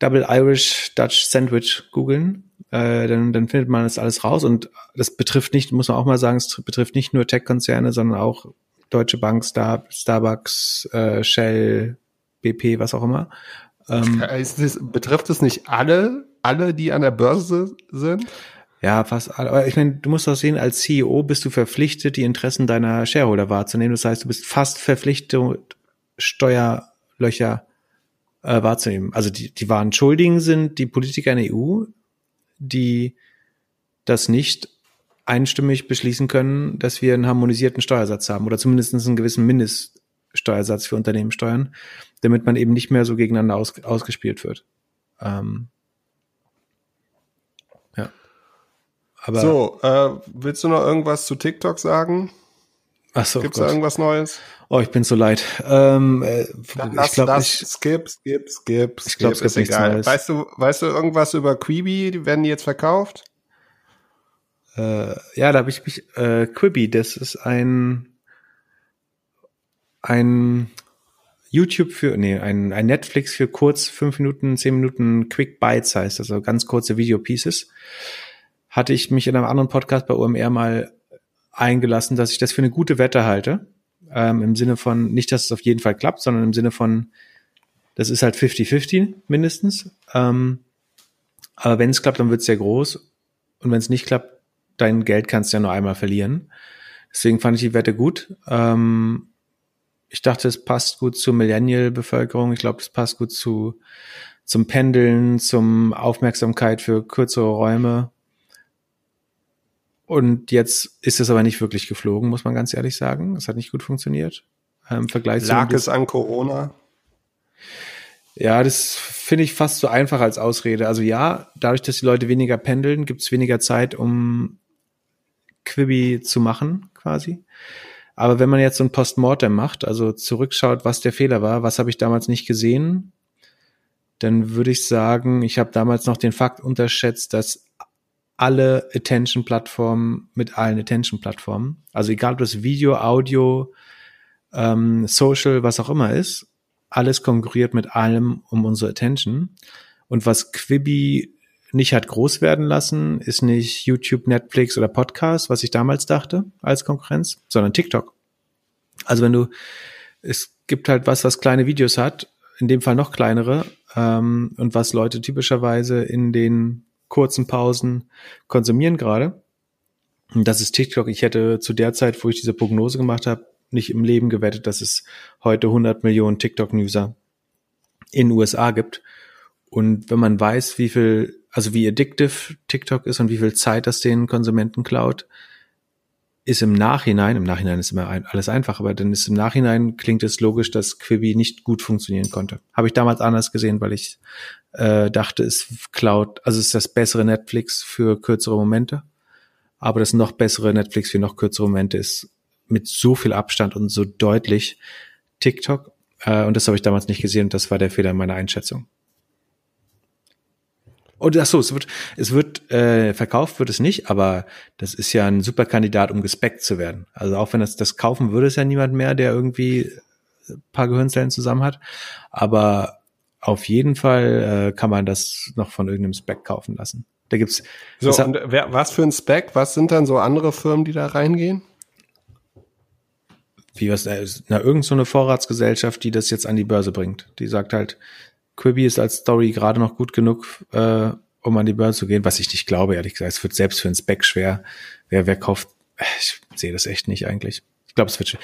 Double Irish Dutch Sandwich googeln, äh, dann, dann findet man das alles raus. Und das betrifft nicht, muss man auch mal sagen, es betrifft nicht nur Tech-Konzerne, sondern auch Deutsche Bank, Star, Starbucks, äh, Shell, BP, was auch immer. Ähm, das, betrifft es nicht alle, alle, die an der Börse sind? Ja, fast alle. Aber ich meine, du musst doch sehen, als CEO bist du verpflichtet, die Interessen deiner Shareholder wahrzunehmen. Das heißt, du bist fast verpflichtet, Steuerlöcher äh, wahrzunehmen. Also die, die wahren Schuldigen sind die Politiker in der EU, die das nicht einstimmig beschließen können, dass wir einen harmonisierten Steuersatz haben oder zumindest einen gewissen Mindeststeuersatz für Unternehmenssteuern, damit man eben nicht mehr so gegeneinander aus, ausgespielt wird. Ähm, ja. Aber so, äh, willst du noch irgendwas zu TikTok sagen? Ach so, Gibt's Gott. da irgendwas Neues? Oh, ich bin so leid. Ähm, äh, ich glaube nicht. Skip, skip, skip. Ich glaube, es gibt nichts egal. Neues. Weißt du, weißt du irgendwas über Quibi? Werden die jetzt verkauft? Äh, ja, da habe ich mich. Äh, Quibi, das ist ein ein YouTube für, nee, ein, ein Netflix für kurz fünf Minuten, zehn Minuten Quick Bites heißt, also ganz kurze Video-Pieces. Hatte ich mich in einem anderen Podcast bei OMR mal eingelassen, dass ich das für eine gute Wette halte ähm, Im Sinne von, nicht, dass es auf jeden Fall klappt, sondern im Sinne von, das ist halt 50-50 mindestens. Ähm, aber wenn es klappt, dann wird es sehr groß. Und wenn es nicht klappt, dein Geld kannst du ja nur einmal verlieren. Deswegen fand ich die Wette gut. Ähm, ich dachte, es passt gut zur Millennial-Bevölkerung. Ich glaube, es passt gut zu zum Pendeln, zum Aufmerksamkeit für kürzere Räume. Und jetzt ist es aber nicht wirklich geflogen, muss man ganz ehrlich sagen. Es hat nicht gut funktioniert. Ähm, Im Vergleich Lag es an Corona? Ja, das finde ich fast so einfach als Ausrede. Also ja, dadurch, dass die Leute weniger pendeln, gibt es weniger Zeit, um Quibi zu machen, quasi. Aber wenn man jetzt so ein Postmortem macht, also zurückschaut, was der Fehler war, was habe ich damals nicht gesehen, dann würde ich sagen, ich habe damals noch den Fakt unterschätzt, dass alle Attention-Plattformen mit allen Attention-Plattformen. Also egal ob das Video, Audio, ähm, Social, was auch immer ist, alles konkurriert mit allem um unsere Attention. Und was Quibi nicht hat groß werden lassen, ist nicht YouTube, Netflix oder Podcast, was ich damals dachte als Konkurrenz, sondern TikTok. Also wenn du, es gibt halt was, was kleine Videos hat, in dem Fall noch kleinere, ähm, und was Leute typischerweise in den kurzen Pausen konsumieren gerade. Und das ist TikTok. Ich hätte zu der Zeit, wo ich diese Prognose gemacht habe, nicht im Leben gewettet, dass es heute 100 Millionen TikTok-User in USA gibt. Und wenn man weiß, wie viel, also wie addictive TikTok ist und wie viel Zeit das den Konsumenten klaut, ist im Nachhinein, im Nachhinein ist immer ein, alles einfach, aber dann ist im Nachhinein klingt es logisch, dass Quibi nicht gut funktionieren konnte. Habe ich damals anders gesehen, weil ich äh, dachte, es klaut, also ist das bessere Netflix für kürzere Momente, aber das noch bessere Netflix für noch kürzere Momente ist mit so viel Abstand und so deutlich TikTok. Äh, und das habe ich damals nicht gesehen und das war der Fehler in meiner Einschätzung. Und ach so, es wird, es wird äh, verkauft wird es nicht, aber das ist ja ein super Kandidat, um gespeckt zu werden. Also auch wenn das das kaufen würde, es ja niemand mehr, der irgendwie ein paar Gehirnzellen zusammen hat. Aber auf jeden Fall äh, kann man das noch von irgendeinem Spec kaufen lassen. Da gibt's. So, und wer, was für ein Spec? Was sind dann so andere Firmen, die da reingehen? Wie was? Äh, na, irgend so eine Vorratsgesellschaft, die das jetzt an die Börse bringt. Die sagt halt, Quibi ist als Story gerade noch gut genug, äh, um an die Börse zu gehen, was ich nicht glaube, ehrlich gesagt. Es wird selbst für ein Spec schwer. Wer, wer kauft, äh, ich sehe das echt nicht eigentlich. Ich glaube, es wird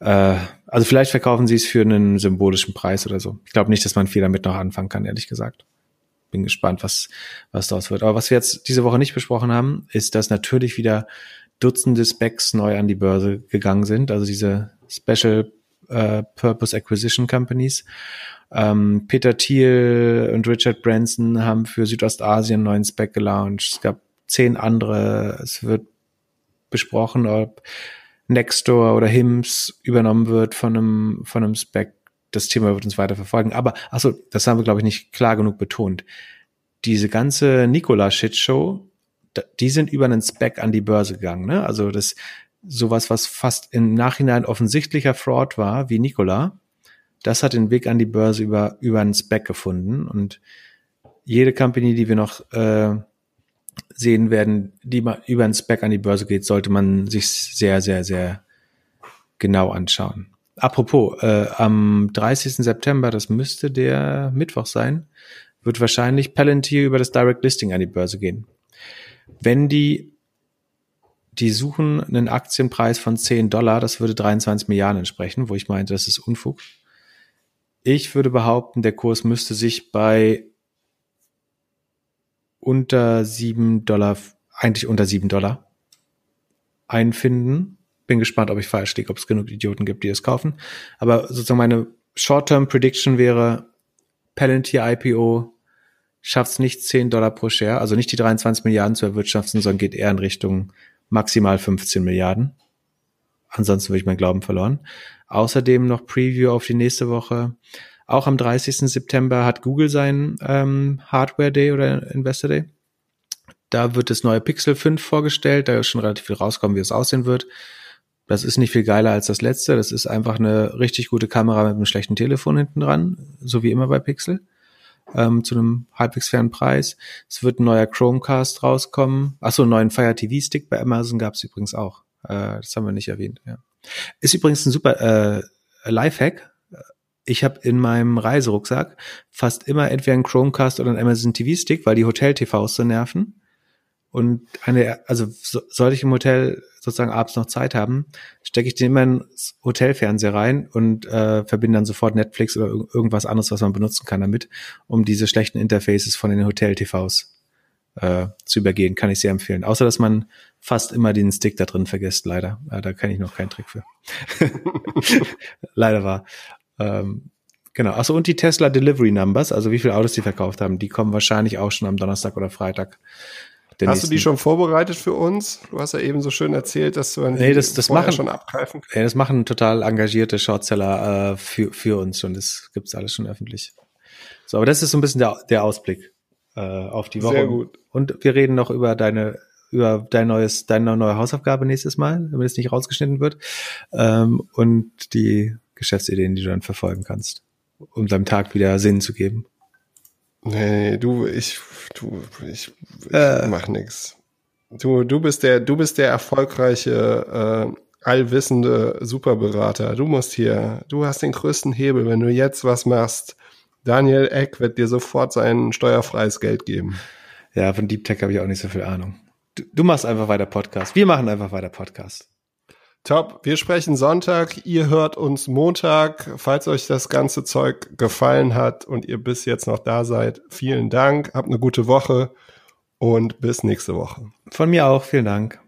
äh, also vielleicht verkaufen sie es für einen symbolischen Preis oder so. Ich glaube nicht, dass man viel damit noch anfangen kann, ehrlich gesagt. Bin gespannt, was, was daraus wird. Aber was wir jetzt diese Woche nicht besprochen haben, ist, dass natürlich wieder Dutzende Specs neu an die Börse gegangen sind. Also diese Special äh, Purpose Acquisition Companies. Ähm, Peter Thiel und Richard Branson haben für Südostasien einen neuen Spec gelauncht. Es gab zehn andere. Es wird besprochen, ob Nextdoor oder HIMS übernommen wird von einem, von einem Spec. Das Thema wird uns weiter verfolgen. Aber, achso, das haben wir, glaube ich, nicht klar genug betont. Diese ganze Nikola-Shitshow, die sind über einen Spec an die Börse gegangen. Ne? Also das sowas, was fast im Nachhinein offensichtlicher Fraud war, wie Nikola, das hat den Weg an die Börse über, über einen Spec gefunden. Und jede Company, die wir noch äh, sehen werden, die über einen Spec an die Börse geht, sollte man sich sehr, sehr, sehr genau anschauen. Apropos, äh, am 30. September, das müsste der Mittwoch sein, wird wahrscheinlich Palantir über das Direct Listing an die Börse gehen. Wenn die, die suchen einen Aktienpreis von 10 Dollar, das würde 23 Milliarden entsprechen, wo ich meinte, das ist Unfug. Ich würde behaupten, der Kurs müsste sich bei unter sieben Dollar, eigentlich unter sieben Dollar einfinden. Bin gespannt, ob ich falsch liege, ob es genug Idioten gibt, die es kaufen. Aber sozusagen meine Short-Term Prediction wäre Palantir IPO schafft es nicht 10 Dollar pro Share, also nicht die 23 Milliarden zu erwirtschaften, sondern geht eher in Richtung maximal 15 Milliarden. Ansonsten würde ich meinen Glauben verloren. Außerdem noch Preview auf die nächste Woche. Auch am 30. September hat Google seinen ähm, Hardware Day oder Investor Day. Da wird das neue Pixel 5 vorgestellt. Da ist schon relativ viel rauskommen, wie es aussehen wird. Das ist nicht viel geiler als das letzte. Das ist einfach eine richtig gute Kamera mit einem schlechten Telefon hinten dran, so wie immer bei Pixel, ähm, zu einem halbwegs fairen Preis. Es wird ein neuer Chromecast rauskommen. Achso, einen neuen Fire TV Stick bei Amazon gab es übrigens auch. Äh, das haben wir nicht erwähnt. Ja. Ist übrigens ein super äh, Lifehack ich habe in meinem Reiserucksack fast immer entweder einen Chromecast oder einen Amazon TV Stick, weil die Hotel-TVs so nerven. Und eine, also so, sollte ich im Hotel sozusagen abends noch Zeit haben, stecke ich den immer ins Hotelfernseher rein und äh, verbinde dann sofort Netflix oder irgendwas anderes, was man benutzen kann damit, um diese schlechten Interfaces von den Hotel-TVs äh, zu übergehen, kann ich sehr empfehlen. Außer dass man fast immer den Stick da drin vergisst, leider. Äh, da kann ich noch keinen Trick für. *laughs* leider war. Ähm, genau. Achso, und die Tesla Delivery Numbers, also wie viele Autos die verkauft haben, die kommen wahrscheinlich auch schon am Donnerstag oder Freitag. Hast nächsten. du die schon vorbereitet für uns? Du hast ja eben so schön erzählt, dass du nee, das, das machen, schon abgreifen kannst. Nee, das machen total engagierte Shortseller äh, für, für uns und das gibt's alles schon öffentlich. So, aber das ist so ein bisschen der, der Ausblick. äh, auf die Woche. Sehr gut. Und wir reden noch über deine über dein neues, deine neue Hausaufgabe nächstes Mal, damit es nicht rausgeschnitten wird. Ähm, und die Geschäftsideen, die du dann verfolgen kannst, um deinem Tag wieder Sinn zu geben. Nee, du, ich, du, ich, ich Äh. mach nix. Du, du bist der, du bist der erfolgreiche, äh, allwissende Superberater. Du musst hier, du hast den größten Hebel. Wenn du jetzt was machst, Daniel Eck wird dir sofort sein steuerfreies Geld geben. Ja, von Deep Tech habe ich auch nicht so viel Ahnung. Du, du machst einfach weiter Podcast. Wir machen einfach weiter Podcast. Top. Wir sprechen Sonntag. Ihr hört uns Montag. Falls euch das ganze Zeug gefallen hat und ihr bis jetzt noch da seid, vielen Dank. Habt eine gute Woche und bis nächste Woche. Von mir auch. Vielen Dank.